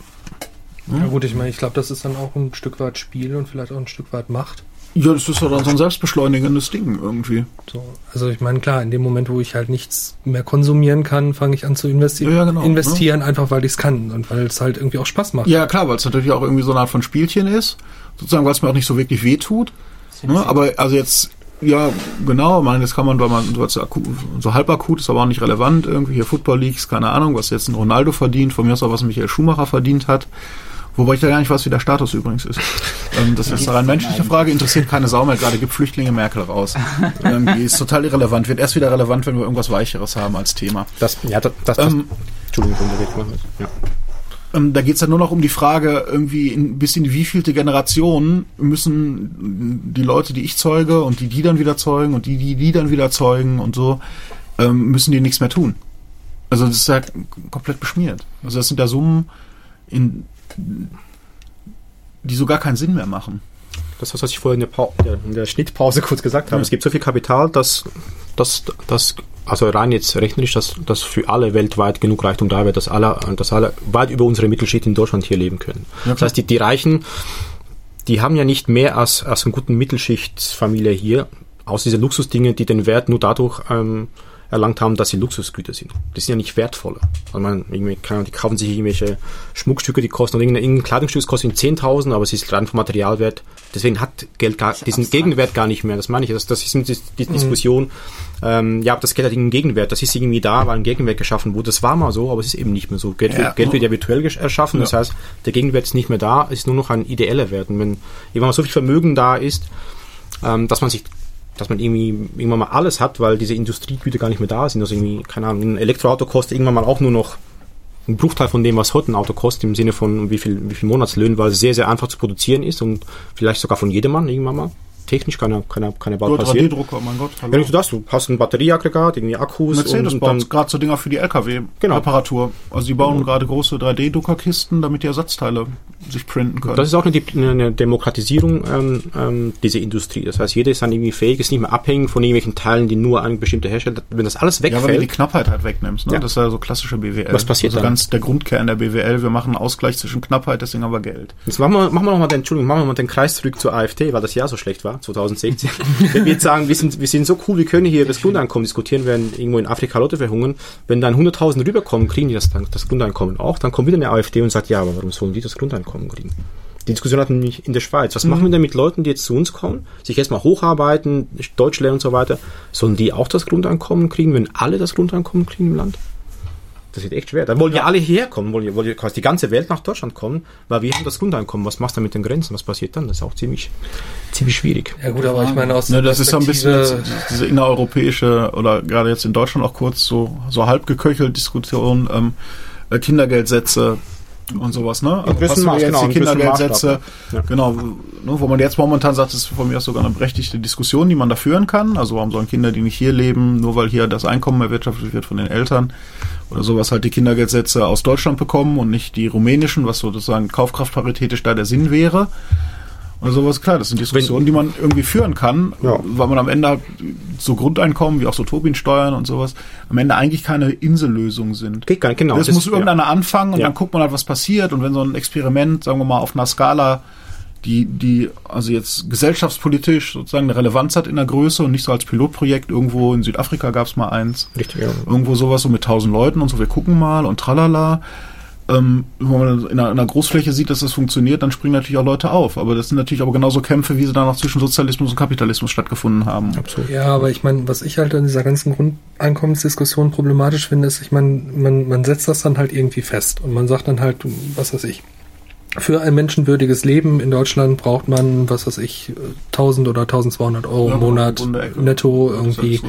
Ja gut, ich meine, ich glaube, das ist dann auch ein Stück weit Spiel und vielleicht auch ein Stück weit Macht. Ja, das ist doch dann so ein selbstbeschleunigendes Ding irgendwie. So, also ich meine, klar, in dem Moment, wo ich halt nichts mehr konsumieren kann, fange ich an zu investieren. Ja, genau, investieren, einfach weil ich es kann und weil es halt irgendwie auch Spaß macht. Ja, klar, weil es natürlich auch irgendwie so eine Art von Spielchen ist. Sozusagen, weil es mir auch nicht so wirklich weh tut. Ne? Aber also jetzt, ja, genau, ich meine, das kann man, weil man so, akut, so halb akut ist, aber auch nicht relevant. Irgendwie hier Football Leagues, keine Ahnung, was jetzt ein Ronaldo verdient, von mir aus auch was Michael Schumacher verdient hat. Wobei ich da gar nicht weiß, wie der Status übrigens ist. Ähm, das ist eine rein menschliche Frage, interessiert keine Sau mehr gerade, gibt Flüchtlinge Merkel raus. Irgendwie ist total irrelevant, wird erst wieder relevant, wenn wir irgendwas Weicheres haben als Thema. Das, ja, das, das, das Ähm, Entschuldigung, mal. Ja. Ähm, da geht's dann nur noch um die Frage, irgendwie in, bis in die wievielte Generation müssen die Leute, die ich zeuge und die die dann wieder zeugen und die, die die dann wieder zeugen und so, ähm, müssen die nichts mehr tun. Also das ist ja komplett beschmiert. Also das sind ja Summen, in, die so gar keinen Sinn mehr machen. Das ist, was ich vorhin in der, in der Schnittpause kurz gesagt habe. Ja. Es gibt so viel Kapital, dass, dass, dass also rein jetzt rechnerisch, dass, dass für alle weltweit genug Reichtum da wäre, dass alle, dass alle weit über unsere Mittelschicht in Deutschland hier leben können. Ja, das heißt, die, die Reichen, die haben ja nicht mehr als, als eine guten Mittelschichtsfamilie hier, aus diese Luxusdinge, die den Wert nur dadurch ähm, erlangt haben, dass sie Luxusgüter sind. Die sind ja nicht wertvoller. Also man, irgendwie, die kaufen sich irgendwelche Schmuckstücke, die kosten, oder irgendein, irgendein Kleidungsstück das kostet 10.000, aber es ist rein vom Materialwert. Deswegen hat Geld gar, diesen abstrakt. Gegenwert gar nicht mehr. Das meine ich. Das, das ist die, die Diskussion. Ähm, ja, das Geld hat irgendeinen Gegenwert. Das ist irgendwie da, weil ein Gegenwert geschaffen wurde. Das war mal so, aber es ist eben nicht mehr so. Geld, Ja. wird, Geld wird ja virtuell erschaffen. Das Ja. heißt, der Gegenwert ist nicht mehr da, es ist nur noch ein ideeller Wert. Und wenn mal so viel Vermögen da ist, ähm, dass man sich dass man irgendwie irgendwann mal alles hat, weil diese Industriegüter gar nicht mehr da sind. Also irgendwie, keine Ahnung, ein Elektroauto kostet irgendwann mal auch nur noch ein Bruchteil von dem, was heute ein Auto kostet, im Sinne von wie viel, wie viel Monatslöhnen, weil es sehr, sehr einfach zu produzieren ist und vielleicht sogar von jedermann irgendwann mal. Technisch kann ja, kann ja, kann ja bald Nur passieren. 3D-Drucker, mein Gott. Ja, nicht nur das, du hast ein Batterieaggregat, irgendwie Akkus Mercedes und, und baut gerade so Dinger für die Genau. LKW-Reparatur. Also die bauen gerade große 3D-Druckerkisten, damit die Ersatzteile sich printen können. Das ist auch eine, eine Demokratisierung ähm, ähm, dieser Industrie. Das heißt, jeder ist dann irgendwie fähig, ist nicht mehr abhängig von irgendwelchen Teilen, die nur ein bestimmter Hersteller. Wenn das alles ja, weil du die wegfällt, Knappheit halt wegnimmst. Ne? Ja. Das ist ja so klassische BWL. Was passiert also dann? ganz der Grundkern der BWL. Wir machen einen Ausgleich zwischen Knappheit, deswegen haben wir Geld. jetzt machen wir, machen wir noch mal den, Entschuldigung, machen wir mal den Kreis zurück zur AfD, weil das Jahr so schlecht war, 2016. Wenn wir jetzt sagen, wir sind, wir sind so cool, wir können hier das Grundeinkommen diskutieren, während irgendwo in Afrika Leute verhungern. Wenn dann 100.000 rüberkommen, kriegen die das, das Grundeinkommen auch. Dann kommt wieder eine AfD und sagt, ja, aber warum sollen die das Grundeinkommen kriegen? Die Diskussion hatten wir nicht in der Schweiz. Was machen wir denn mit Leuten, die jetzt zu uns kommen, sich erstmal hocharbeiten, Deutsch lernen und so weiter? Sollen die auch das Grundeinkommen kriegen, wenn alle das Grundeinkommen kriegen im Land? Das wird echt schwer. Da wollen ja alle hierher kommen, wollen ja, wollen ja quasi die ganze Welt nach Deutschland kommen, weil wir haben das Grundeinkommen. Was machst du mit den Grenzen? Was passiert dann? Das ist auch ziemlich, ziemlich schwierig. Ja gut, aber ich meine aus Ne, der das ist so ein bisschen diese innereuropäische oder gerade jetzt in Deutschland auch kurz so, so halb geköchelt Diskussion, ähm, äh, Kindergeldsätze und sowas, ne? Also wir Maß, jetzt genau, die Kindergeldsätze, ja. genau, ne, wo man jetzt momentan sagt, das ist von mir aus sogar eine berechtigte Diskussion, die man da führen kann. Also warum sollen Kinder, die nicht hier leben, nur weil hier das Einkommen erwirtschaftet wird von den Eltern oder sowas halt die Kindergeldsätze aus Deutschland bekommen und nicht die rumänischen, was sozusagen kaufkraftparitätisch da der Sinn wäre. Oder sowas, klar, das sind Diskussionen, die man irgendwie führen kann, Ja. weil man am Ende halt so Grundeinkommen, wie auch so Tobin-Steuern und sowas, am Ende eigentlich keine Insellösung sind. Geht gar nicht, genau. das, muss irgendeiner anfangen und Ja. dann guckt man halt, was passiert. Und wenn so ein Experiment, sagen wir mal, auf einer Skala, die, die also jetzt gesellschaftspolitisch sozusagen eine Relevanz hat in der Größe und nicht so als Pilotprojekt, irgendwo in Südafrika gab es mal eins, richtig, ja. irgendwo sowas so mit tausend Leuten und so, wir gucken mal und tralala. Ähm, wenn man in einer, in einer Großfläche sieht, dass das funktioniert, dann springen natürlich auch Leute auf. Aber das sind natürlich aber genauso Kämpfe, wie sie dann auch zwischen Sozialismus und Kapitalismus stattgefunden haben. Absolut. Ja, aber ich meine, was ich halt an dieser ganzen Grundeinkommensdiskussion problematisch finde, ist, ich meine, man, man setzt das dann halt irgendwie fest und man sagt dann halt, was weiß ich, für ein menschenwürdiges Leben in Deutschland braucht man, was weiß ich, 1000 oder 1200 Euro im Monat netto irgendwie.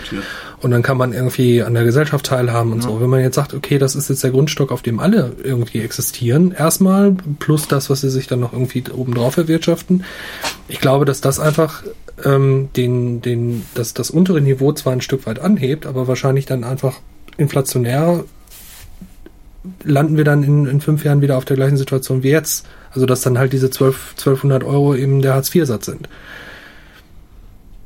Und dann kann man irgendwie an der Gesellschaft teilhaben und so. Wenn man jetzt sagt, okay, das ist jetzt der Grundstock, auf dem alle irgendwie existieren, erstmal, plus das, was sie sich dann noch irgendwie obendrauf erwirtschaften. Ich glaube, dass das einfach ähm, den, den, das, das untere Niveau zwar ein Stück weit anhebt, aber wahrscheinlich dann einfach inflationär landen wir dann in, in fünf Jahren wieder auf der gleichen Situation wie jetzt. Also dass dann halt diese 12, 1200 Euro eben der Hartz-IV-Satz sind.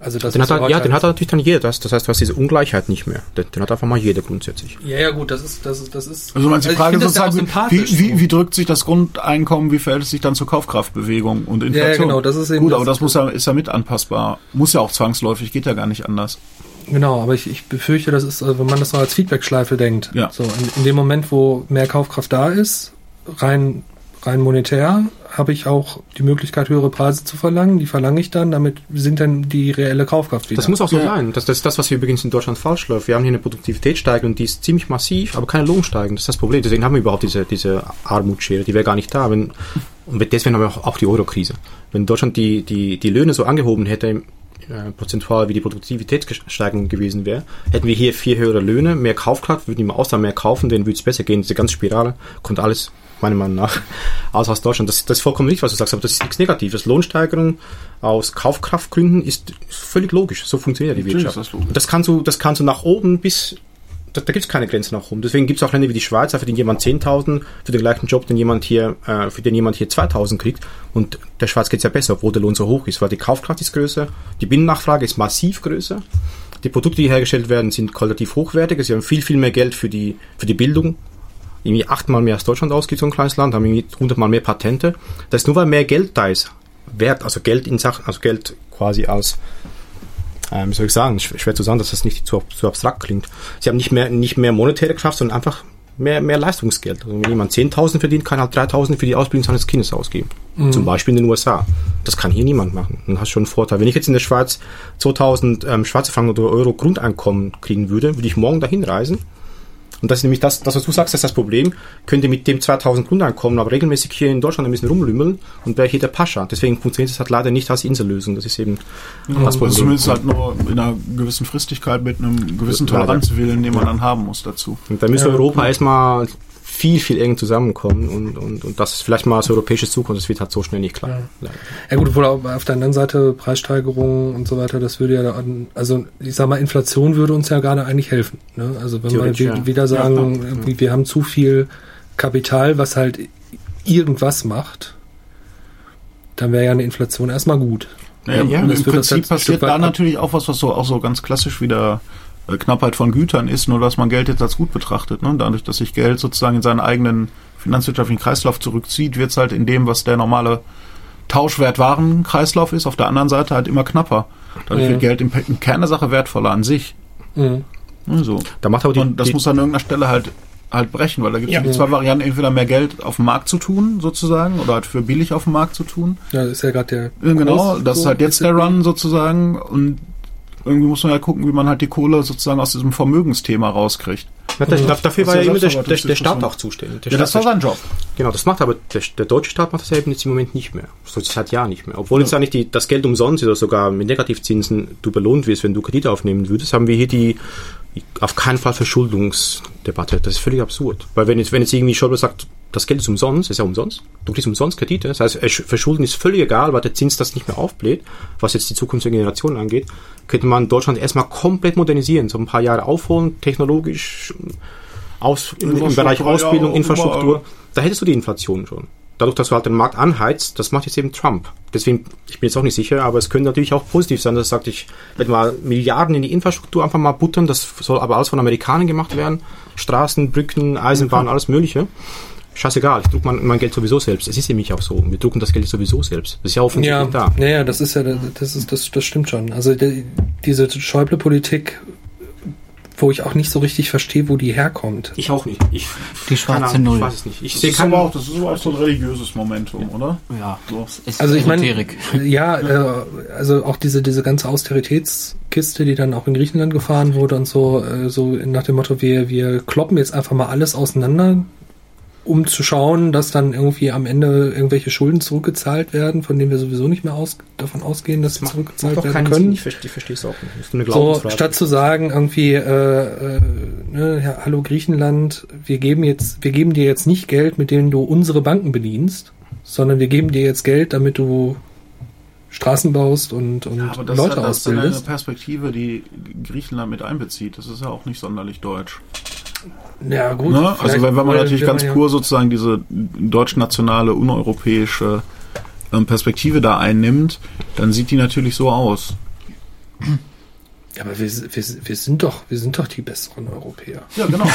Also das Den ist hat, er, ja, den halt- hat er natürlich dann jeder. Das, das heißt, du hast diese Ungleichheit nicht mehr. Den, den hat einfach mal jeder grundsätzlich. Ja, ja, gut, das ist, das ist, das ist. Also du, die Frage ist ja sozusagen, wie, sympathisch wie, wie drückt sich das Grundeinkommen, wie verhält es sich dann zur Kaufkraftbewegung und Inflation? genau, das ist eben Gut, das- aber das muss ja, ist ja mit anpassbar. Muss ja auch zwangsläufig, geht ja gar nicht anders. Genau, aber ich, ich befürchte, das ist, äh, wenn man das noch als Feedbackschleife denkt. Ja. So, in, in dem Moment, wo mehr Kaufkraft da ist, rein, rein monetär, habe ich auch die Möglichkeit, höhere Preise zu verlangen. Die verlange ich dann, damit sind dann die reelle Kaufkraft wieder. Das muss auch so Ja. sein. Das, das ist das, was hier übrigens in Deutschland falsch läuft. Wir haben hier eine Produktivitätssteigerung, die ist ziemlich massiv, aber keine Lohnsteigerung. Das ist das Problem. Deswegen haben wir überhaupt diese, diese Armutsschere. Die wäre gar nicht da. Wenn, und deswegen haben wir auch, auch die Euro-Krise. Wenn Deutschland die, die, die Löhne so angehoben hätte, äh, prozentual wie die Produktivitätssteigerung gewesen wäre, hätten wir hier viel höhere Löhne, mehr Kaufkraft, würden die im Ausland mehr kaufen, denen würde es besser gehen. Diese ganze Spirale kommt alles, meiner Meinung nach, aus, aus Deutschland. Das, das ist vollkommen nicht, was du sagst, aber das ist nichts Negatives. Lohnsteigerung aus Kaufkraftgründen ist völlig logisch. So funktioniert die Wirtschaft. das das kannst du, das kannst du nach oben bis da, da gibt es keine Grenze nach oben. Deswegen gibt es auch Länder wie die Schweiz, da verdient jemand 10.000 für den gleichen Job, den jemand hier, äh, für den jemand hier 2.000 kriegt. Und der Schweiz geht's ja besser, obwohl der Lohn so hoch ist, weil die Kaufkraft ist größer, die Binnennachfrage ist massiv größer. Die Produkte, die hergestellt werden, sind qualitativ hochwertiger. Sie haben viel, viel mehr Geld für die, für die Bildung. Irgendwie achtmal mehr als Deutschland ausgibt, so ein kleines Land, haben irgendwie hundertmal mehr Patente. Das ist nur, weil mehr Geld da ist. Wert, also Geld in Sachen, also Geld quasi als äh, wie soll ich sagen, Sch- schwer zu sagen, dass das nicht zu, zu abstrakt klingt. Sie haben nicht mehr, nicht mehr monetäre Kraft, sondern einfach mehr, mehr Leistungsgeld. Also wenn jemand 10.000 verdient, kann halt 3.000 für die Ausbildung seines Kindes ausgeben. Zum Beispiel in den USA. Das kann hier niemand machen. Dann hast du schon einen Vorteil. Wenn ich jetzt in der Schweiz 2.000 ähm, Schweizer Franken oder Euro Grundeinkommen kriegen würde, würde ich morgen dahin reisen. Und das ist nämlich das, das was du sagst, das ist das Problem. Könnte mit dem 2000 Grundeinkommen aber regelmäßig hier in Deutschland ein bisschen rumlümmeln und wäre hier der Pascha. Deswegen funktioniert das halt leider nicht als Insellösung. Das ist eben das Also Problem. zumindest halt nur in einer gewissen Fristigkeit mit einem gewissen. Toleranzwillen, den man dann haben muss dazu. Und da müssen Ja, Europa erstmal viel, viel eng zusammenkommen und, und, und das ist vielleicht mal als europäisches Zukunft, das wird halt so schnell nicht klar. Leider. Ja gut, obwohl auf auf der anderen Seite Preissteigerungen und so weiter, das würde ja, da also ich sag mal, Inflation würde uns ja gerade eigentlich helfen. Ne? Also wenn wir ja. wieder Ja, sagen, klar. irgendwie, wir haben zu viel Kapital, was halt irgendwas macht, dann wäre ja eine Inflation erstmal gut. Naja, Ja, im Prinzip ein passiert da natürlich auch was, was so auch so ganz klassisch wieder äh, Knappheit von Gütern ist, nur dass man Geld jetzt als gut betrachtet. Ne? Dadurch, dass sich Geld sozusagen in seinen eigenen finanzwirtschaftlichen Kreislauf zurückzieht, wird es halt in dem, was der normale Tauschwert-Waren-Kreislauf ist, auf der anderen Seite halt immer knapper. Dadurch Ja. wird Geld im, im Kern der Sache wertvoller an sich. Mhm. So. Da macht aber die, Und das die, muss an irgendeiner Stelle halt halt brechen, weil da gibt es Ja. die zwei Varianten, entweder mehr Geld auf dem Markt zu tun, sozusagen, oder halt für billig auf dem Markt zu tun. Ja, das ist ja gerade der genau, Kurs- das ist halt jetzt der Run sozusagen und irgendwie muss man ja gucken, wie man halt die Kohle sozusagen aus diesem Vermögensthema rauskriegt. Na, das, Ja. Dafür Was war ja ja immer der, der, der Staat auch zuständig. Der Ja, das war sein Job. Genau, das macht aber der, der deutsche Staat macht das ja eben jetzt im Moment nicht mehr. So seit Jahren nicht mehr. Obwohl jetzt eigentlich die, das Geld umsonst ist oder sogar mit Negativzinsen du belohnt wirst, wenn du Kredite aufnehmen würdest, haben wir hier die auf keinen Fall Verschuldungsdebatte. Das ist völlig absurd. Weil wenn jetzt, wenn jetzt irgendwie Schäuble sagt, das Geld ist umsonst, ist ja umsonst. Du kriegst umsonst Kredite. Das heißt, Ersch- Verschulden ist völlig egal, weil der Zins das nicht mehr aufbläht, was jetzt die Zukunft der Generation angeht, könnte man Deutschland erstmal komplett modernisieren, so ein paar Jahre aufholen, technologisch, aus, im, im Bereich Ausbildung, ja, Infrastruktur, überall. da hättest du die Inflation schon. Dadurch, dass du halt den Markt anheizt, das macht jetzt eben Trump. Deswegen, ich bin jetzt auch nicht sicher, aber es könnte natürlich auch positiv sein, dass er sagt, ich werde mal Milliarden in die Infrastruktur einfach mal buttern, das soll aber alles von Amerikanern gemacht werden. Straßen, Brücken, Eisenbahn, alles mögliche. Scheißegal, ich druck mein, mein Geld sowieso selbst. Es ist nämlich auch so. Wir drucken das Geld sowieso selbst. Das ist ja Ja, offensichtlich da. ja, ja, das ist ja, das ist, das, das stimmt schon. Also die, diese Schäuble-Politik, wo ich auch nicht so richtig verstehe, wo die herkommt. Ich auch nicht. Ich, Die schwarze Null. Ich weiß es nicht. Ich Das sehe ist, aber auch, das ist aber auch so ein religiöses Momentum, oder? Ja, So. ist Also ich meine, ja, äh, also auch diese diese ganze Austeritätskiste, die dann auch in Griechenland gefahren wurde und so, äh, so nach dem Motto, wir wir kloppen jetzt einfach mal alles auseinander, um zu schauen, dass dann irgendwie am Ende irgendwelche Schulden zurückgezahlt werden, von denen wir sowieso nicht mehr aus, davon ausgehen, dass sie macht, zurückgezahlt macht doch werden können. Sinn. Ich verstehe, ich verstehe es auch nicht. Das ist eine So, statt zu sagen, irgendwie, äh, äh, ne, ja, hallo Griechenland, wir geben jetzt, wir geben dir jetzt nicht Geld, mit dem du unsere Banken bedienst, sondern wir geben dir jetzt Geld, damit du Straßen baust und, und Ja, aber das, Leute ist ja- das ist eine ausbildest. Perspektive, die Griechenland mit einbezieht. Das ist ja auch nicht sonderlich deutsch. Ja, gut. Ne? Also wenn, wenn man natürlich ganz pur sozusagen diese deutsch-nationale, uneuropäische ähm, Perspektive da einnimmt, dann sieht die natürlich so aus. Ja, aber wir, wir, wir sind doch, wir sind doch die besseren Europäer. Ja, genau.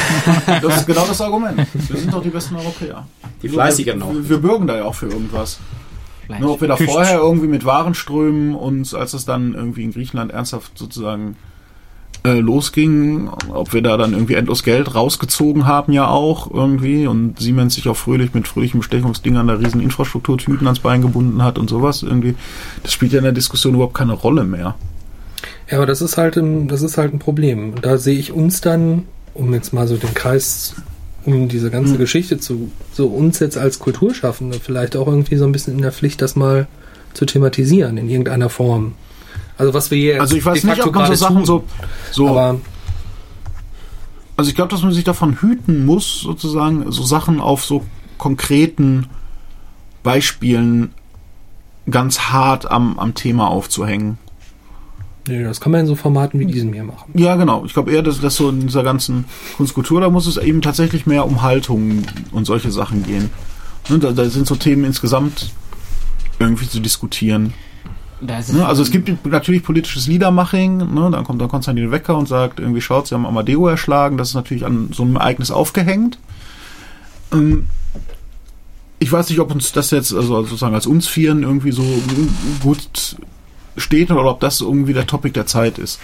Das ist genau das Argument. Wir sind doch die besten Europäer. Die Fleißigeren wir, auch. Wir, wir bürgen da ja auch für irgendwas. Vielleicht. Nur ob wir da vorher irgendwie mit Warenströmen uns, als es dann irgendwie in Griechenland ernsthaft sozusagen äh, losging, ob wir da dann irgendwie endlos Geld rausgezogen haben ja auch irgendwie und Siemens sich auch fröhlich mit fröhlichen Bestechungsdingern da riesen Infrastrukturtüten ans Bein gebunden hat und sowas irgendwie, das spielt ja in der Diskussion überhaupt keine Rolle mehr. Ja, aber das ist halt ein, das ist halt ein Problem. Da sehe ich uns dann, um jetzt mal so den Kreis, um diese ganze Hm. Geschichte zu, so uns jetzt als Kulturschaffende vielleicht auch irgendwie so ein bisschen in der Pflicht, das mal zu thematisieren in irgendeiner Form. Also was wir hier Also ich weiß nicht, ob man so Sachen tun. so, so Also ich glaube, dass man sich davon hüten muss, sozusagen so Sachen auf so konkreten Beispielen ganz hart am, am Thema aufzuhängen. nee, das kann man in so Formaten wie diesem hier machen. Ja, genau. Ich glaube eher, dass das so in dieser ganzen Kunstkultur, da muss es eben tatsächlich mehr um Haltung und solche Sachen gehen. Ne, da, da sind so Themen insgesamt irgendwie zu diskutieren. Ne? Also es gibt natürlich politisches Liedermaching, ne? dann kommt dann Konstantin Wecker und sagt, irgendwie schaut, sie haben Amadeo erschlagen, das ist natürlich an so einem Ereignis aufgehängt. Ähm, ich weiß nicht, ob uns das jetzt, also sozusagen als uns Vieren irgendwie so gut steht oder ob das irgendwie der Topic der Zeit ist.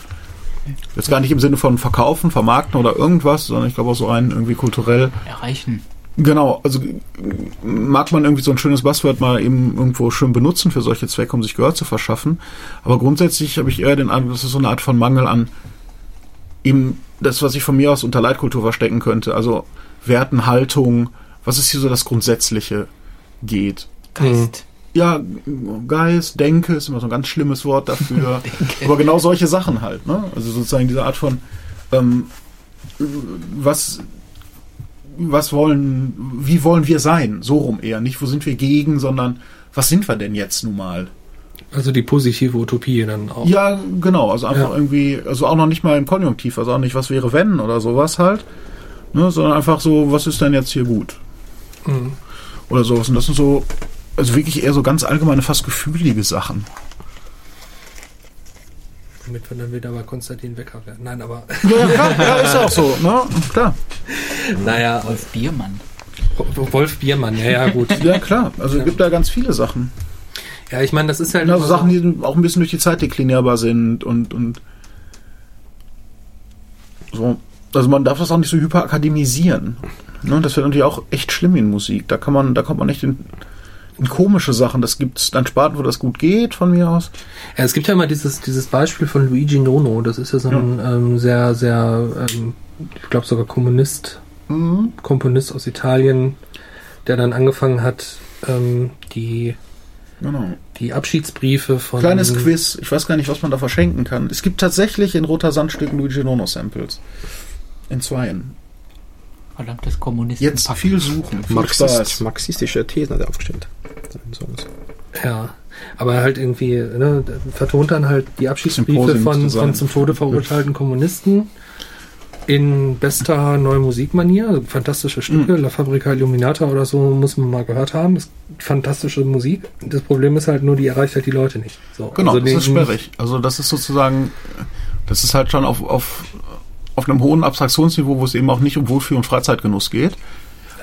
Jetzt gar nicht im Sinne von verkaufen, vermarkten oder irgendwas, sondern ich glaube auch so rein irgendwie kulturell erreichen. Genau, also mag man irgendwie so ein schönes Buzzword mal eben irgendwo schön benutzen für solche Zwecke, um sich Gehör zu verschaffen. Aber grundsätzlich habe ich eher den Eindruck, das ist so eine Art von Mangel an eben das, was ich von mir aus unter Leitkultur verstecken könnte. Also Werten, Haltung, was ist hier so das Grundsätzliche geht. Geist. Ja, Geist, Denke ist immer so ein ganz schlimmes Wort dafür. Aber genau solche Sachen halt, ne? Also sozusagen diese Art von ähm, was was wollen, wie wollen wir sein? So rum eher. Nicht, wo sind wir gegen, sondern was sind wir denn jetzt nun mal? Also die positive Utopie dann auch. Ja, genau. Also einfach Ja. irgendwie, also auch noch nicht mal im Konjunktiv, also auch nicht, was wäre wenn oder sowas halt. Ne, sondern einfach so, was ist denn jetzt hier gut? Mhm. Oder sowas. Und das sind so, also wirklich eher so ganz allgemeine, fast gefühlige Sachen. Damit wir dann wieder bei Konstantin Wecker werden. Nein, aber Ja, ja, klar, ja, ist ja auch so, ne? Klar. naja, Wolf Biermann. Wolf Biermann, ja, ja, gut. Ja, klar. Also es gibt da ganz viele Sachen. Ja, ich meine, das ist halt Also Sachen, die auch ein bisschen durch die Zeit deklinierbar sind und, und so. Also man darf das auch nicht so hyperakademisieren. Ne? Das wird natürlich auch echt schlimm in Musik. Da kann man, da kommt man echt in, in komische Sachen. Das gibt's dann Sparten, wo das gut geht, von mir aus. Ja, es gibt ja immer dieses, dieses Beispiel von Luigi Nono. Das ist ja so ein ähm, sehr, sehr ähm, ich glaube sogar Kommunist, Mhm. Komponist aus Italien, der dann angefangen hat, ähm, die, Genau. die Abschiedsbriefe von. Kleines Quiz. Ich weiß gar nicht, was man da verschenken kann. Es gibt tatsächlich in Roter Sandstück Luigi Nono Samples. In zweien. Verdammtes Kommunisten. Jetzt viel suchen. Viel Marxist, marxistische Thesen hat er aufgestellt. Ja, aber halt irgendwie, ne, vertont dann halt die Abschiedsbriefe von, von zum Tode verurteilten Kommunisten in bester neue Musikmanier, also fantastische Stücke, La Fabrica Illuminata oder so, muss man mal gehört haben. Das ist fantastische Musik. Das Problem ist halt nur, die erreicht halt die Leute nicht. So, Genau, also das ist sperrig. Also das ist sozusagen, das ist halt schon auf, auf, auf einem hohen Abstraktionsniveau, wo es eben auch nicht um Wohlfühl und Freizeitgenuss geht.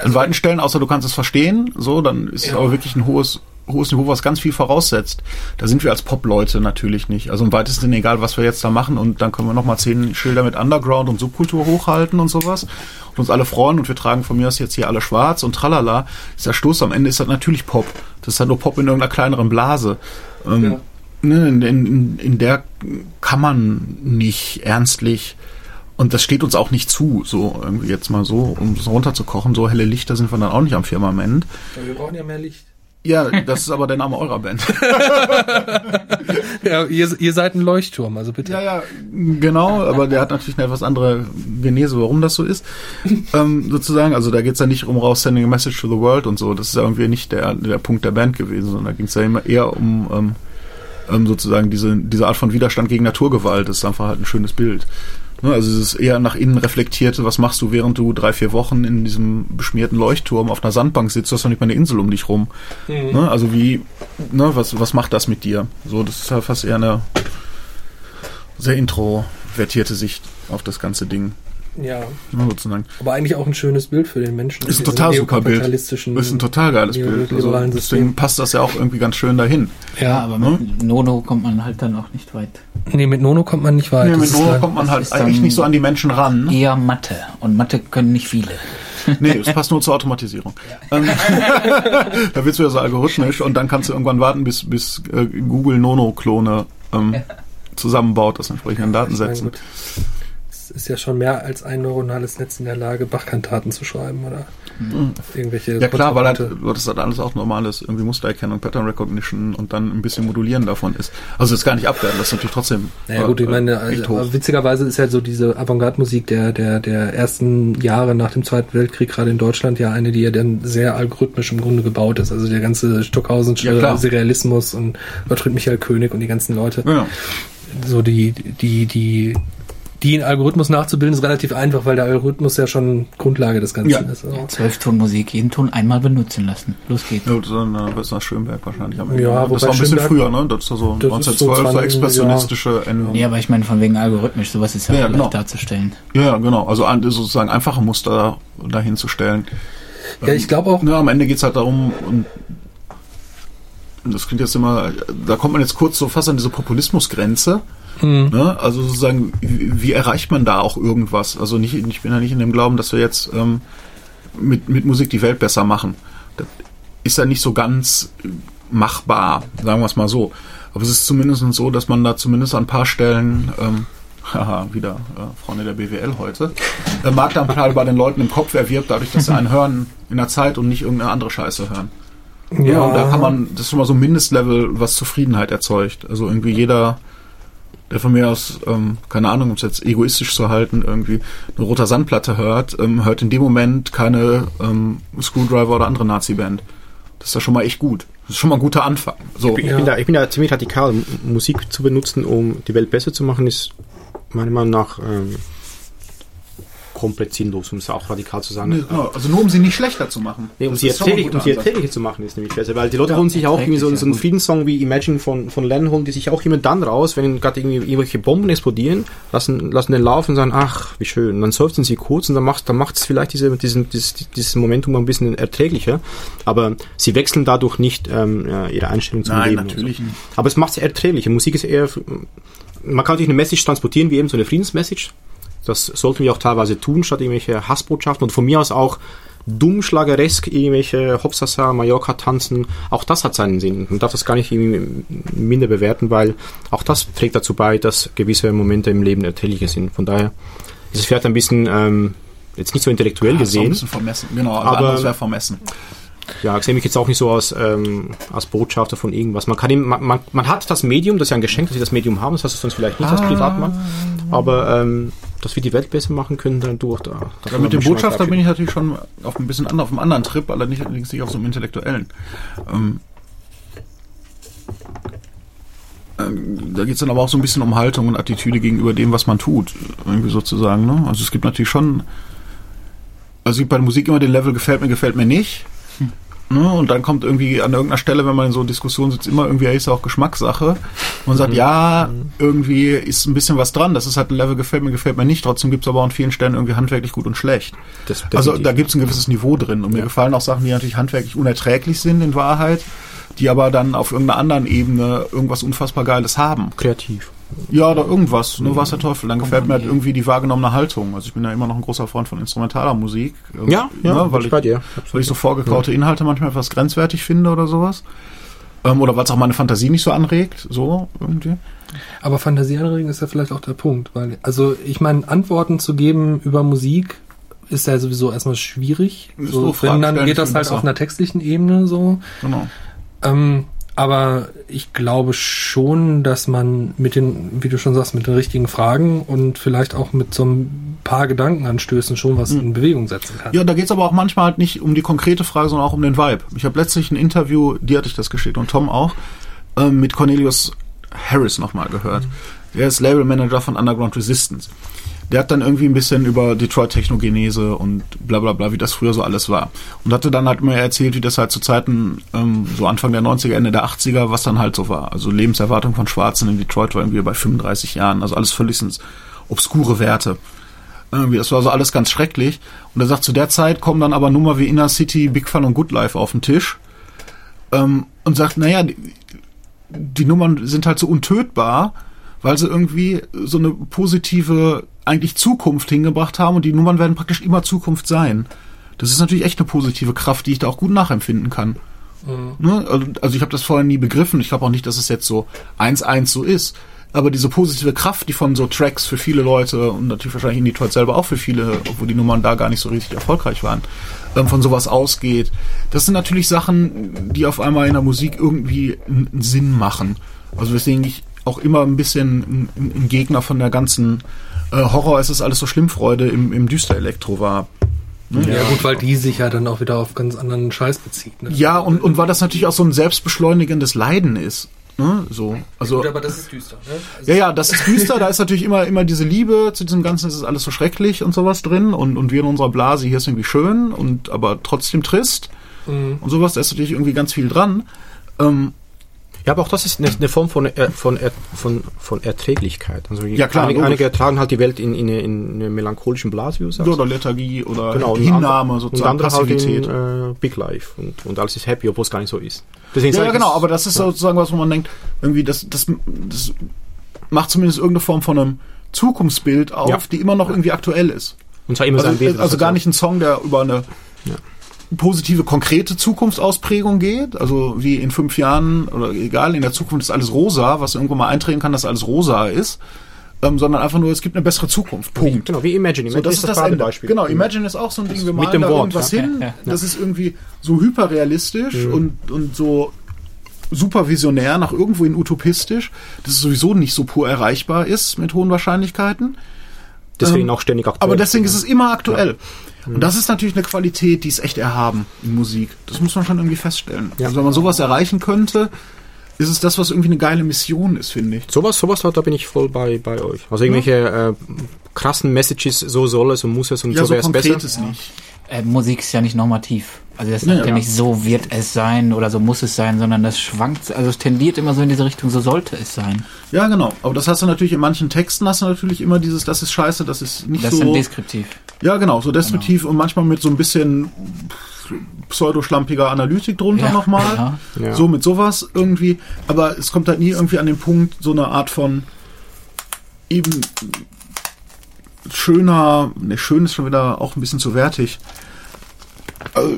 An weiten Stellen, außer du kannst es verstehen, so, dann ist es Ja. aber wirklich ein hohes, hohes Niveau, was ganz viel voraussetzt. Da sind wir als Pop-Leute natürlich nicht. Also im weitesten Sinne egal, was wir jetzt da machen und dann können wir nochmal zehn Schilder mit Underground und Subkultur hochhalten und sowas und uns alle freuen und wir tragen von mir aus jetzt hier alle schwarz und tralala. Ist der Stoß am Ende ist das natürlich Pop. Das ist halt nur Pop in irgendeiner kleineren Blase. Ähm, Ja. ne, in, in, in der kann man nicht ernstlich und das steht uns auch nicht zu, so irgendwie jetzt mal so, um es runterzukochen, so helle Lichter sind wir dann auch nicht am Firmament. Ja, wir brauchen ja mehr Licht. Ja, das ist aber der Name eurer Band. Ja, ihr, ihr seid ein Leuchtturm, also bitte. Ja, ja, genau, aber der hat natürlich eine etwas andere Genese, warum das so ist. ähm, sozusagen, also da geht's ja nicht um raus Sending a Message to the World und so. Das ist ja irgendwie nicht der, der Punkt der Band gewesen, sondern da ging's ja immer eher um ähm, ähm, sozusagen diese, diese Art von Widerstand gegen Naturgewalt. Das ist einfach halt ein schönes Bild. Ne, also es ist eher nach innen reflektierte, was machst du, während du drei, vier Wochen in diesem beschmierten Leuchtturm auf einer Sandbank sitzt, du hast doch nicht mal eine Insel um dich rum. Ne, also wie, ne, was, was macht das mit dir? So, das ist halt fast eher eine sehr introvertierte Sicht auf das ganze Ding, Ja, ne, sozusagen. aber eigentlich auch ein schönes Bild für den Menschen. Ist ein total super Bild. ist ein total geiles Bild. Also, deswegen System. passt das ja auch irgendwie ganz schön dahin. Ja, aber mit Nono kommt man halt dann auch nicht weit. Nee, mit Nono kommt man nicht weit. Nee, mit Nono kommt man halt eigentlich nicht so an die Menschen ran. Eher Mathe. Und Mathe können nicht viele. Nee, es passt nur zur Automatisierung. Ähm, da wird's wieder so algorithmisch und dann kannst du irgendwann warten, bis, bis äh, Google Nono-Klone ähm, zusammenbaut aus entsprechenden Datensätzen. gut, Ist ja schon mehr als ein neuronales Netz in der Lage, Bachkantaten zu schreiben oder irgendwelche. Ja klar, weil halt, das halt alles auch normal ist, irgendwie Mustererkennung, Pattern Recognition und dann ein bisschen Modulieren davon ist. Also das ist gar nicht abwerten, das ist natürlich trotzdem Naja gut, ich äh, meine, also, witzigerweise ist ja so diese Avantgarde-Musik der, der, der ersten Jahre nach dem Zweiten Weltkrieg, gerade in Deutschland, ja eine, die ja dann sehr algorithmisch im Grunde gebaut ist. Also der ganze Stockhausen-Serialismus Ja. Serialismus und Gottfried Michael König und die ganzen Leute. Ja. So die, die, die, die in Algorithmus nachzubilden, ist relativ einfach, weil der Algorithmus ja schon Grundlage des Ganzen Ja. ist. Also. Zwölftonmusik, jeden Ton einmal benutzen lassen. Los geht's. Ja, das ist nach, was nach Schönberg wahrscheinlich am Ende. Ja, das war ein bisschen Schönberg- früher, ne? Das ist so Das ist so 1912, so 20, expressionistische Ende. Nee, aber ich meine von wegen algorithmisch, sowas ist ja, Ja, genau. leicht darzustellen. Ja, ja, genau. Also sozusagen einfache Muster dahin zu stellen. Ja, ich glaube auch, Ja, am Ende geht's halt darum, und das klingt jetzt immer, da kommt man jetzt kurz so fast an diese Populismusgrenze. Mhm. Ne? Also sozusagen, wie, wie erreicht man da auch irgendwas? Also nicht, ich bin ja nicht in dem Glauben, dass wir jetzt ähm, mit, mit Musik die Welt besser machen. Das ist ja nicht so ganz machbar, sagen wir es mal so. Aber es ist zumindest so, dass man da zumindest an ein paar Stellen, ähm, haha, wieder äh, Freunde der BWL heute, äh, Marktanteil bei den Leuten im Kopf erwirbt, dadurch, dass sie einen hören in der Zeit und nicht irgendeine andere Scheiße hören. Ja, und da kann man, das ist schon mal so ein Mindestlevel, was Zufriedenheit erzeugt. Also irgendwie jeder, der von mir aus, ähm, keine Ahnung, um es jetzt egoistisch zu halten, irgendwie eine roter Sandplatte hört, ähm, hört in dem Moment keine ähm, Screwdriver oder andere Nazi-Band. Das ist ja schon mal echt gut. Das ist schon mal ein guter Anfang. So. Ich, bin da, ich bin da ziemlich radikal. Musik zu benutzen, um die Welt besser zu machen, ist meiner Meinung nach ähm, komplett sinnlos, um es auch radikal zu sagen. Nee, genau. Also nur um sie nicht schlechter zu machen. Nee, um Das sie, ist schon mal ein erträglich, um sie erträglicher zu machen, ist nämlich besser, weil die Leute Ja, holen sich auch irgendwie so, erträglich, so einen. Friedenssong wie Imagine von, von Len holen die sich auch immer dann raus, wenn gerade irgendwie irgendwelche Bomben explodieren, lassen, lassen den laufen und sagen, ach, wie schön. Und dann seufzen sie kurz und dann macht dann macht's vielleicht diese, diesen, dieses, dieses Momentum ein bisschen erträglicher, aber sie wechseln dadurch nicht ähm, ihre Einstellung zum Nein, Leben. natürlich nicht. Aber es macht es erträglicher. Musik ist eher, man kann natürlich eine Message transportieren, wie eben so eine Friedensmessage. Das sollten wir auch teilweise tun, statt irgendwelche Hassbotschaften und von mir aus auch dummschlageresk irgendwelche Hopsasa, Mallorca tanzen. Auch das hat seinen Sinn. Man darf das gar nicht irgendwie minder bewerten, weil auch das trägt dazu bei, dass gewisse Momente im Leben erträglicher sind. Von daher ist vielleicht ein bisschen, ähm, jetzt nicht so intellektuell ist auch ein gesehen. bisschen vermessen. Genau, Aber- aber das wäre vermessen. Ja, ich sehe mich jetzt auch nicht so als, ähm, als Botschafter von irgendwas. Man kann ihm, man, man, man hat das Medium, das ist ja ein Geschenk, dass wir das Medium haben, das hast du sonst vielleicht nicht als Privatmann. Aber ähm, dass wir die Welt besser machen können, dann durch. Da, da Ja, mit dem Botschafter bin ich natürlich schon auf ein bisschen anderen, auf einem anderen Trip, allerdings allerdings nicht auf so einem intellektuellen. Ähm, ähm, da geht es dann aber auch so ein bisschen um Haltung und Attitüde gegenüber dem, was man tut, irgendwie sozusagen. Ne? Also es gibt natürlich schon, also es gibt bei der Musik immer den Level gefällt mir, gefällt mir nicht. Ne? Und dann kommt irgendwie an irgendeiner Stelle, wenn man in so Diskussionen sitzt, immer irgendwie, ja, ist ja auch Geschmackssache. Und man sagt, ja, irgendwie ist ein bisschen was dran. Das ist halt ein Level, gefällt mir, gefällt mir nicht. Trotzdem gibt es aber auch an vielen Stellen irgendwie handwerklich gut und schlecht. Also da gibt es ein gewisses Niveau drin. Und mir gefallen auch Sachen, die natürlich handwerklich unerträglich sind in Wahrheit, die aber dann auf irgendeiner anderen Ebene irgendwas unfassbar Geiles haben. kreativ. Ja, oder irgendwas, nur was der Teufel. Dann gefällt mir halt irgendwie die wahrgenommene Haltung. Also ich bin ja immer noch ein großer Freund von instrumentaler Musik. Ähm, Ja, ja, ne, weil ich bei dir. weil ich so vorgekaute Inhalte manchmal etwas grenzwertig finde oder sowas. Ähm, oder weil es auch meine Fantasie nicht so anregt, so irgendwie. Aber Fantasie anregen ist ja vielleicht auch der Punkt, weil, also ich meine, Antworten zu geben über Musik ist ja sowieso erstmal schwierig. So, wenn dann geht das halt finde auf einer textlichen Ebene so. Genau. Ähm, aber ich glaube schon, dass man mit den, wie du schon sagst, mit den richtigen Fragen und vielleicht auch mit so ein paar Gedankenanstößen schon was in Bewegung setzen kann. Hm. Ja, da geht's aber auch manchmal halt nicht um die konkrete Frage, sondern auch um den Vibe. Ich habe letztlich ein Interview, dir hatte ich das geschickt und Tom auch, ähm, mit Cornelius Harris nochmal gehört. Der ist Labelmanager von Underground Resistance. Der hat dann irgendwie ein bisschen über Detroit Technogenese und bla bla bla, wie das früher so alles war. Und hatte dann halt immer erzählt, wie das halt zu Zeiten, ähm, so Anfang der 90er, Ende der 80er, was dann halt so war. Also Lebenserwartung von Schwarzen in Detroit war irgendwie bei 35 Jahren. Also alles völlig obskure Werte. Irgendwie, das war so alles ganz schrecklich. Und er sagt, zu der Zeit kommen dann aber Nummer wie Inner City, Big Fun und Good Life auf den Tisch. Ähm, und sagt, naja, die, die Nummern sind halt so untötbar, weil sie irgendwie so eine positive, eigentlich Zukunft hingebracht haben und die Nummern werden praktisch immer Zukunft sein. Das ist natürlich echt eine positive Kraft, die ich da auch gut nachempfinden kann. Ne? Also, also ich habe das vorher nie begriffen. Ich glaube auch nicht, dass es jetzt so eins eins so ist. Aber diese positive Kraft, die von so Tracks für viele Leute und natürlich wahrscheinlich in Detroit selber auch für viele, obwohl die Nummern da gar nicht so richtig erfolgreich waren, ähm, von sowas ausgeht, das sind natürlich Sachen, die auf einmal in der Musik irgendwie einen einen Sinn machen. Also weswegen ich auch immer ein bisschen ein, ein Gegner von der ganzen äh, Horror, es ist alles so Schlimmfreude im, im Düster-Elektro war. Ja, gut, weil die sich ja dann auch wieder auf ganz anderen Scheiß bezieht. Ne? Ja, und, und weil das natürlich auch so ein selbstbeschleunigendes Leiden ist. Ne? So, also, Gut, aber das ist düster. Ne? Also, ja, ja, das ist düster, da ist natürlich immer, immer diese Liebe zu diesem Ganzen, es ist alles so schrecklich und sowas drin und, und wir in unserer Blase, hier ist irgendwie schön und aber trotzdem trist Mhm. und sowas, da ist natürlich irgendwie ganz viel dran. Ähm, Ja, aber auch das ist eine, eine Form von, äh, von, er- von, von Erträglichkeit. Also Ja, klar, einige, einige ertragen halt die Welt in, in, in eine melancholischen Blase, wie du sagst. oder Lethargie oder Genau, und Hinnahme andere- sozusagen, und andere halt Passivität. in äh, Big Life und, und alles ist happy, obwohl es gar nicht so ist. Deswegen Ja, ja, genau, das- aber das ist sozusagen was, wo man denkt, irgendwie, das, das, das macht zumindest irgendeine Form von einem Zukunftsbild auf, Ja. die immer noch irgendwie aktuell ist. Und zwar immer sein Also, Wesen. also gar nicht ein Song, der über eine Ja. Positive, konkrete Zukunftsausprägung geht. Also wie in fünf Jahren oder egal, in der Zukunft ist alles rosa, was irgendwo mal eintreten kann, dass alles rosa ist. Ähm, sondern einfach nur, es gibt eine bessere Zukunft. Punkt. Genau, wie Imagine. So, Imagine das ist das Ende. Paradebeispiel. Genau, Imagine ist auch so ein Ding, wir malen da Wort, irgendwas ja. hin. Ja, ja. Das ist irgendwie so hyperrealistisch Mhm. und, und so supervisionär, nach irgendwo in utopistisch, dass es sowieso nicht so pur erreichbar ist mit hohen Wahrscheinlichkeiten. Deswegen Ähm, auch ständig aktuell. Aber deswegen ist es immer aktuell. Und das ist natürlich eine Qualität, die ist echt erhaben in Musik. Das muss man schon irgendwie feststellen. Ja. Also wenn man sowas erreichen könnte, ist es das, was irgendwie eine geile Mission ist, finde ich. Sowas, sowas, da bin ich voll bei, bei euch. Also irgendwelche äh, krassen Messages, so soll es und muss es und Ja, so wäre es besser. nicht. Äh, Musik ist ja nicht normativ. Also das sagt ja, ja. nicht so wird es sein oder so muss es sein, sondern das schwankt, also es tendiert immer so in diese Richtung, so sollte es sein. Ja, genau. Aber das hast du natürlich in manchen Texten hast du natürlich immer dieses, das ist scheiße, das ist nicht Das so. sind deskriptiv. Ja, genau, so destruktiv und manchmal mit so ein bisschen pseudoschlampiger Analytik drunter Ja, nochmal. Ja. So mit sowas irgendwie. Aber es kommt halt nie irgendwie an den Punkt, so eine Art von eben schöner, ne, schön ist schon wieder auch ein bisschen zu wertig. Also,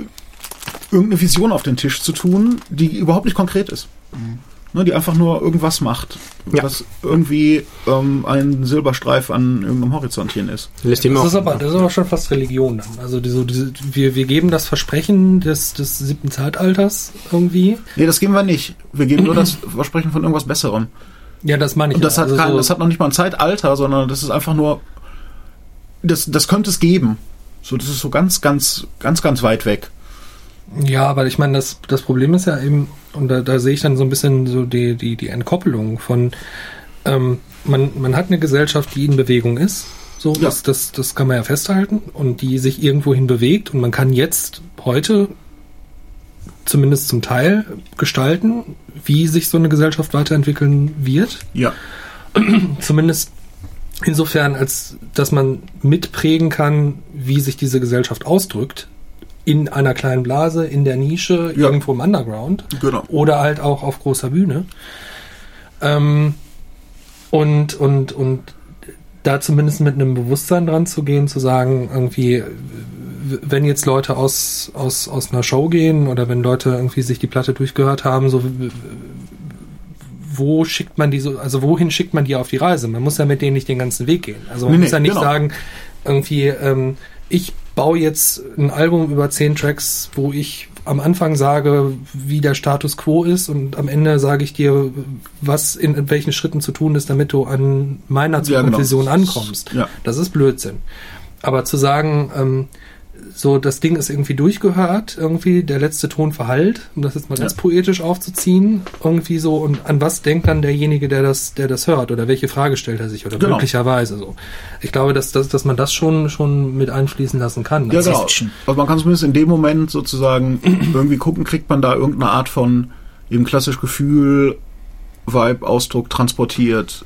irgendeine Vision auf den Tisch zu tun, die überhaupt nicht konkret ist. ne, die einfach nur irgendwas macht, Ja. was irgendwie ähm, ein Silberstreif an irgendeinem Horizontchen ist. Das ist aber, das ist aber schon fast Religion dann. Also diese, diese, wir, wir geben das Versprechen des, des siebten Zeitalters irgendwie. Nee, das geben wir nicht. Wir geben nur das Versprechen von irgendwas Besserem. Ja, das meine ich. Und das ja. hat, Also kein, so- das hat noch nicht mal ein Zeitalter, sondern das ist einfach nur, das, das könnte es geben. So, das ist so ganz, ganz, ganz, ganz weit weg. Ja, aber ich meine, das, das Problem ist ja eben, und da, da sehe ich dann so ein bisschen so die, die, die Entkoppelung von, ähm, man, man hat eine Gesellschaft, die in Bewegung ist. So, Ja. das, das, das kann man ja festhalten und die sich irgendwohin bewegt und man kann jetzt heute zumindest zum Teil gestalten, wie sich so eine Gesellschaft weiterentwickeln wird. Ja. Zumindest insofern, als dass man mitprägen kann, wie sich diese Gesellschaft ausdrückt. In einer kleinen Blase, in der Nische, Ja. irgendwo im Underground. Genau. Oder halt auch auf großer Bühne. Ähm, und, und, und da zumindest mit einem Bewusstsein dran zu gehen, zu sagen, irgendwie, wenn jetzt Leute aus, aus, aus einer Show gehen oder wenn Leute irgendwie sich die Platte durchgehört haben, so wo schickt man die so, also wohin schickt man die auf die Reise? Man muss ja mit denen nicht den ganzen Weg gehen. Also man Nee, muss ja nicht genau. sagen, irgendwie, ähm, ich baue jetzt ein Album über zehn Tracks, wo ich am Anfang sage, wie der Status quo ist und am Ende sage ich dir, was in, in welchen Schritten zu tun ist, damit du an meiner Ja, genau. Zukunftsvision ankommst. Ja. Das ist Blödsinn. Aber zu sagen, ähm, so das Ding ist irgendwie durchgehört, irgendwie der letzte Ton verhallt, um das jetzt mal ganz Ja. poetisch aufzuziehen, irgendwie so und an was denkt dann derjenige, der das, der das hört oder welche Frage stellt er sich oder Genau. möglicherweise so. Ich glaube, dass, dass, dass man das schon schon mit einfließen lassen kann. Ja, genau. Also man kann zumindest in dem Moment sozusagen irgendwie gucken, kriegt man da irgendeine Art von eben klassisch Gefühl, Vibe, Ausdruck transportiert,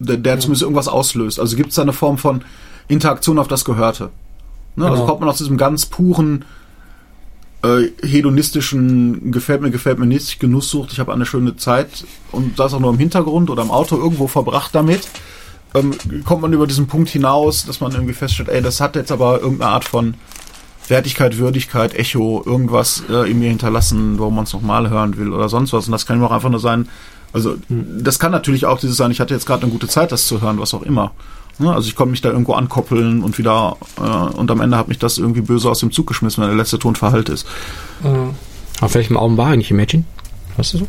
der, der zumindest irgendwas auslöst. Also gibt es da eine Form von Interaktion auf das Gehörte. Ne? Also Genau. kommt man aus diesem ganz puren äh, hedonistischen gefällt mir, gefällt mir nicht, Genusssucht, ich habe eine schöne Zeit und das auch nur im Hintergrund oder im Auto irgendwo verbracht damit, ähm, kommt man über diesen Punkt hinaus, dass man irgendwie feststellt, ey, das hat jetzt aber irgendeine Art von Wertigkeit, Würdigkeit, Echo, irgendwas äh, in mir hinterlassen, warum man es nochmal hören will oder sonst was. Und das kann auch einfach nur sein, also das kann natürlich auch dieses sein, ich hatte jetzt gerade eine gute Zeit, das zu hören, was auch immer. Ne? Also ich konnte mich da irgendwo ankoppeln und wieder äh, und am Ende hat mich das irgendwie böse aus dem Zug geschmissen, wenn der letzte Ton verhallt ist. Mhm. Auf welchem Album war eigentlich Imagine? Weißt du so?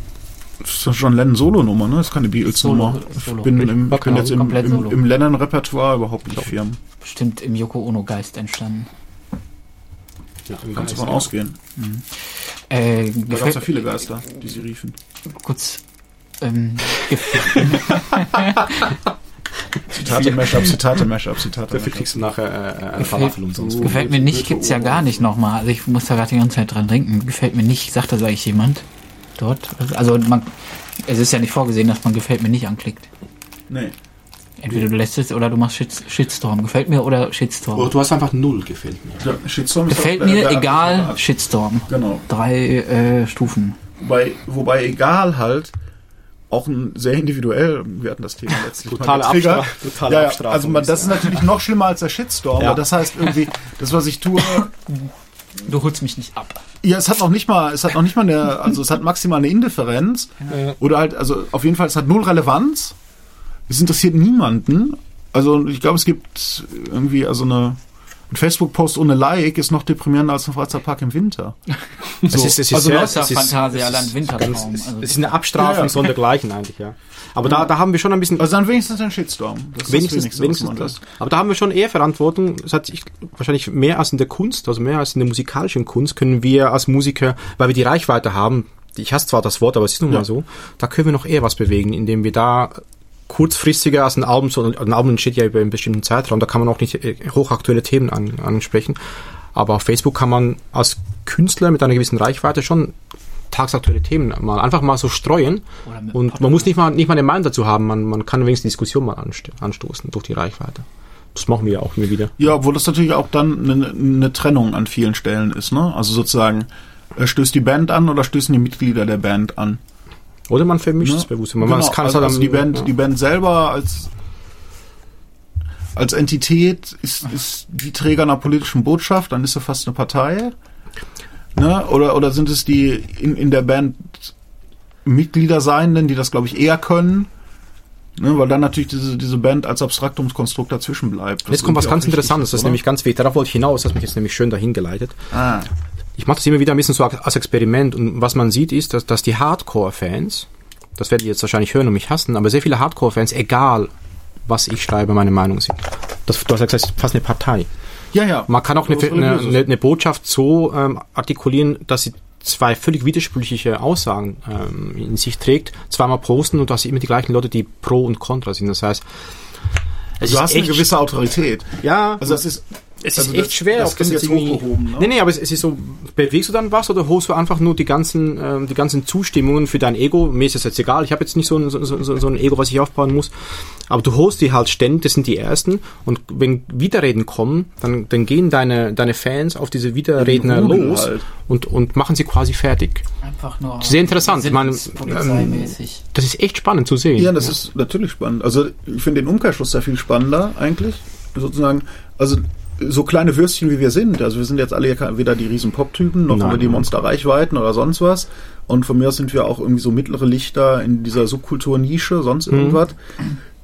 Das ist ja schon Lennon-Solo-Nummer, ne? Das ist keine Beatles-Nummer. Ich bin, im, ich bin jetzt im, im, im Lennon-Repertoire überhaupt nicht firm. Bestimmt im Yoko Ono Geist entstanden. Kannst du davon ausgehen. Äh, Da gab es ja viele Geister, die sie riefen. kurz, ähm, gef- Zitate-Mashup, Zitate-Mashup, Zitate Dafür kriegst du nachher äh, ein Gefällt- Falafel umsonst. gefällt mir nicht, gibt's ja gar nicht nochmal. Also ich muss da gerade die ganze Zeit dran denken. Gefällt mir nicht, sagt das eigentlich jemand dort? Also man, es ist ja nicht vorgesehen, dass man gefällt mir nicht anklickt. Nee. Entweder du lässt es oder du machst Shit, Shitstorm. Gefällt mir oder Shitstorm. Oder du hast einfach null gefällt mir. Ja, Shitstorm ist Gefällt auch mir, der egal. Shitstorm. Genau. Drei äh, Stufen. Wobei, wobei egal halt auch ein sehr individuell, wir hatten das Thema letztlich mal, Totale Trigger. Abstra- totale ja, ja, Abstrafung also man, das ist natürlich noch schlimmer als der Shitstorm, Ja. weil das heißt irgendwie, das was ich tue, Du holst mich nicht ab. ja, es hat noch nicht mal, es hat noch nicht mal eine, also es hat maximal eine Indifferenz Ja. oder halt, also auf jeden Fall, es hat null Relevanz, es interessiert niemanden, also ich glaube, es gibt irgendwie, also eine, ein Facebook-Post ohne Like ist noch deprimierender als ein Freizeitpark im Winter. Es ist, es ist Also ist- Phantasialand es ist Wintertraum. Es Also- es ist eine Abstrafung Ja, ja. sondergleichen eigentlich, ja. Aber da, da haben wir schon ein bisschen, Also dann wenigstens ein Shitstorm. Das ist wenigstens, das Wenigste, wenigstens das. Aber da haben wir schon eher Verantwortung. Das hat sich wahrscheinlich mehr als in der Kunst, also mehr als in der musikalischen Kunst, können wir als Musiker, weil wir die Reichweite haben, ich hasse zwar das Wort, aber es ist nun Ja. mal so, da können wir noch eher was bewegen, indem wir da kurzfristiger als ein Album, so ein Album entsteht ja über einen bestimmten Zeitraum, da kann man auch nicht äh, hochaktuelle Themen an, ansprechen. Aber auf Facebook kann man als Künstler mit einer gewissen Reichweite schon tagsaktuelle Themen mal einfach mal so streuen. Und man muss nicht mal, nicht mal eine Meinung dazu haben, man, man kann wenigstens die Diskussion mal anst anstoßen durch die Reichweite. Das machen wir ja auch immer wieder. Ja, obwohl das natürlich auch dann eine, eine Trennung an vielen Stellen ist, ne? Also sozusagen, äh, stößt die Band an oder stößen die Mitglieder der Band an? Oder man vermischt Ne? es bewusst. Man Genau, es kann es also, halt also die Band, ja. die Band selber als als Entität ist, ist die Träger einer politischen Botschaft, dann ist sie fast eine Partei. Ne? Oder, oder sind es die in, in der Band Mitglieder sein, denn die das, glaube ich, eher können. Ne, weil dann natürlich diese, diese Band als Abstraktumskonstrukt dazwischen bleibt. Jetzt kommt was ganz Interessantes, das ist nämlich ganz wichtig. Darauf wollte ich hinaus, das hat mich jetzt nämlich schön dahin geleitet. Ah. Ich mache das immer wieder ein bisschen so als Experiment und was man sieht ist, dass, dass die Hardcore-Fans, das werdet ihr jetzt wahrscheinlich hören und mich hassen, aber sehr viele Hardcore-Fans, egal was ich schreibe, meine Meinung sind. Das, du hast ja gesagt, fast eine Partei. Ja, ja. Man kann auch eine, eine, eine, eine Botschaft so ähm, artikulieren, dass sie zwei völlig widersprüchliche Aussagen ähm, in sich trägt, zweimal posten und dass sie immer die gleichen Leute, die pro und contra sind. Das heißt, es Du ist hast eine gewisse Autorität. ja, Also das ist es also ist echt das- schwer, das ob das jetzt irgendwie. hochgehoben, ne? Nee, nee, aber es, es ist so, bewegst du dann was oder holst du einfach nur die ganzen, ähm, die ganzen Zustimmungen für dein Ego? Mir ist das jetzt egal, ich habe jetzt nicht so ein, so, so, so ein Ego, was ich aufbauen muss. Aber du holst die halt ständig, das sind die ersten. Und wenn Widerreden kommen, dann, dann gehen deine, deine Fans auf diese Widerredner los halt. und, und machen sie quasi fertig. Einfach nur. Sehr interessant. Ich meine, Polizeimäßig. Das ist echt spannend zu sehen. Ja, das ist natürlich spannend. Also ich finde den Umkehrschluss sehr viel spannender eigentlich. Sozusagen, also so kleine Würstchen wie wir sind. Also wir sind jetzt alle weder die riesen Pop-Typen noch Nein, über die. Monster-Reichweiten oder sonst was. Und von mir aus sind wir auch irgendwie so mittlere Lichter in dieser Subkultur-Nische, sonst Mhm. irgendwas.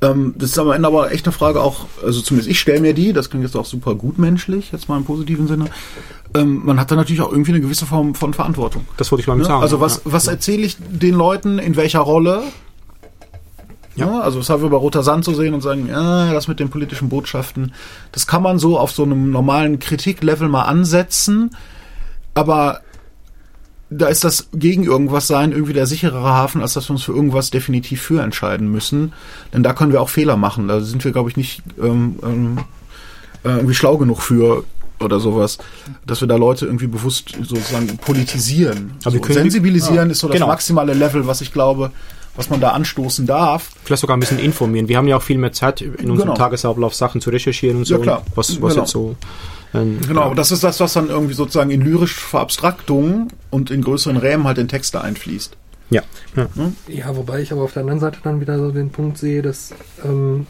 Ähm, das ist am Ende aber echt eine Frage auch, also zumindest ich stelle mir die, das klingt jetzt auch super gutmenschlich, jetzt mal im positiven Sinne. Ähm, man hat da natürlich auch irgendwie eine gewisse Form von Verantwortung. Das wollte ich mal Ne? sagen. Also was, Ja. was erzähle ich den Leuten, in welcher Rolle? Ja. also das haben wir bei Roter Sand zu sehen und sagen, ja, das mit den politischen Botschaften, das kann man so auf so einem normalen Kritiklevel mal ansetzen, aber da ist das gegen irgendwas sein irgendwie der sicherere Hafen, als dass wir uns für irgendwas definitiv für entscheiden müssen. Denn da können wir auch Fehler machen. Da sind wir, glaube ich, nicht ähm, ähm, äh, irgendwie schlau genug für oder sowas, dass wir da Leute irgendwie bewusst sozusagen politisieren. Aber wir so, sensibilisieren ist so das Genau. maximale Level, was ich glaube, was man da anstoßen darf. vielleicht sogar ein bisschen informieren. Wir haben ja auch viel mehr Zeit, in unserem Genau. Tagesablauf Sachen zu recherchieren und so. Ja, klar. Was, was Genau. jetzt so. ähm, Genau, ja. das ist das, was dann irgendwie sozusagen in lyrisch Verabstraktung und in größeren Rämen halt in Texte einfließt. Ja. ja. Ja, wobei ich aber auf der anderen Seite dann wieder so den Punkt sehe, dass ähm,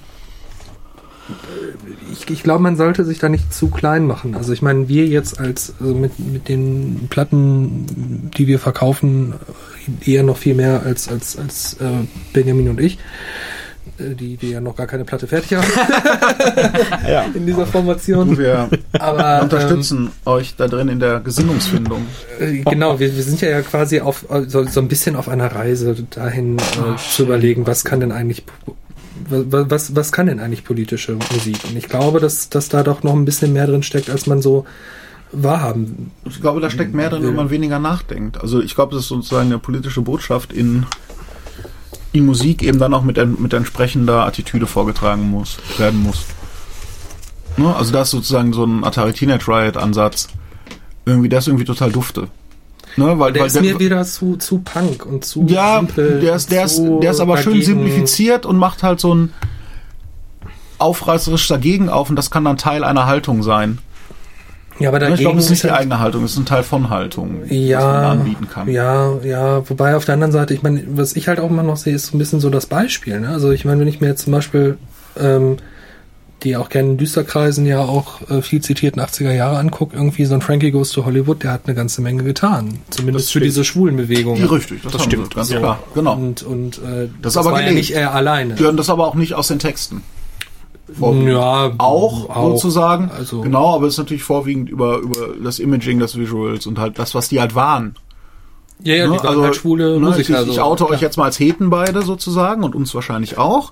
ich, ich glaube, man sollte sich da nicht zu klein machen. Also ich meine, wir jetzt als also mit, mit den Platten, die wir verkaufen, eher noch viel mehr als, als, als äh, Benjamin und ich, äh, die, die ja noch gar keine Platte fertig haben ja. in dieser Formation. Wir Aber unterstützen euch da drin in der Gesinnungsfindung. Ähm, äh, genau, wir, wir sind ja, ja quasi auf so, so ein bisschen auf einer Reise dahin äh, zu überlegen, was kann denn eigentlich was, was, kann denn eigentlich politische Musik? Und ich glaube, dass, dass da doch noch ein bisschen mehr drin steckt, als man so wahrhaben. Ich glaube, da steckt mehr drin, wenn man weniger nachdenkt. Also ich glaube, das ist sozusagen eine politische Botschaft in, in Musik eben dann auch mit, mit entsprechender Attitüde vorgetragen muss, werden muss. Ne? Also da ist sozusagen so ein Atari Teenage Riot Ansatz. Irgendwie, der ist irgendwie total dufte. Ne? Weil, Der weil ist mir wieder zu, zu Punk und zu ja, simpel. der ist, der ist, der ist aber schön dagegen- simplifiziert und macht halt so ein aufreißerisch dagegen auf und das kann dann Teil einer Haltung sein. Ja, aber Ne? dagegen Ich glaube, es ist nicht ist die halt- eigene Haltung, es ist ein Teil von Haltung, was man Ja, anbieten kann. ja, ja, wobei auf der anderen Seite, ich meine, was ich halt auch immer noch sehe, ist so ein bisschen so das Beispiel. Ne? Also ich meine, wenn ich mir jetzt zum Beispiel ähm, die auch gerne in Düsterkreisen ja auch äh, viel zitierten 80er Jahre anguckt, irgendwie so ein Frankie Goes to Hollywood, der hat eine ganze Menge getan. Zumindest Das für diese schwulen Bewegungen. Die richtig, das, Das stimmt. Ganz Ja. klar. Genau. Und, und äh, Das das, aber war ja nicht er alleine. Die hören das aber auch nicht aus den Texten. Ja, Auch, sozusagen. Also, Genau, aber es ist natürlich vorwiegend über, über das Imaging des Visuals und halt das, was die halt waren. Ja, ja, die Ne? waren halt schwule ne, Musiker. Ich, ich so. oute Klar. euch jetzt mal als Heten beide sozusagen und uns wahrscheinlich auch.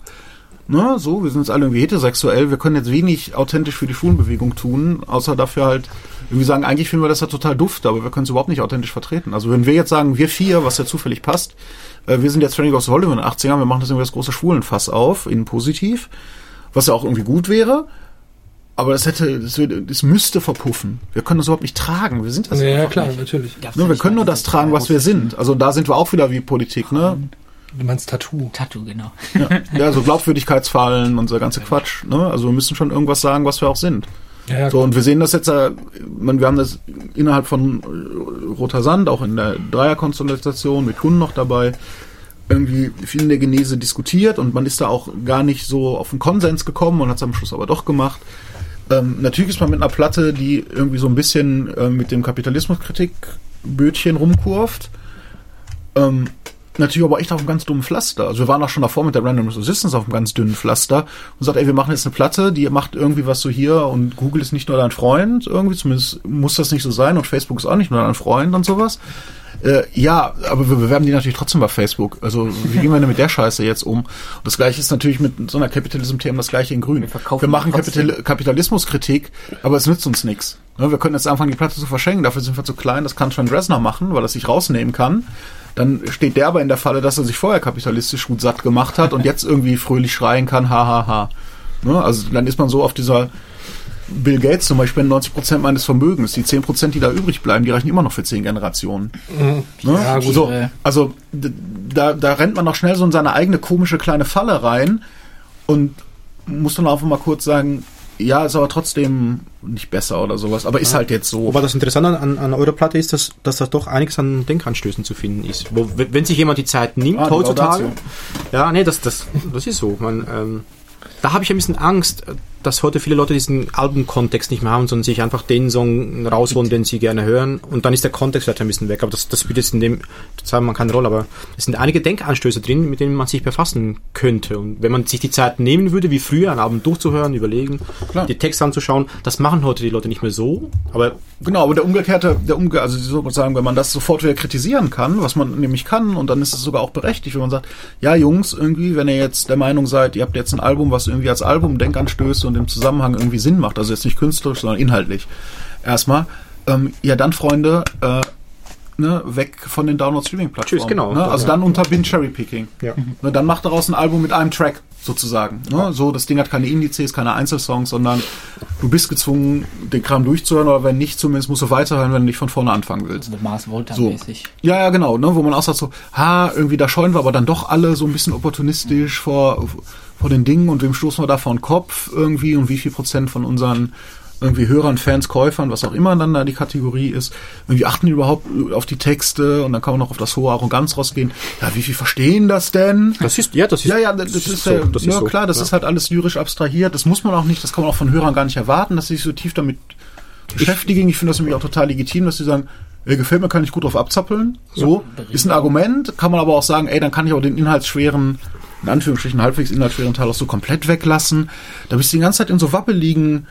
Ne, so, wir sind jetzt alle irgendwie heterosexuell. Wir können jetzt wenig authentisch für die Schwulenbewegung tun, außer dafür halt irgendwie sagen, eigentlich finden wir das ja total duft, aber wir können es überhaupt nicht authentisch vertreten. Also wenn wir jetzt sagen, wir vier, was ja zufällig passt, äh, wir sind jetzt Training aus Hollywood in den 80ern, wir machen das irgendwie das große Schwulenfass auf, in positiv, was ja auch irgendwie gut wäre. Aber das hätte, das, würde, das müsste verpuffen. Wir können das überhaupt nicht tragen. Wir sind das Ja, klar, nicht. natürlich. Ne, wir können nur das tragen, was wir sind. Also da sind wir auch wieder wie Politik, ne? Du meinst Tattoo. Tattoo, genau. Ja, so Glaubwürdigkeitsfallen und so ganze Quatsch. Ne? Also wir müssen schon irgendwas sagen, was wir auch sind. Ja, ja, So, und wir sehen das jetzt, äh, man, wir haben das innerhalb von äh, Roter Sand, auch in der Dreierkonstellation mit Kunden noch dabei, irgendwie viel in der Genese diskutiert und man ist da auch gar nicht so auf einen Konsens gekommen und hat es am Schluss aber doch gemacht. Ähm, natürlich ist man mit einer Platte, die irgendwie so ein bisschen äh, mit dem Kapitalismuskritik-Bötchen rumkurft. Ähm, natürlich aber echt auf einem ganz dummen Pflaster. Also wir waren auch schon davor mit der Random Resistance auf einem ganz dünnen Pflaster und sagt, ey, wir machen jetzt eine Platte, die macht irgendwie was so hier und Google ist nicht nur dein Freund, irgendwie, zumindest muss das nicht so sein und Facebook ist auch nicht nur dein Freund und sowas. Äh, ja, aber wir bewerben die natürlich trotzdem bei Facebook. Also wie gehen wir denn mit der Scheiße jetzt um? Und das gleiche ist natürlich mit so einer Capitalism-Themen das gleiche in Grün. Wir Wir machen. Kapital Kapitalismuskritik, aber es nützt uns nichts. Ne, Wir können jetzt anfangen, die Platte zu verschenken. Dafür sind wir zu klein. Das kann Trent Reznor machen, weil er sich rausnehmen kann. Dann steht der aber in der Falle, dass er sich vorher kapitalistisch gut satt gemacht hat und jetzt irgendwie fröhlich schreien kann, ha, ha, ha. Ne, Also dann ist man so auf dieser Bill Gates zum Beispiel 90 Prozent meines Vermögens. Die 10 Prozent, die da übrig bleiben, die reichen immer noch für 10 Generationen. Ne? Ja, gut, so, also da, da rennt man noch schnell so in seine eigene komische kleine Falle rein und muss dann einfach mal kurz sagen, ja, ist aber trotzdem nicht besser oder sowas, aber ist halt jetzt so. Wobei das Interessante an, an eurer Platte ist, dass, dass da doch einiges an Denkanstößen zu finden ist. Wo, wenn sich jemand die Zeit nimmt, Ah, heutzutage. Ja, nee, das, das, das ist so. Man, ähm, da habe ich ein bisschen Angst, dass heute viele Leute diesen Albumkontext nicht mehr haben, sondern sich einfach den Song rausholen, den sie gerne hören. Und dann ist der Kontext vielleicht ein bisschen weg. Aber das, das spielt jetzt in dem Zusammenhang keine Rolle. Aber es sind einige Denkanstöße drin, mit denen man sich befassen könnte. Und wenn man sich die Zeit nehmen würde, wie früher, ein Album durchzuhören, überlegen, Klar. die Texte anzuschauen, das machen heute die Leute nicht mehr so. Aber Genau, aber der umgekehrte, der umge also sozusagen, wenn man das sofort wieder kritisieren kann, was man nämlich kann, und dann ist es sogar auch berechtigt, wenn man sagt, ja Jungs, irgendwie, wenn ihr jetzt der Meinung seid, ihr habt jetzt ein Album, was irgendwie als Album Denkanstöße und im Zusammenhang irgendwie Sinn macht, also jetzt nicht künstlerisch, sondern inhaltlich, erstmal, ähm, ja dann Freunde, äh, ne, weg von den Download-Streaming-Plattformen. Tschüss, genau. Ne? Also Ja. dann unter Bin Cherry-Picking. Ja. Ne, dann macht daraus ein Album mit einem Track sozusagen. Ne? So, das Ding hat keine Indizes, keine Einzelsongs, sondern du bist gezwungen, den Kram durchzuhören, oder wenn nicht, zumindest musst du weiterhören, wenn du nicht von vorne anfangen willst. So Mars Volta So. mäßig. Ja, ja, genau, ne, wo man auch sagt so, ha, irgendwie da scheuen wir aber dann doch alle so ein bisschen opportunistisch vor, vor den Dingen und wem stoßen wir da vor den Kopf irgendwie und wie viel Prozent von unseren irgendwie Hörern, Fans, Käufern, was auch immer dann da die Kategorie ist, irgendwie achten die überhaupt auf die Texte und dann kann man noch auf das hohe Arroganz rausgehen. Ja, wie viel verstehen das denn? das ist, ja, das ist, Ja, ja, das, ist, so, ja, das ja ist so. klar, das Ja. ist halt alles lyrisch abstrahiert. Das muss man auch nicht, das kann man auch von Hörern gar nicht erwarten, dass sie sich so tief damit beschäftigen. Ich finde das nämlich auch total legitim, dass sie sagen, ey, gefällt mir, kann ich gut drauf abzappeln. So, ist ein Argument, kann man aber auch sagen, ey, dann kann ich auch den inhaltsschweren, in Anführungsstrichen halbwegs inhaltsschweren Teil auch so komplett weglassen. Da bist du die ganze Zeit in so wabbeligen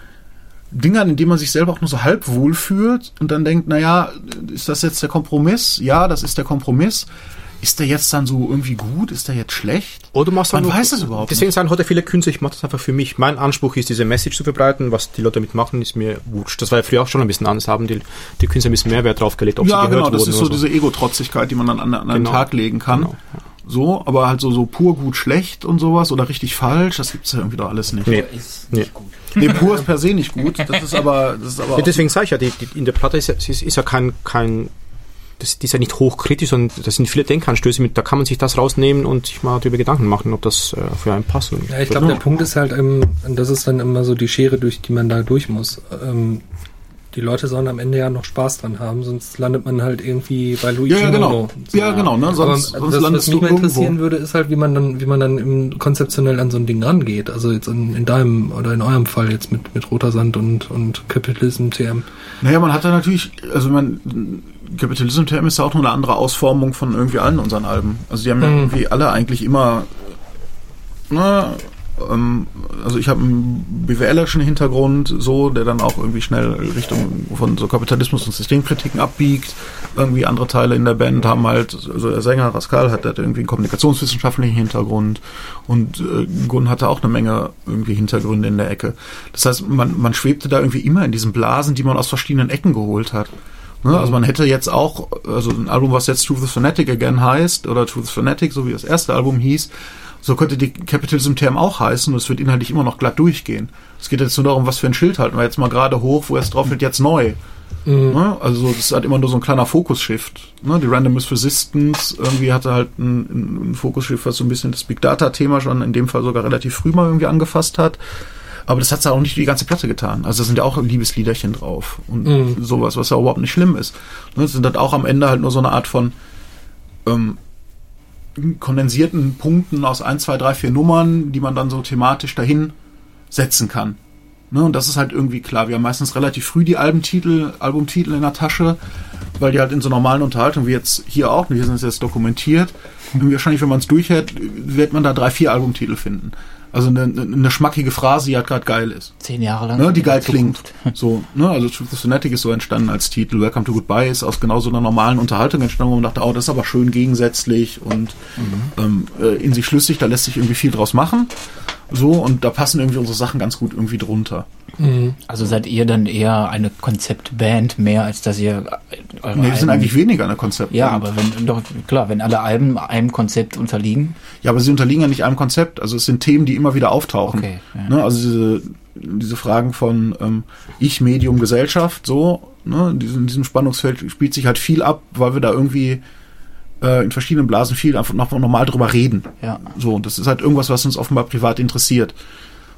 Dingern, in denen man sich selber auch nur so halb wohl fühlt und dann denkt, naja, ist das jetzt der Kompromiss? Ja, das ist der Kompromiss. Ist der jetzt dann so irgendwie gut? Ist der jetzt schlecht? Oder du machst Man einfach- weiß es überhaupt Deswegen sagen heute viele Künstler, ich mache das einfach für mich. Mein Anspruch ist, diese Message zu verbreiten. Was die Leute damit machen, ist mir wurscht. Das war ja früher auch schon ein bisschen anders. Haben die, die Künstler ein bisschen mehr Wert drauf gelegt, ob ja, sie gehört genau, das wurden ist so oder diese Ego-Trotzigkeit, die man dann an, an Genau. Tag legen kann. Genau, So, aber halt so, so pur gut schlecht und sowas oder richtig falsch, das gibt's ja irgendwie doch alles nicht. Nee. Ist Nee. nicht gut. Nee, pur ist per se nicht gut. Das ist aber, das ist aber Ja, deswegen sage ich ja, die, die, in der Platte ist, ja- ist, ist ja kein, kein das, die ist ja nicht hochkritisch, sondern das sind viele Denkanstöße mit, da kann man sich das rausnehmen und sich mal darüber Gedanken machen, ob das äh, für einen passt. Ja, ich glaube, der Punkt ist halt, ähm, das ist dann immer so die Schere, durch die man da durch muss. Ähm, die Leute sollen am Ende ja noch Spaß dran haben, sonst landet man halt irgendwie bei Luigi Ja, ja, genau. Nono. Ja, genau, ne? Sonst, Aber sonst das, was landest mich mal irgendwo. interessieren würde, ist halt, wie man dann, wie man dann im, konzeptionell an so ein Ding rangeht. Also jetzt in, in deinem oder in eurem Fall jetzt mit, mit Roter Sand und, und Capitalism TM. Naja, man hat da natürlich, also man, Capitalism TM ist ja auch nur eine andere Ausformung von irgendwie allen unseren Alben. Also die haben ja Mhm. irgendwie alle eigentlich immer, na, ähm, also ich habe einen BWLerischen Hintergrund, so, der dann auch irgendwie schnell Richtung von so Kapitalismus und Systemkritiken abbiegt. Irgendwie andere Teile in der Band haben halt, also der Sänger Rascal hat halt irgendwie einen kommunikationswissenschaftlichen Hintergrund und äh, Gunn hatte auch eine Menge irgendwie Hintergründe in der Ecke. Das heißt, man, man schwebte da irgendwie immer in diesen Blasen, die man aus verschiedenen Ecken geholt hat. Ne? Also man hätte jetzt auch, also ein Album, was jetzt Truth is Fanatic Again heißt, oder Truth is Fanatic, so wie das erste Album hieß, so könnte die Capitalism Term auch heißen und es wird inhaltlich immer noch glatt durchgehen. Es geht jetzt nur darum, was für ein Schild halten wir jetzt mal gerade hoch, wo es drauf wird, jetzt neu. Ne? Also das halt immer nur so ein kleiner Fokus-Shift. Ne? Die Randomness Resistance irgendwie hatte halt ein, ein Fokus-Shift, was so ein bisschen das Big Data-Thema schon in dem Fall sogar relativ früh mal irgendwie angefasst hat. Aber das hat ja auch nicht die ganze Platte getan. Also da sind ja auch Liebesliederchen drauf und Mhm. sowas, was ja überhaupt nicht schlimm ist. Ne? Das sind halt auch am Ende halt nur so eine Art von ähm, kondensierten Punkten aus 1, 2, 3, 4 Nummern, die man dann so thematisch dahin setzen kann. Ne, und das ist halt irgendwie klar. Wir haben meistens relativ früh die Albumtitel, Albumtitel in der Tasche. weil die halt in so normalen Unterhaltungen, wie jetzt hier auch, wir sind es jetzt dokumentiert, irgendwie wahrscheinlich, wenn man es durchhält, wird man da drei, vier Albumtitel finden. Also eine, eine schmackige Phrase, die halt gerade geil ist. Zehn Jahre lang. Ne, die geil klingt. So, ne, also Truth is Fanatic ist so entstanden als Titel. Welcome to Goodbye ist aus genau so einer normalen Unterhaltung entstanden, wo man dachte, oh, das ist aber schön gegensätzlich und ähm, äh, in sich schlüssig, da lässt sich irgendwie viel draus machen. So, und da passen irgendwie unsere Sachen ganz gut irgendwie drunter. Also seid ihr dann eher eine Konzeptband mehr, als dass ihr eure Nee, wir sind eigentlich weniger eine Konzept. Ja, aber wenn doch klar, wenn alle Alben einem Konzept unterliegen, Ja, aber sie unterliegen ja nicht einem Konzept. Also es sind Themen, die immer wieder auftauchen. Okay, ja. Ne, also diese, diese Fragen von ähm, Ich, Medium, Gesellschaft, so, ne, in diesem, in diesem Spannungsfeld spielt sich halt viel ab, weil wir da irgendwie äh, in verschiedenen Blasen viel einfach noch normal drüber reden. ja. So, und das ist halt irgendwas, was uns offenbar privat interessiert.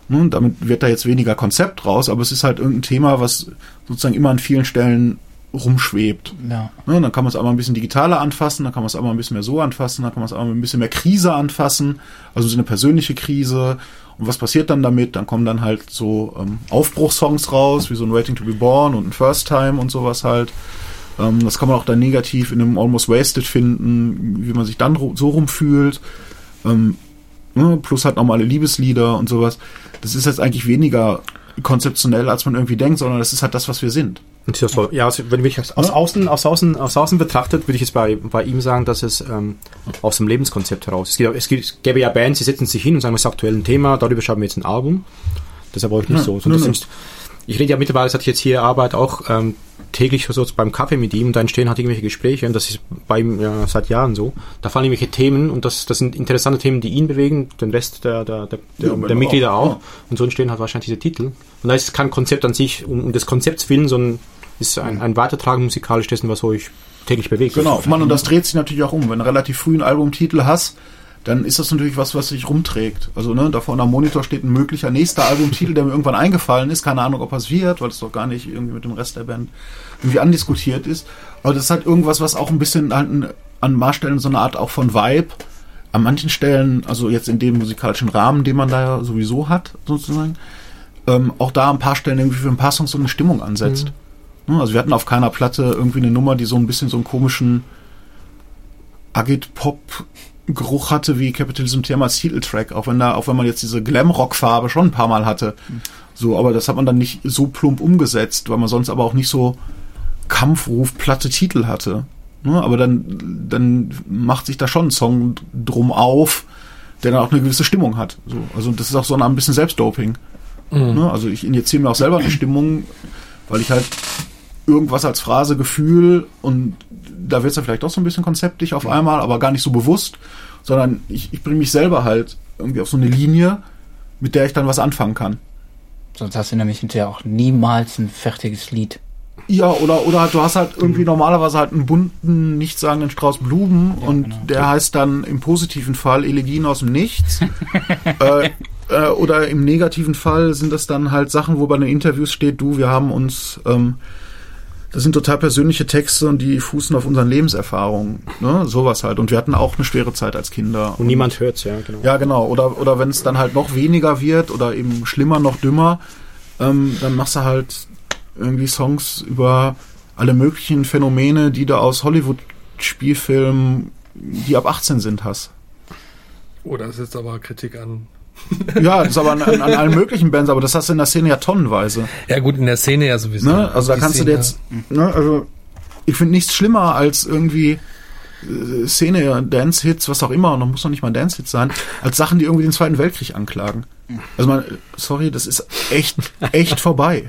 Ne, und damit wird da jetzt weniger Konzept raus, aber es ist halt irgendein Thema, was sozusagen immer an vielen Stellen rumschwebt. Ja. Ne, dann kann man es einmal ein bisschen digitaler anfassen, dann kann man es einmal ein bisschen mehr so anfassen, dann kann man es einmal ein bisschen mehr Krise anfassen, also so eine persönliche Krise. Und was passiert dann damit? Dann kommen dann halt so ähm, Aufbruchssongs raus, wie so ein Waiting to be Born und ein First Time und sowas halt. Ähm, das kann man auch dann negativ in einem Almost Wasted finden, wie man sich dann so rumfühlt. Ähm, ne, plus halt normale Liebeslieder und sowas. Das ist jetzt eigentlich weniger konzeptionell, als man irgendwie denkt, sondern das ist halt das, was wir sind. Ja, so, ja, also wenn ich aus, aus, außen, aus, außen, aus außen betrachtet, würde ich jetzt bei, bei ihm sagen, dass es ähm, aus dem Lebenskonzept heraus. Es, gibt, es, gibt, es gäbe ja Bands, die setzen sich hin und sagen, das ist aktuell ein Thema, darüber schreiben wir jetzt ein Album. Das ist aber auch nicht Ja, so. so ich rede ja mittlerweile, seit ich jetzt hier arbeite, auch ähm, täglich so beim Kaffee mit ihm und da entstehen halt irgendwelche Gespräche und das ist bei ihm ja seit Jahren so. Da fallen irgendwelche Themen und das, das sind interessante Themen, die ihn bewegen, den Rest der, der, der, Ja, der Mitglieder auch, auch. Und so entstehen halt wahrscheinlich diese Titel. Und da ist kein Konzept an sich um, um des Konzepts willen, sondern ist ein, ein Weitertragen musikalisch dessen, was euch täglich bewegt. Genau, Mann, und das dreht sich natürlich auch um. Wenn du relativ früh einen Albumtitel hast, dann ist das natürlich was, was sich rumträgt. Also, ne, da vorne am Monitor steht ein möglicher nächster Albumtitel, der mir irgendwann eingefallen ist. Keine Ahnung, ob es wird, weil es doch gar nicht irgendwie mit dem Rest der Band irgendwie andiskutiert ist. Aber das ist halt irgendwas, was auch ein bisschen halt ein, an Maßstellen so eine Art auch von Vibe an manchen Stellen, also jetzt in dem musikalischen Rahmen, den man da ja sowieso hat, sozusagen, ähm, auch da ein paar Stellen irgendwie für ein paar Songs so eine Stimmung ansetzt. Ne, Also wir hatten auf keiner Platte irgendwie eine Nummer, die so ein bisschen so einen komischen Agit-Pop-Geruch hatte wie Capitalism Thema Titeltrack, auch wenn da, auch wenn man jetzt diese Glamrock-Farbe schon ein paar Mal hatte. So, aber das hat man dann nicht so plump umgesetzt, weil man sonst aber auch nicht so Kampfruf, platte Titel hatte. Ne, aber dann, dann macht sich da schon ein Song drum auf, der dann auch eine gewisse Stimmung hat. So, also das ist auch so ein bisschen Selbstdoping. Ne, also ich injiziere mir auch selber eine Stimmung, weil ich halt irgendwas als Phrase, Gefühl und da wird es ja vielleicht auch so ein bisschen konzeptlich auf einmal, aber gar nicht so bewusst, sondern ich, ich bringe mich selber halt irgendwie auf so eine Linie, mit der ich dann was anfangen kann. Sonst hast du nämlich hinterher auch niemals ein fertiges Lied. Ja, oder, oder halt, du hast halt irgendwie normalerweise halt einen bunten, nichtssagenden Strauß Blumen und genau. der heißt dann im positiven Fall Elegien aus dem Nichts. äh, äh, oder im negativen Fall sind das dann halt Sachen, wo bei den Interviews steht, du, wir haben uns, ähm, das sind total persönliche Texte und die fußen auf unseren Lebenserfahrungen, ne? sowas halt. Und wir hatten auch eine schwere Zeit als Kinder. Und niemand hört's, ja, genau. Ja, genau. Oder, oder wenn es dann halt noch weniger wird oder eben schlimmer, noch dümmer, ähm, dann machst du halt irgendwie Songs über alle möglichen Phänomene, die du aus Hollywood-Spielfilmen, die ab 18 sind, hast. Oh, das ist jetzt aber Kritik an. Ja, das ist aber an, an, an allen möglichen Bands, aber das hast du in der Szene ja tonnenweise. Ja, gut, in der Szene ja sowieso. Ne? Also da die kannst du Szene- dir jetzt, ne, also ich finde nichts schlimmer als irgendwie äh, Szene, Dance-Hits, was auch immer, und das muss noch nicht mal Dance-Hits sein, als Sachen, die irgendwie den Zweiten Weltkrieg anklagen. Also man, sorry, das ist echt, echt vorbei.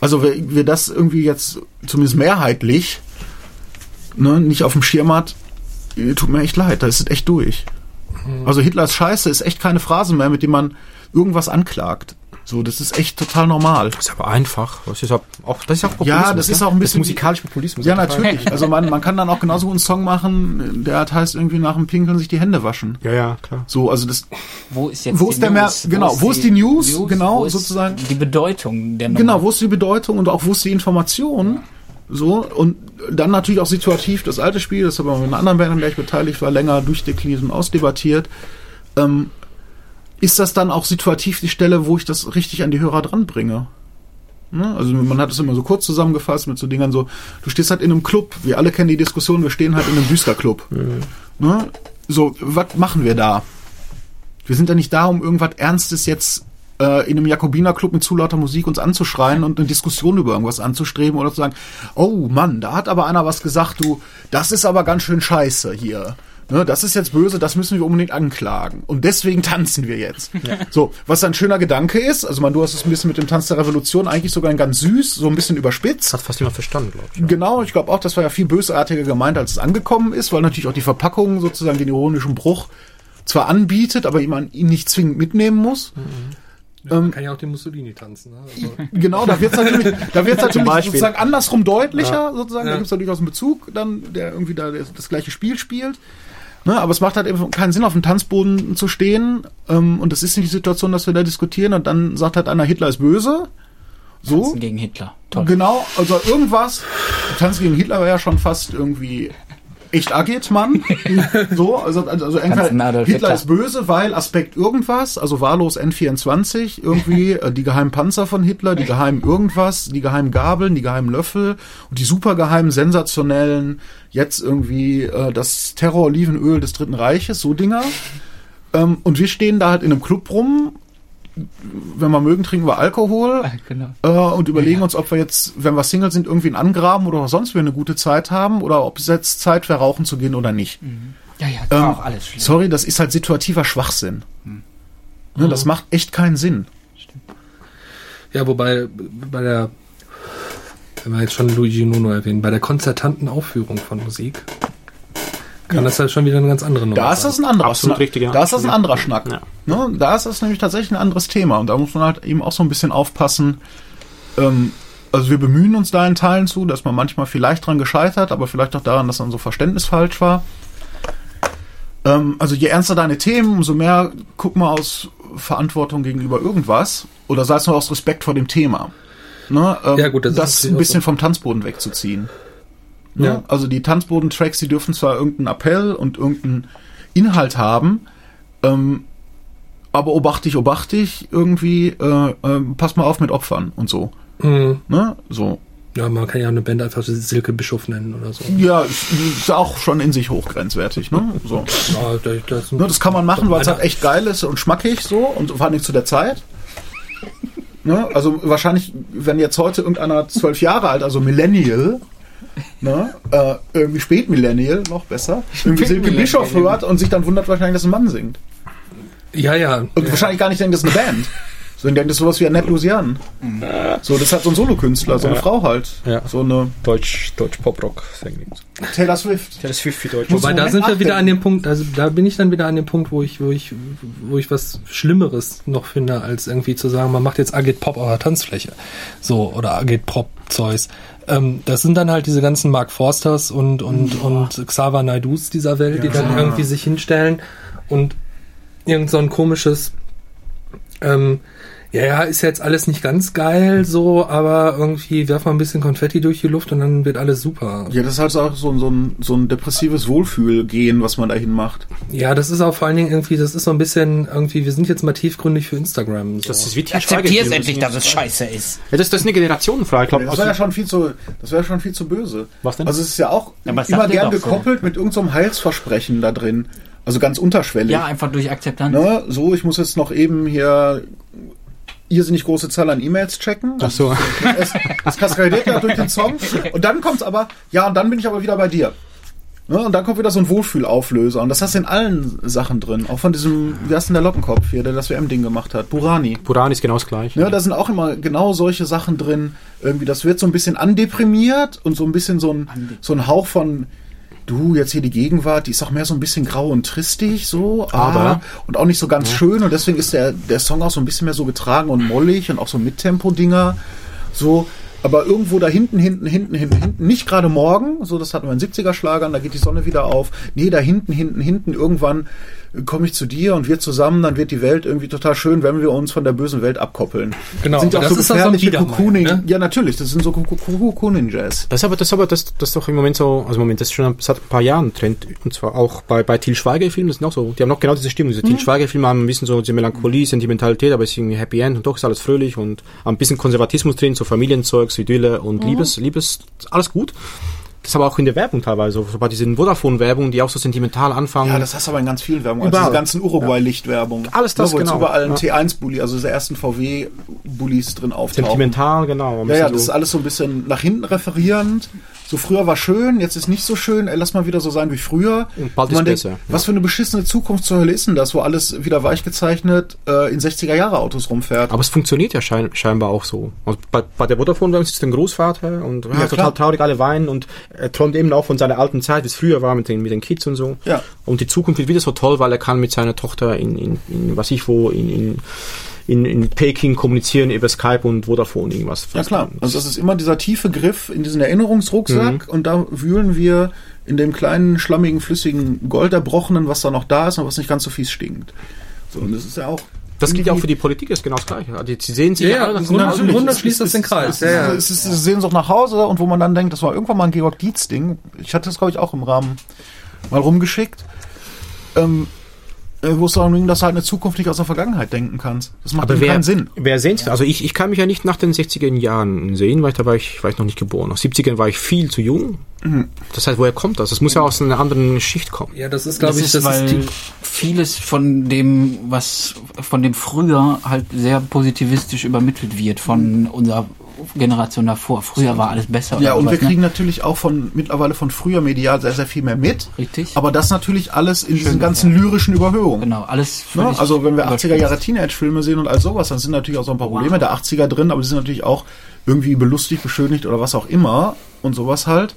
Also wer, wer das irgendwie jetzt, zumindest mehrheitlich, ne, nicht auf dem Schirm hat, tut mir echt leid, da ist es echt durch. Also Hitlers Scheiße ist echt keine Phrase mehr, mit dem man irgendwas anklagt. So, das ist echt total normal. Das ist aber einfach. Das ist auch, auch, das ist auch Ja, das ist auch ein bisschen- musikalisch Populismus. Ja, natürlich. Also man, man kann dann auch genauso einen Song machen, der hat heißt irgendwie nach dem Pinkeln sich die Hände waschen. Ja, ja, klar. So, also das, Wo ist jetzt Wo die ist der mehr- News? genau, wo ist die News? Genau, wo ist sozusagen. Die Bedeutung der Nummer. genau, wo ist die Bedeutung und auch wo ist die Information? So, und dann natürlich auch situativ das alte Spiel, das haben wir mit einer anderen Band, an der ich beteiligt war, länger durchdekliniert und ausdebattiert. Ähm, ist das dann auch situativ die Stelle, wo ich das richtig an die Hörer dranbringe? Ne? Also man hat es immer so kurz zusammengefasst mit so Dingern so, du stehst halt in einem Club, wir alle kennen die Diskussion, wir stehen halt in einem Düster-Club. Ne? So, was machen wir da? Wir sind ja nicht da, um irgendwas Ernstes jetzt äh, in einem Jakobiner-Club mit zu lauter Musik uns anzuschreien und eine Diskussion über irgendwas anzustreben oder zu sagen, oh Mann, da hat aber einer was gesagt, du, das ist aber ganz schön scheiße hier. Ne, das ist jetzt böse, das müssen wir unbedingt anklagen. Und deswegen tanzen wir jetzt. So, was ein schöner Gedanke ist, also man, du hast es ein bisschen mit dem Tanz der Revolution eigentlich sogar ganz süß, so ein bisschen überspitzt. Hat fast jemand verstanden, glaube ich. ja. Genau, ich glaube auch, das war ja viel bösartiger gemeint, als es angekommen ist, weil natürlich auch die Verpackung sozusagen den ironischen Bruch zwar anbietet, aber man ihn nicht zwingend mitnehmen muss. Ja, man kann ja auch den Mussolini tanzen. Ne? Also, Genau, da wird es natürlich, da wird's natürlich sozusagen andersrum deutlicher, sozusagen. Da Ja. gibt es natürlich auch einen Bezug, dann, der irgendwie da das, das gleiche Spiel spielt. Ne, aber es macht halt eben keinen Sinn, auf dem Tanzboden zu stehen. Ähm, und das ist nicht die Situation, dass wir da diskutieren und dann sagt halt einer, Hitler ist böse. So. Tanzen gegen Hitler. Toll. Genau, also irgendwas. Tanz gegen Hitler war ja schon fast irgendwie echt agit, Mann. so, also, also, also entweder Hitler. ist böse, weil Aspekt irgendwas, also wahllos N24, irgendwie äh, die geheimen Panzer von Hitler, die geheimen irgendwas, die geheimen Gabeln, die geheimen Löffel und die supergeheimen, sensationellen, jetzt irgendwie äh, das Terror-Olivenöl des Dritten Reiches, so Dinger. Ähm, und wir stehen da halt in einem Club rum. Wenn wir mögen, trinken wir Alkohol Genau. äh, und überlegen uns, ob wir jetzt, wenn wir Single sind, irgendwie einen angraben oder sonst wir eine gute Zeit haben oder ob es jetzt Zeit wäre, rauchen zu gehen oder nicht. Ja, ja, das war Ähm, auch alles schlimm. Sorry, das ist halt situativer Schwachsinn. Ne, das macht echt keinen Sinn. ja, wobei bei der, wenn wir jetzt schon Luigi Nuno erwähnen, bei der konzertanten Aufführung von Musik kann das ja schon wieder eine ganz andere Nummer Da ist das ein anderer Absolut Schnack. richtig, ja. Da ist das ein anderer Schnack. Ja. Ne, da ist das nämlich tatsächlich ein anderes Thema und da muss man halt eben auch so ein bisschen aufpassen. Ähm, also wir bemühen uns da in Teilen zu, dass man manchmal vielleicht dran gescheitert, aber vielleicht auch daran, dass dann so Verständnis falsch war. Ähm, also je ernster deine Themen, umso mehr guck mal aus Verantwortung gegenüber irgendwas oder sei es nur aus Respekt vor dem Thema. Ne, ähm, Ja, gut, das ist das ein bisschen so. vom Tanzboden wegzuziehen. Ne? Ja. Also die Tanzboden-Tracks, die dürfen zwar irgendeinen Appell und irgendeinen Inhalt haben, ähm, aber obacht dich, obacht dich, irgendwie, äh, äh, pass mal auf mit Opfern und so. Mhm. Ne? So. Ja, man kann ja eine Band einfach Silke Bischof nennen oder so. Ja, ist, ist auch schon in sich hochgrenzwertig, ne? So. Ja, das, das, Ne, das kann man machen, weil es halt echt geil ist und schmackig so und vor allem zu der Zeit. Ne? Also wahrscheinlich, wenn jetzt heute irgendeiner zwölf Jahre alt, also Millennial, ne, äh, irgendwie Spätmillennial, noch besser, irgendwie Silke. Bischof hört und sich dann wundert wahrscheinlich, dass ein Mann singt. ja, ja. Und wahrscheinlich gar nicht denkt, das ist eine Band. Sondern denkt, das ist sowas wie Annette Lucian. So, das ist halt so ein Solokünstler, so eine Ja. Frau halt. Ja. So eine Deutsch, Deutsch Pop-Rock singen. Taylor Swift. Ja, ist viel, viel Deutsch. Wobei, da sind wir wieder an dem Punkt, also da bin ich dann wieder an dem Punkt, wo ich, wo ich, wo ich was Schlimmeres noch finde, als irgendwie zu sagen, man macht jetzt Agit Pop auf der Tanzfläche. So, oder Agit Pop Zeus. Ähm, das sind dann halt diese ganzen Mark Forsters und, und, und Xaver Naidus dieser Welt, die dann irgendwie sich hinstellen und irgend so ein komisches, ähm, ja, ja, ist jetzt alles nicht ganz geil, so, aber irgendwie werfen wir ein bisschen Konfetti durch die Luft und dann wird alles super. Ja, das ist halt auch so, ein- so, ein, so ein depressives Wohlfühlgehen, was man dahin macht. Ja, das ist auch vor allen Dingen irgendwie, das ist so ein bisschen irgendwie, wir sind jetzt mal tiefgründig für Instagram. So. Das ist wie Schweiger. endlich, dass es scheiße ist. Ja, das, das ist eine Generationenfrage. Ich glaube, Das wäre ja schon viel zu, das wäre schon viel zu böse. Was denn? Also es ist ja auch Ja, immer gern doch so. gekoppelt mit irgendeinem so Heilsversprechen da drin. Also ganz unterschwellig. Ja, einfach durch Akzeptanz. Ne? So, ich muss jetzt noch eben hier irrsinnig große Zahl an E-Mails checken. Ach so. Es, es kaskadiert ja durch den Song. Und dann kommt's aber, ja, und dann bin ich aber wieder bei dir. Ne? Und dann kommt wieder so ein Wohlfühlauflöser. Und das hast du in allen Sachen drin. Auch von diesem, wie heißt denn der Lockenkopf hier, der das WM-Ding gemacht hat? Burani. Puran ist genau das gleiche. Ne, da sind auch immer genau solche Sachen drin. Irgendwie, das wird so ein bisschen andeprimiert und so ein bisschen so ein, so ein Hauch von, du, jetzt hier die Gegenwart, die ist auch mehr so ein bisschen grau und tristig, so, aber, Aber- und auch nicht so ganz schön. Und deswegen ist der, der Song auch so ein bisschen mehr so getragen und mollig und auch so Mittempo-Dinger. So, aber irgendwo da hinten, hinten, hinten, hinten, hinten, nicht gerade morgen, so das hatten wir in 70er-Schlagern, da geht die Sonne wieder auf. Nee, da hinten, hinten, hinten, irgendwann komme ich zu dir und wir zusammen, dann wird die Welt irgendwie total schön, wenn wir uns von der bösen Welt abkoppeln. Genau, sind ja auch so das ist so ein gefährliche Biedermeier, Cocooning. ne? Ja, natürlich, das sind so Cocooning-Jazz. Das ist aber, das ist aber, das, das ist doch im Moment so, also im Moment, das ist schon seit ein paar Jahren ein Trend. Und zwar auch bei, bei Til Schweiger-Filmen, das sind auch so, die haben noch genau diese Stimmung. Diese Til Schweiger-Filme haben ein bisschen so diese Melancholie, Sentimentalität, aber es ist irgendwie Happy End und doch ist alles fröhlich und ein bisschen Konservatismus drin, so Familienzeugs, Idylle und Liebes, Liebes, alles gut. Das ist aber auch in der Werbung teilweise, bei diesen Vodafone-Werbungen, die auch so sentimental anfangen. Ja, das hast du aber in ganz vielen Werbungen. Also diese ganzen Uruguay-Lichtwerbung. Alles das, ne, wo jetzt genau. überall ein Ja. T1-Bully, also diese ersten VW-Bullies drin auftauchen. Sentimental, genau. Ja, ja, das ist alles so ein bisschen nach hinten referierend. So früher war schön, jetzt ist nicht so schön. Ey, lass mal wieder so sein wie früher. Und bald Wo man ist denkt, besser, Was für eine beschissene Zukunft zur Hölle ist denn das, wo alles wieder weich gezeichnet äh, in 60er Jahre Autos rumfährt? Aber es funktioniert ja schein, scheinbar auch so. Also bei, bei der Vodafone sitzt ein Großvater und ja, Ja, total traurig, alle weinen und er träumt eben auch von seiner alten Zeit, wie es früher war mit den, mit den Kids und so. Ja. Und die Zukunft wird wieder so toll, weil er kann mit seiner Tochter in, in, in was ich wo, in, in, in, in Peking kommunizieren über Skype und Vodafone irgendwas. Ja klar, also das ist immer dieser tiefe Griff in diesen Erinnerungsrucksack Mhm. und da wühlen wir in dem kleinen, schlammigen, flüssigen Gold erbrochenen, was da noch da ist und was nicht ganz so fies stinkt. So, und das ist ja auch... Das gilt ja auch für die Politik, ist genau das Gleiche. Also, Sie sehen sich Ja, ja, alle im nach- Grunde- im Grunde schließt das den Kreis. Es, Ja, ja. es ist Sehnsucht nach Hause und wo man dann denkt, das war irgendwann mal ein Georg Dietz-Ding. Ich hatte das, glaube ich, auch im Rahmen mal rumgeschickt. Ähm, äh, wo es darum ging, dass du halt eine Zukunft nicht aus der Vergangenheit denken kannst. Das macht wer, keinen Sinn. wer sehen Sie? Also ich, ich kann mich ja nicht nach den 60er Jahren sehen, weil da war ich, war ich noch nicht geboren. Nach 70ern war ich viel zu jung. Mhm. Das heißt, woher kommt das? Das muss ja aus einer anderen Schicht kommen. Ja, das ist, glaube ich, ist, das weil ist die, vieles von dem, was von dem früher halt sehr positivistisch übermittelt wird von unserer Generation davor. Früher war alles besser. Ja, und wir sowas, ne? kriegen natürlich auch von mittlerweile von früher medial sehr, sehr viel mehr mit. Richtig. Aber das natürlich alles in diesen ganzen lyrischen Überhöhungen. Genau, alles Ne? völlig Also wenn wir 80er Jahre. Teenage-Filme sehen und all sowas, dann sind natürlich auch so ein paar Probleme der 80er drin, aber die sind natürlich auch irgendwie belustigt, beschönigt oder was auch immer und sowas halt.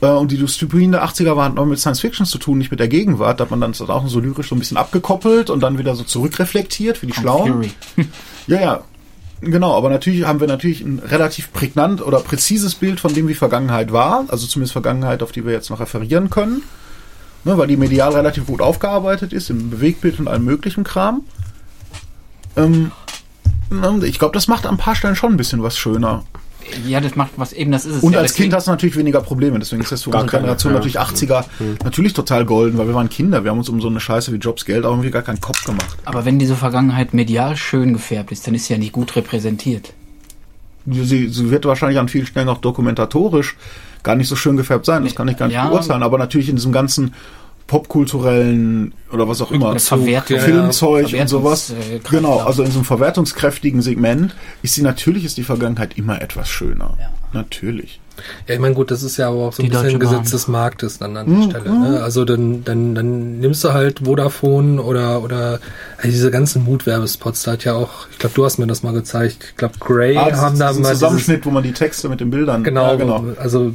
Äh, Und die Dystopien der 80er waren noch mit Science Fiction zu tun, nicht mit der Gegenwart. Da hat man dann auch so lyrisch so ein bisschen abgekoppelt und dann wieder so zurückreflektiert für die Schlauen. Fury. Ja, ja. Genau, aber natürlich haben wir natürlich ein relativ prägnant oder präzises Bild von dem, wie Vergangenheit war. Also zumindest Vergangenheit, auf die wir jetzt noch referieren können. Ne, weil die medial relativ gut aufgearbeitet ist, im Bewegtbild und allem möglichen Kram. Ähm, ne, ich glaube, das macht an ein paar Stellen schon ein bisschen was schöner. Ja, das macht was eben, das ist es. Und ja, als Kind hast du natürlich weniger Probleme. Deswegen ist das für Gar unsere keine, Generation ja. natürlich 80er natürlich total golden, weil wir waren Kinder. Wir haben uns um so eine Scheiße wie Jobs Geld auch irgendwie gar keinen Kopf gemacht. Aber wenn diese Vergangenheit medial schön gefärbt ist, dann ist sie ja nicht gut repräsentiert. Sie, sie wird wahrscheinlich an vielen Stellen auch dokumentatorisch gar nicht so schön gefärbt sein. Das kann ich gar nicht Ja. beurteilen. Aber natürlich in diesem ganzen popkulturellen oder was auch immer Verwertung. ja, Filmzeug und Verwertungs- sowas. äh, Kreislauf. genau, also in so einem verwertungskräftigen Segment ist sie natürlich ist die Vergangenheit immer etwas schöner. Ja. Natürlich. Ja, ich meine, gut, das ist ja aber auch so ein bisschen. Gesetz des Marktes dann an der Stelle. Ne? Also dann, dann, dann nimmst du halt Vodafone oder oder also diese ganzen Mutwerbespots, da hat ja auch, ich glaube, du hast mir das mal gezeigt, ich glaube, Grey Ah, das haben ist da ein mal dieses, Zusammenschnitt, wo man die Texte mit den Bildern. genau, Ja, genau. also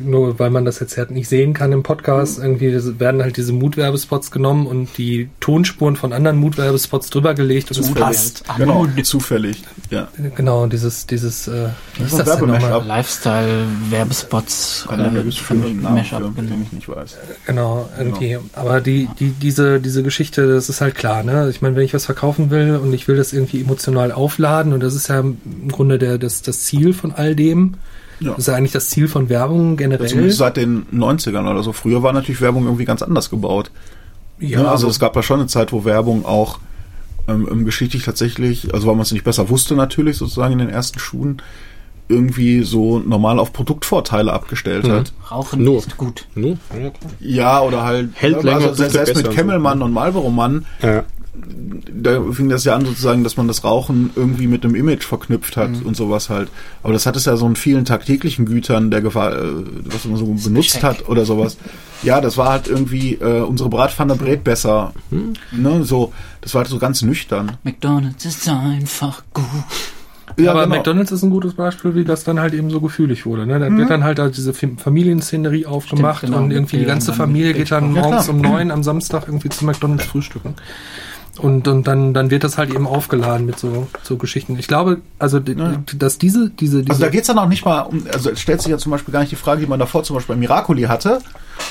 nur weil man das jetzt halt nicht sehen kann im Podcast, irgendwie das werden halt diese Mutwerbespots genommen und die Tonspuren von anderen Mutwerbespots drüber gelegt und. Ah, Genau, zufällig. Ja. Genau, dieses, dieses, äh, wie ist das denn nochmal? Werbemash-up. Irgendeinen Namen für, Mashup, den genau. ich nicht weiß. Genau, irgendwie. Aber die, die, diese, diese Geschichte, das ist halt klar, ne? Ich meine, wenn ich was verkaufen will und ich will das irgendwie emotional aufladen, und das ist ja im Grunde der, das, das Ziel von all dem. Ja. Das ist ja eigentlich das Ziel von Werbung generell. Zumindest seit den 90ern oder so. Früher war natürlich Werbung irgendwie ganz anders gebaut. ja, Ja, also es gab ja schon eine Zeit, wo Werbung auch ähm, ähm, geschichtlich tatsächlich, also weil man es nicht besser wusste natürlich sozusagen in den ersten Schuhen, irgendwie so normal auf Produktvorteile abgestellt hat. Rauchen Nur. ist gut. Ne? Ja, oder halt Hält länger, also tut selbst besser mit. Kemmelmann und Marlboro Mann, Ja. da fing das ja an sozusagen, dass man das Rauchen irgendwie mit einem Image verknüpft hat Mhm. und sowas halt. Aber das hat es ja so in vielen tagtäglichen Gütern, der Gefahr, äh, was man so benutzt Geschenk. hat oder sowas. Ja, das war halt irgendwie äh, unsere Bratpfanne brät besser. Mhm. Ne, so, das war halt so ganz nüchtern. McDonalds ist einfach gut. Ja, aber genau. McDonalds ist ein gutes Beispiel, wie das dann halt eben so gefühlig wurde. Ne? Da Mhm. wird dann halt da diese Fam- Familienszenerie aufgemacht Stimmt, genau, und irgendwie die ganze Familie geht dann morgens um neun am Samstag irgendwie zu McDonalds frühstücken. Und, und dann, dann wird das halt eben aufgeladen mit so, so Geschichten. Ich glaube, also, Ja. dass diese, diese, diese Also da geht's dann auch nicht mal um, also es stellt sich ja zum Beispiel gar nicht die Frage, die man davor zum Beispiel bei Miracoli hatte.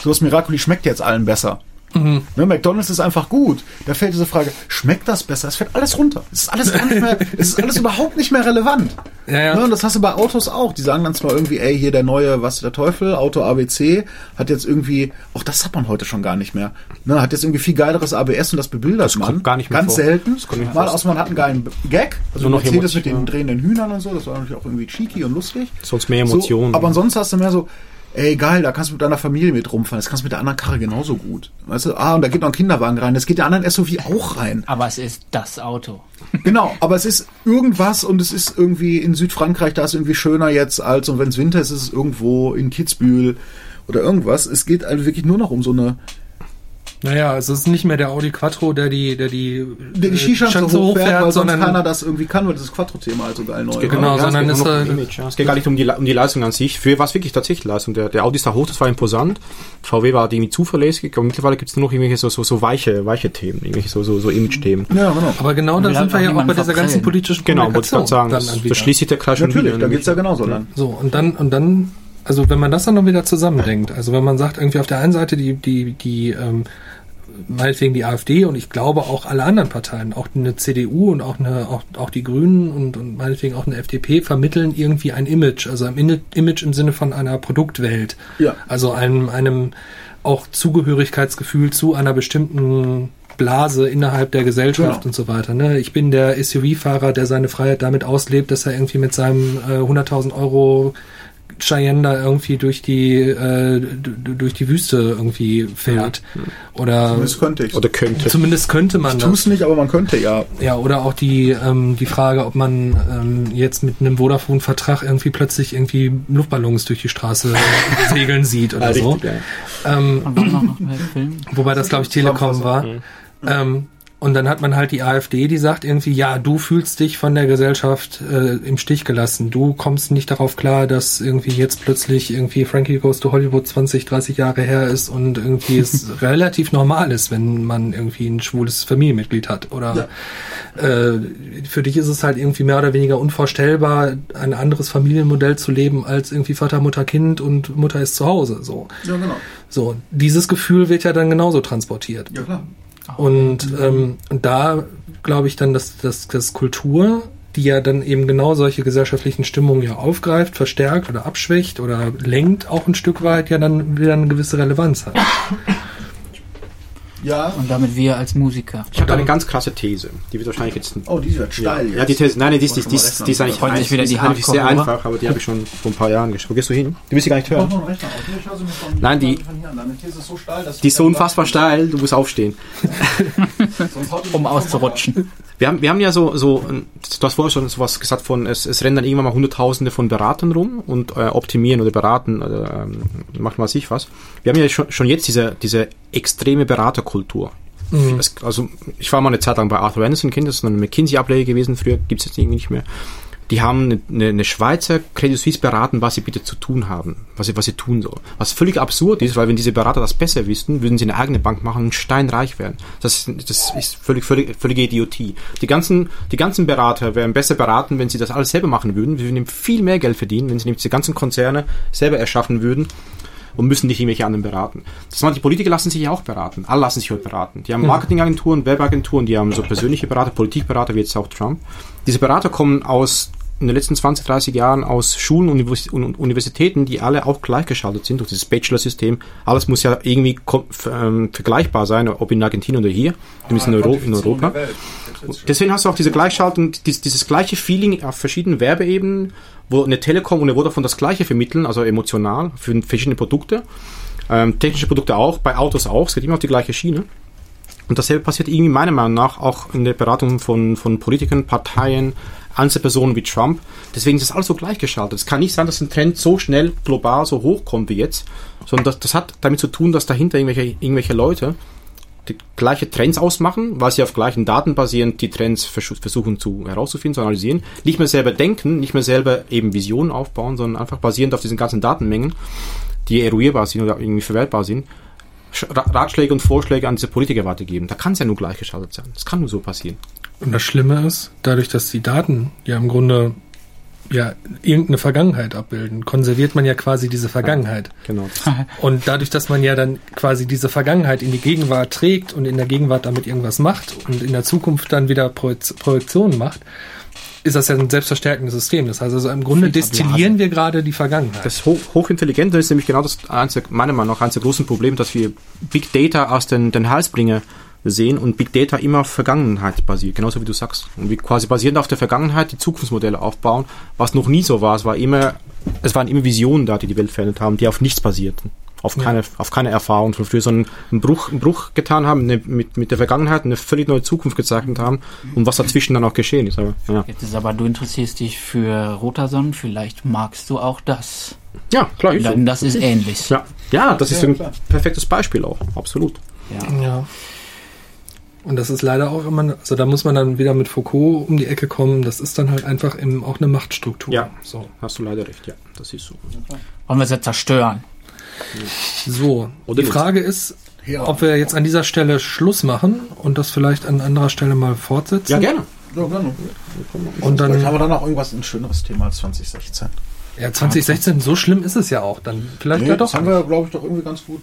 So das Miracoli schmeckt jetzt allen besser. Ne, McDonalds ist einfach gut. Da fällt diese Frage, schmeckt das besser? Es fällt alles runter. Es ist alles gar nicht mehr, es ist alles überhaupt nicht mehr relevant. Ja, ja. Ne, und das hast du bei Autos auch. Die sagen dann zwar irgendwie, ey, hier der neue, was der Teufel, Auto ABC, hat jetzt irgendwie, auch das hat man heute schon gar nicht mehr. Ne, hat jetzt irgendwie viel geileres ABS und das bebildert Das man. gar nicht mehr Ganz vor. selten. Das kommt nicht Mal aus, man hat einen geilen Gag. Also Nur noch Mercedes mit den drehenden Hühnern und so. Das war natürlich auch irgendwie cheeky und lustig. Sonst mehr Emotionen. So, aber ansonsten hast du mehr so, ey geil, da kannst du mit deiner Familie mit rumfahren. Das kannst du mit der anderen Karre genauso gut. Weißt du, ah, und da geht noch ein Kinderwagen rein. Das geht der anderen SUV auch rein. Aber es ist das Auto. Genau, aber es ist irgendwas und es ist irgendwie in Südfrankreich, da ist irgendwie schöner jetzt als, und wenn es Winter ist, ist es irgendwo in Kitzbühel oder irgendwas. Es geht also wirklich nur noch um so eine, Naja, also es ist nicht mehr der Audi Quattro, der die, der die, der die äh, Skischanze Schanze hochfährt, weil sonst sondern keiner das irgendwie kann, weil das Quattro-Thema halt so geil neu Genau, war. sondern es ist geht, um Image, ja. es geht gar nicht um die, um die Leistung an sich. Früher war es wirklich tatsächlich Leistung. Der, der Audi ist da hoch, das war imposant. VW war irgendwie zuverlässig. Und mittlerweile gibt es nur noch irgendwelche so, so, so weiche, weiche Themen, irgendwelche so, so, so Image-Themen. Ja, genau. Aber genau da sind wir ja auch bei dieser ganzen verprellen. politischen Genau, wollte ich gerade sagen. dann Das, schließt sich der schon Natürlich, da geht's ja genauso lang. So, und dann, und dann, also wenn man das dann noch wieder zusammendenkt, also wenn man sagt, irgendwie auf der einen Seite die, die, die, ähm, meinetwegen die AfD und ich glaube auch alle anderen Parteien, auch eine CDU und auch eine, auch, auch die Grünen und, und meinetwegen auch eine FDP vermitteln irgendwie ein Image, also ein Image im Sinne von einer Produktwelt. Ja. Also einem, einem auch Zugehörigkeitsgefühl zu einer bestimmten Blase innerhalb der Gesellschaft Genau. und so weiter. Ne? Ich bin der SUV-Fahrer, der seine Freiheit damit auslebt, dass er irgendwie mit seinem äh, 100.000 Euro Cheyenne da irgendwie durch die äh, durch die Wüste irgendwie fährt oder Das könnte ich. Oder könnte. zumindest könnte man ich das. tu's nicht, aber man könnte ja. Ja, oder auch die, ähm, die Frage, ob man ähm, jetzt mit einem Vodafone-Vertrag irgendwie plötzlich irgendwie Luftballons durch die Straße segeln sieht oder Ja, so. richtig, ja. Ähm, Und was noch der Film? wobei das, glaube ich, Telekom war. Ähm, und dann hat man halt die AfD, die sagt irgendwie, ja, du fühlst dich von der Gesellschaft äh, im Stich gelassen. Du kommst nicht darauf klar, dass irgendwie jetzt plötzlich irgendwie Frankie Goes to Hollywood 20, 30 Jahre her ist und irgendwie es relativ normal ist, wenn man irgendwie ein schwules Familienmitglied hat. Oder äh, für dich ist es halt irgendwie mehr oder weniger unvorstellbar, ein anderes Familienmodell zu leben als irgendwie Vater, Mutter, Kind und Mutter ist zu Hause. So, Ja, genau. so dieses Gefühl wird ja dann genauso transportiert. Ja, klar. Und, ähm, da glaube ich dann, dass, dass, dass Kultur, die ja dann eben genau solche gesellschaftlichen Stimmungen ja aufgreift, verstärkt oder abschwächt oder lenkt auch ein Stück weit, ja dann wieder eine gewisse Relevanz hat. Ja. Und damit wir als Musiker. Ich habe eine ganz krasse These. Die wird wahrscheinlich jetzt Oh, die wird Ja, steil. ja, jetzt. die These, nein, nein, die ist, die, die, die ist eigentlich, ein- wieder die die ist eigentlich sehr einfach, aber die habe ich schon vor ein paar Jahren geschrieben. Wo gehst du hin? Du willst sie gar nicht hören. Nein, die- Die ist so unfassbar steil, du musst aufstehen. Um auszurutschen. Wir haben, wir haben ja so, so, ein- du hast vorher schon sowas gesagt von, es, es rennen dann irgendwann mal Hunderttausende von Beratern rum und äh, optimieren oder beraten oder ähm, machen was ich was. Wir haben ja schon, schon jetzt diese, diese extreme Beraterkultur. Es, also ich war mal eine Zeit lang bei Arthur Anderson Kind, das ist eine McKinsey-Ableger gewesen, früher gibt's jetzt irgendwie nicht mehr. Die haben eine, eine, Schweizer Credit Suisse beraten, was sie bitte zu tun haben, was sie, was sie tun soll. Was völlig absurd ist, weil wenn diese Berater das besser wüssten, würden sie eine eigene Bank machen und steinreich werden. Das, ist- das ist völlig, völlig, völlige Idiotie. Die ganzen, die ganzen Berater wären besser beraten, wenn sie das alles selber machen würden. Wir würden viel mehr Geld verdienen, wenn sie nämlich diese ganzen Konzerne selber erschaffen würden und müssen nicht irgendwelche anderen beraten. Das machen die Politiker lassen sich ja auch beraten. Alle lassen sich heute beraten. Die haben Marketingagenturen, Werbeagenturen, die haben so persönliche Berater, Politikberater, wie jetzt auch Trump. Diese Berater kommen aus in den letzten 20, 30 Jahren aus Schulen und Univers- und Universitäten, die alle auch gleichgeschaltet sind durch dieses Bachelor-System. Alles muss ja irgendwie ähm, vergleichbar sein, ob in Argentinien oder hier, zumindest in, Euro in Europa. Deswegen hast du auch diese Gleichschaltung, dieses, dieses gleiche Feeling auf verschiedenen Werbeebenen, wo eine Telekom und eine Vodafone das gleiche vermitteln, also emotional für verschiedene Produkte. Ähm, technische Produkte auch, bei Autos auch, es geht immer auf die gleiche Schiene. Und dasselbe passiert irgendwie meiner Meinung nach auch in der Beratung von, von Politikern, Parteien, Einzelpersonen wie Trump. Deswegen ist das alles so gleichgeschaltet. Es kann nicht sein, dass ein Trend so schnell global so hochkommt wie jetzt, sondern das, das hat damit zu tun, dass dahinter irgendwelche, irgendwelche Leute die gleiche Trends ausmachen, weil sie auf gleichen Daten basierend die Trends versch- versuchen zu herauszufinden, zu analysieren, nicht mehr selber denken, nicht mehr selber eben Visionen aufbauen, sondern einfach basierend auf diesen ganzen Datenmengen, die eruierbar sind oder irgendwie verwertbar sind, Sch- Ra- Ratschläge und Vorschläge an diese Politiker weitergeben. Da kann es ja nur gleichgeschaltet sein. Das kann nur so passieren. Und das Schlimme ist, dadurch, dass die Daten ja im Grunde ja irgendeine Vergangenheit abbilden. Konserviert man ja quasi diese Vergangenheit. Genau. Und dadurch, dass man ja dann quasi diese Vergangenheit in die Gegenwart trägt und in der Gegenwart damit irgendwas macht und in der Zukunft dann wieder Projek- Projektionen macht, ist das ja ein selbstverstärkendes System. Das heißt also im Grunde destillieren wir gerade die Vergangenheit. Das hoch, hochintelligente ist nämlich genau das, der, meiner Meinung nach, eines der großen Probleme, dass wir Big Data aus den, den Halsbringer sehen und Big Data immer auf Vergangenheit basiert, genauso wie du sagst. Und wir quasi basierend auf der Vergangenheit die Zukunftsmodelle aufbauen, was noch nie so war. Es war immer, es waren immer Visionen da, die die Welt verändert haben, die auf nichts basierten. Auf keine, auf keine Erfahrung von früher, sondern einen Bruch, einen Bruch getan haben, eine, mit, mit der Vergangenheit eine völlig neue Zukunft gezeichnet haben und was dazwischen dann auch geschehen ist. Aber, ja. Jetzt ist aber, du interessierst dich für Rotason, vielleicht magst du auch das. ja, klar. ist so. Denn das ist ähnlich. Ja, ja das ist Ja, ein klar. perfektes Beispiel auch, absolut. Ja. Und das ist leider auch immer, also da muss man dann wieder mit Foucault um die Ecke kommen. Das ist dann halt einfach im, auch eine Machtstruktur. Ja. So. Hast du leider recht, ja, das ist so. Wollen wir es jetzt zerstören? So. Oder die nicht. Frage ist, Ja. ob wir jetzt an dieser Stelle Schluss machen und das vielleicht an anderer Stelle mal fortsetzen. Ja, gerne. Ja, gerne. Und Vielleicht haben dann, wir dann noch irgendwas ein schöneres Thema als 2016. ja, 2016, so schlimm ist es ja auch. Dann vielleicht Nee, ja das doch. haben wir, glaube ich, doch irgendwie ganz gut.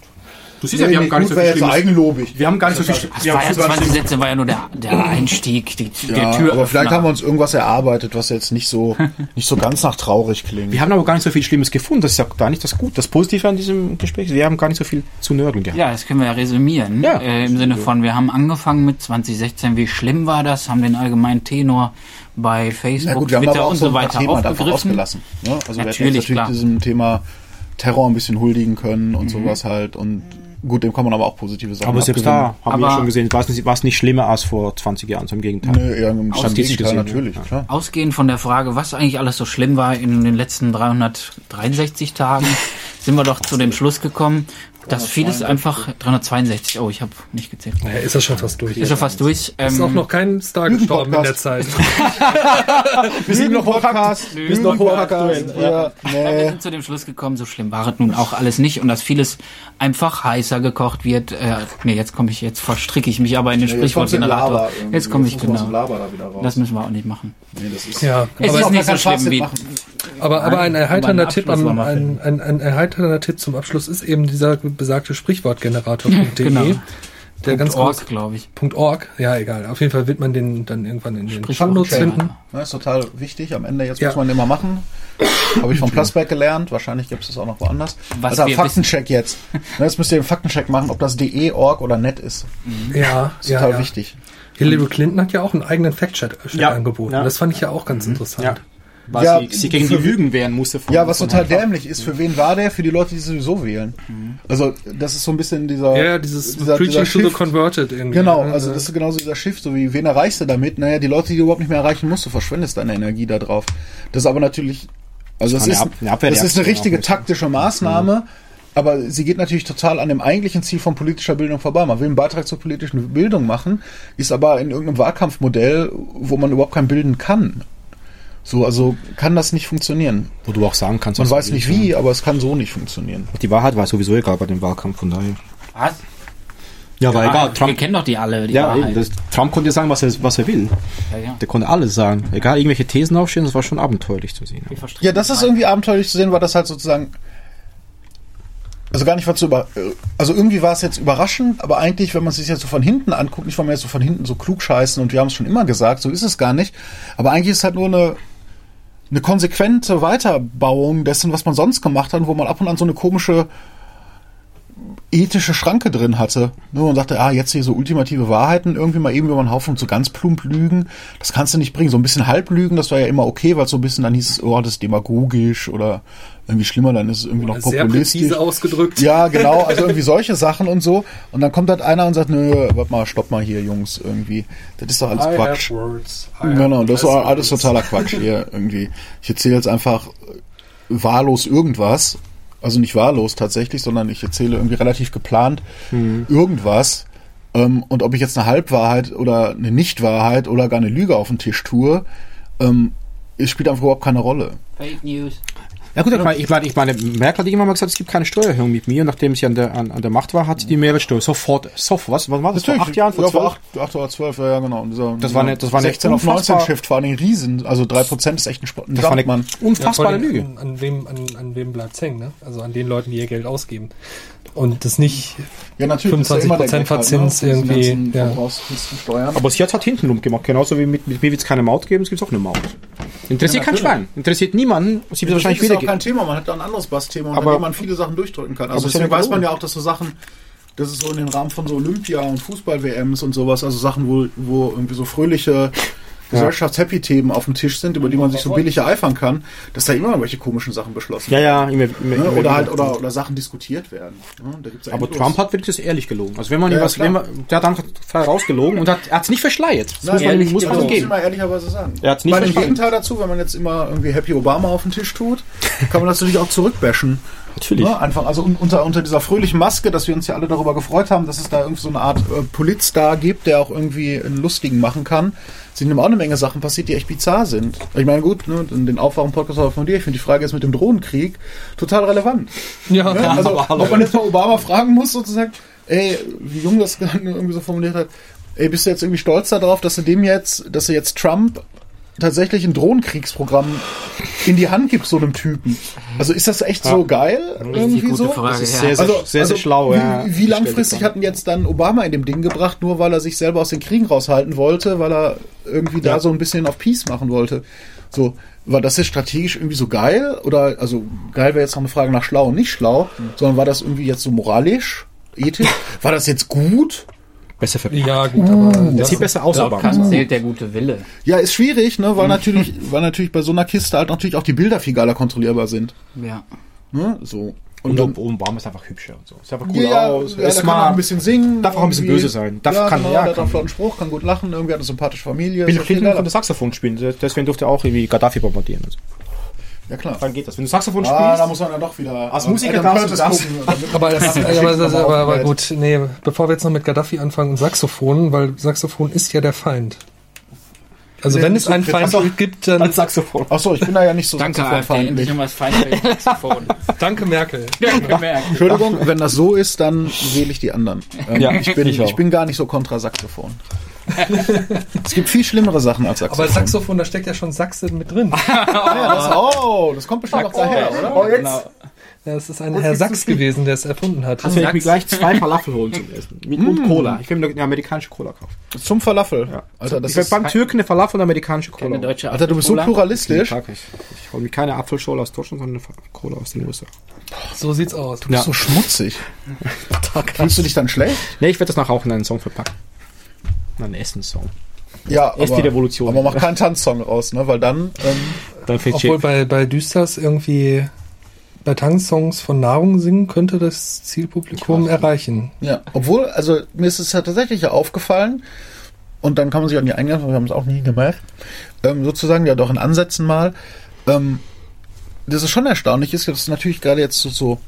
Du siehst ja, wir haben gar nicht so viel eigenlobig. Wir haben gar nicht so viel Das war ja sogar- 20 Sätze war ja nur der, der Einstieg, die, Ja, der Tür. aber vielleicht haben wir uns irgendwas erarbeitet, was jetzt nicht so, nicht so ganz nach traurig klingt. Wir haben aber gar nicht so viel Schlimmes gefunden. Das ist ja gar nicht das Gut. Das Positive an diesem Gespräch ist, wir haben gar nicht so viel zu nörgeln gehabt. Ja, das können wir ja resümieren. Ja. Äh, Im Sinne von, wir haben angefangen mit 2016, wie schlimm war das, haben den allgemeinen Tenor bei Facebook, gut, wir haben Twitter aber auch und so so weiter Themen aufgegriffen. ausgelassen. Ne? Also wir hätten Natürlich, jetzt natürlich klar. diesem Thema Terror ein bisschen huldigen können Mhm. und sowas halt. Und gut, dem kann man aber auch positive Sachen Aber selbst da haben wir Aber- schon gesehen, war es nicht, war es nicht schlimmer als vor 20 Jahren, so im Gegenteil. Nee, eher im Gegenteil, gesehen, natürlich, ja. klar. Ausgehend von der Frage, was eigentlich alles so schlimm war in den letzten 363 Tagen, sind wir doch zu dem Schluss gekommen, dass vieles einfach 362, oh, ich habe nicht gezählt. Ja, ist das schon fast durch. Ist schon fast durch. Ist Ähm, auch noch kein Star gestorben in der Zeit. Wir sind noch Podcast. Wir sind noch Podcast. Ja, wir nee. sind zu dem Schluss gekommen, so schlimm war es nun auch alles nicht und dass vieles einfach heißer gekocht wird. Äh, nee, jetzt komme ich, jetzt verstricke ich mich aber in den in Sprichwortgenerator. Jetzt komme ich genau. Da wieder raus. Das müssen wir auch nicht machen. Nee, das ist Ja, Es aber, ist nicht so schlimm wie. aber, aber ein erheiternder Tipp, ein, ein, ein erheiternder Tipp zum Abschluss ist eben dieser besagte Sprichwortgenerator.de. Genau. Der ganz Org, groß. glaube ich. .org, ja egal. Auf jeden Fall wird man den dann irgendwann in den Shownotes finden. Das ist total wichtig. Am Ende, jetzt Ja. muss man immer machen. Habe ich vom Plasberg gelernt. Wahrscheinlich gibt es das auch noch woanders. Was also wir Faktencheck jetzt. Ne, Jetzt müsst ihr den Faktencheck machen, ob das DE, Org oder net ist. Ja, Das ist ja, total ja. wichtig. Hillary Clinton hat ja auch einen eigenen Fact-Chat Ja, angeboten. ja. Das fand ich ja auch ganz interessant. Ja. Weil Ja, sie, sie gegen die Lügen wehren musste. Von, Ja, was von total dämlich ist, für wen war der? Für die Leute, die sowieso wählen. Also, das ist so ein bisschen dieser. Ja, dieses dieser, Preaching dieser to the Shift. Converted irgendwie. Genau, also das ist genauso dieser Shift, so wie wen erreichst du damit? Naja, die Leute, die du überhaupt nicht mehr erreichen musst, du verschwendest deine Energie da drauf. Das ist aber natürlich, also das, ist, eine Ab- eine das ist eine richtige taktische Maßnahme, aber sie geht natürlich total an dem eigentlichen Ziel von politischer Bildung vorbei. Man will einen Beitrag zur politischen Bildung machen, ist aber in irgendeinem Wahlkampfmodell, wo man überhaupt kein bilden kann. So, also kann das nicht funktionieren. Wo du auch sagen kannst, Man weiß nicht wie, ja. aber es kann so nicht funktionieren. Die Wahrheit war sowieso egal bei dem Wahlkampf, von daher. Was? Ja, war Ah, egal. wir Trump, kennen doch die alle, die ja, eben, das, Trump konnte sagen, was er, was er will. ja, ja. Der konnte alles sagen. Egal, irgendwelche Thesen aufstellen, das war schon abenteuerlich zu sehen. Wir Ja, das ist irgendwie abenteuerlich zu sehen, weil das halt sozusagen. Also gar nicht was zu über. Also irgendwie war es jetzt überraschend, aber eigentlich, wenn man es sich jetzt so von hinten anguckt, nicht weil man jetzt so von hinten so klug scheißen und wir haben es schon immer gesagt, so ist es gar nicht. Aber eigentlich ist es halt nur eine, eine konsequente Weiterbauung dessen, was man sonst gemacht hat, wo man ab und an so eine komische ethische Schranke drin hatte. Ne, und sagte, ah, jetzt hier so ultimative Wahrheiten, irgendwie mal eben über einen Haufen so ganz plump lügen, das kannst du nicht bringen. So ein bisschen Halblügen, das war ja immer okay, weil so ein bisschen dann hieß es, oh, das ist demagogisch oder irgendwie schlimmer, dann ist es irgendwie noch Sehr populistisch. präzise ausgedrückt. Ja, genau, also irgendwie solche Sachen und so. Und dann kommt halt einer und sagt, nö, warte mal, stopp mal hier, Jungs, irgendwie. Das ist doch alles I Quatsch. have words. I have Genau, das war alles totaler Quatsch hier irgendwie. Ich erzähle jetzt einfach wahllos irgendwas. Also nicht wahllos tatsächlich, sondern ich erzähle irgendwie relativ geplant irgendwas. Ähm, und ob ich jetzt eine Halbwahrheit oder eine Nichtwahrheit oder gar eine Lüge auf den Tisch tue, ähm, es spielt einfach überhaupt keine Rolle. Fake News. Ja gut, ich meine, ich meine, ich meine, Merkel hat irgendwann mal gesagt, es gibt keine Steuererhöhung mit mir. Und nachdem sie an der, an, an der Macht war, hat sie die Mehrwertsteuer sofort, sofort, was, was war das, vor acht Jahren, vor ja, vor zwölf? acht, acht oder zwölf, ja, ja, genau. Dieser, Das war eine- das war eine 16 auf 19 unfassbar- Shift war eine Riesen, also 3% ist echt ein Sport. Das war eine man. unfassbare Ja, vor Lüge. An, an wem, an, an wem bleibt's hängen, ne? Also an den Leuten, die ihr Geld ausgeben. Und das nicht, Ja, natürlich. 25% ist ja immer der Gag Verzins halt, ne? irgendwie, ja. Aber sie hat halt hintenrum gemacht, genauso wie mit, mit mir wird es keine Maut geben, es gibt auch eine Maut. Interessiert Ja, kein. Schwein, interessiert niemanden, sie wird das wahrscheinlich ist wieder auch kein Thema, man hat da ein anderes Bassthema, unter dem man viele Sachen durchdrücken kann. Also es ist deswegen weiß man ja auch, dass so Sachen, das ist so in den Rahmen von so Olympia und Fußball-WMs und sowas, also Sachen, wo, wo irgendwie so fröhliche Gesellschafts-Happy-Themen auf dem Tisch sind, über die man sich so billig ereifern kann, dass da immer irgendwelche komischen Sachen beschlossen Ja, ja, immer, immer, Ne? immer Oder halt, oder, oder Sachen diskutiert werden. Ne? Da gibt's ja Aber endlos- Trump hat wirklich das ehrlich gelogen. Also wenn man Ja, ihm was, klar. wenn man, der hat einfach rausgelogen und hat, er hat es nicht verschleiert. Das Nein, muss man, ehrlich, muss man also ihm muss ich geben. mal ehrlicherweise sagen. Er hat's nicht Bei dem verstanden. Gegenteil dazu, wenn man jetzt immer irgendwie Happy Obama auf den Tisch tut, kann man das natürlich auch zurückbashen. Natürlich. Ne? Einfach, also un- unter, unter dieser fröhlichen Maske, dass wir uns ja alle darüber gefreut haben, dass es da irgendwie so eine Art äh, Politstar gibt, der auch irgendwie einen lustigen machen kann, sind eben auch eine Menge Sachen passiert, die echt bizarr sind. Ich meine, gut, ne, den Aufwachen-Podcast von dir, ich finde die Frage jetzt mit dem Drohnenkrieg total relevant. ja, Ne? Also, ob man jetzt mal Obama fragen muss, sozusagen, ey, wie Jung das irgendwie so formuliert hat, ey, bist du jetzt irgendwie stolz darauf, dass du dem jetzt, dass du jetzt Trump tatsächlich ein Drohnenkriegsprogramm in die Hand gibst, so einem Typen? Also ist das echt so geil? Irgendwie so? Frage, Das ist ja. sehr, sehr, Also, sehr, also sehr schlau. Wie, ja. wie langfristig hatten jetzt dann Obama in dem Ding gebracht, nur weil er sich selber aus den Kriegen raushalten wollte, weil er irgendwie da Ja. so ein bisschen auf Peace machen wollte? So, war das jetzt strategisch irgendwie so geil? Oder, also, geil wäre jetzt noch eine Frage nach schlau und nicht schlau, sondern war das irgendwie jetzt so moralisch, ethisch? War das jetzt gut? Besser verpackt. ja, gut, aber Das das, sieht besser aus, aber. Kant zählt der gute Wille. Ja, ist schwierig, ne, weil natürlich, weil natürlich bei so einer Kiste halt natürlich auch die Bilder viel geiler kontrollierbar sind. Ja. Ne? So. Und dann- Obama ist einfach hübscher und so. Ist einfach cool ja, aus. ja, ist der kann auch smart. ein bisschen singen. Darf auch ein bisschen böse sein. Darf- ja, kann- genau, ja, der hat kann. einen flotten Spruch, kann gut lachen, irgendwie hat eine sympathische Familie. Bill Clinton konnte Saxophon spielen. Deswegen durfte er auch irgendwie Gaddafi bombardieren. Also. Ja, klar. Dann geht das. Wenn du Saxophon Ah, da spielst, muss man dann doch wieder Als Musiker darfst du das. aber, das, aber, das aber, aber gut, nee, bevor wir jetzt noch mit Gaddafi anfangen und Saxophon, weil Saxophon ist ja der Feind. Also wenn es so- einen Feind Achso. gibt, dann als Saxophon. Achso, ich bin da ja nicht so Danke, feindliches Saxophon. danke Merkel. Gemerkt. Entschuldigung, wenn das so ist, dann wähle ich die anderen. Ähm, Ja, ich, bin, ich ich, bin gar nicht so kontra Saxophon. Es gibt viel schlimmere Sachen als Saxophon. Aber Saxophon, da steckt ja schon Sachse mit drin. ja, das, oh, das kommt bestimmt noch daher, oder? Oh, jetzt. Genau. Ja, es ist ein Herr Sachs gewesen, der es erfunden hat. Also ich mir gleich zwei Falafel holen zum Essen. Mit und Cola. Ich will mir eine amerikanische Cola kaufen. Zum Falafel. Ja. Alter, das ich ist, beim Türken eine Falafel und amerikanische Cola. Eine deutsche Alter, du bist so Cola. pluralistisch. Tag ich. Ich hole mir keine Apfelschorle aus Deutschland, sondern eine Cola aus den USA. So sieht's aus. Du bist so schmutzig. Fühlst du dich dann schlecht? Nee, ich werde das nachher auch in einen Song verpacken. In einen Essenssong. Ja, Erst die Revolution. Aber mach keinen Tanzsong raus, ne? Weil dann, ähm, Dann Obwohl bei, bei Düsters irgendwie bei Tanzsongs von Nahrung singen könnte das Zielpublikum erreichen. ja. Obwohl, also mir ist es ja tatsächlich ja aufgefallen, und dann kann man sich an die Eingang, wir haben es auch nie gemacht, ähm, sozusagen ja doch in Ansätzen mal, ähm, dass es schon erstaunlich ist, dass es natürlich gerade jetzt so, so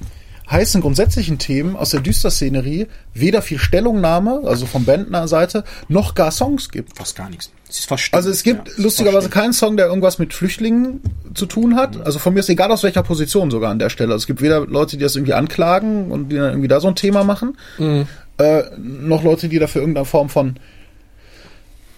heißen grundsätzlichen Themen aus der Düster-Szenerie weder viel Stellungnahme, also von Bandner-Seite, noch gar Songs gibt. fast gar nichts. Es ist fast Also es gibt Ja, lustigerweise keinen Song, der irgendwas mit Flüchtlingen zu tun hat. Also von mir ist egal aus welcher Position sogar an der Stelle. Also es gibt weder Leute, die das irgendwie anklagen und die dann irgendwie da so ein Thema machen, äh, noch Leute, die dafür irgendeine Form von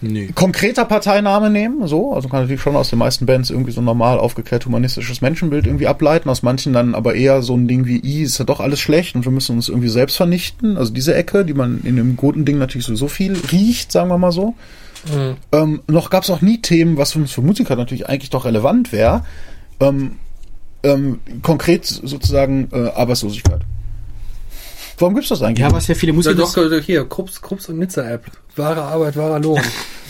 Nö. konkreter Parteinahme nehmen. So, also kann natürlich schon aus den meisten Bands irgendwie so ein normal aufgeklärt humanistisches Menschenbild irgendwie ableiten. Aus manchen dann aber eher so ein Ding wie, i ist ja doch alles schlecht und wir müssen uns irgendwie selbst vernichten. Also diese Ecke, die man in dem guten Ding natürlich sowieso viel riecht, sagen wir mal so. Ähm, noch gab es auch nie Themen, was für uns für Musiker natürlich eigentlich doch relevant wäre. Ähm, ähm, konkret sozusagen äh, Arbeitslosigkeit. Warum gibt's das eigentlich? Ja, was ja viele Ja, Musiker... doch, äh, hier, Krups, Krups und Nizza-App. Wahre Arbeit, wahrer Lohn.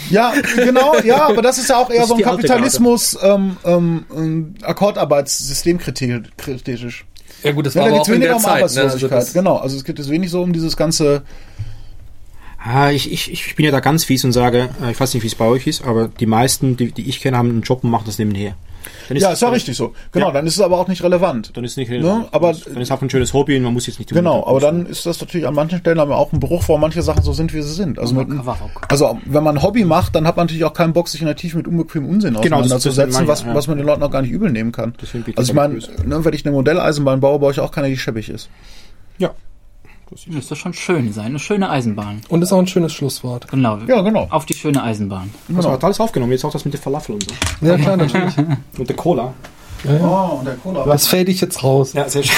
Ja, genau, ja, aber das ist ja auch eher so ein Kapitalismus, ähm, ähm, ähm, Akkordarbeitssystem kritisch. Ja gut, das Ja, war da aber auch in weniger der um Zeit. Ne? Also genau. Also es geht jetzt wenig so um dieses ganze, Ah, ich, ich, ich bin ja da ganz fies und sage, äh, ich weiß nicht, wie es bei euch ist, aber die meisten, die, die ich kenne, haben einen Job und machen das nebenher. Dann Ja, ist ja richtig so. Genau, Ja. dann ist es aber auch nicht relevant. Dann ist nicht Ne? Aber dann ist auch ein schönes Hobby und man muss jetzt nicht Genau, aber dann ist das natürlich an manchen Stellen haben wir auch einen Bruch, wo manche Sachen so sind, wie sie sind. Also, mit, also wenn man ein Hobby macht, dann hat man natürlich auch keinen Bock, sich in der Tiefe mit unbequemem Unsinn Genau, auseinanderzusetzen, was, ja. was man den Leuten auch gar nicht übel nehmen kann. Also ich meine, ne, wenn ich eine Modelleisenbahn baue, baue ich auch keine, die schäbig ist. ja. Müsste schon schön sein. Eine schöne Eisenbahn. Und ist auch ein schönes Schlusswort. Genau. Ja, genau. Auf die schöne Eisenbahn. Das hat alles aufgenommen, jetzt auch das mit der Falafel und so. Ja, klar, natürlich. Und der Cola. Oh, und der Cola. Das fade ich jetzt raus. Ja, sehr schön.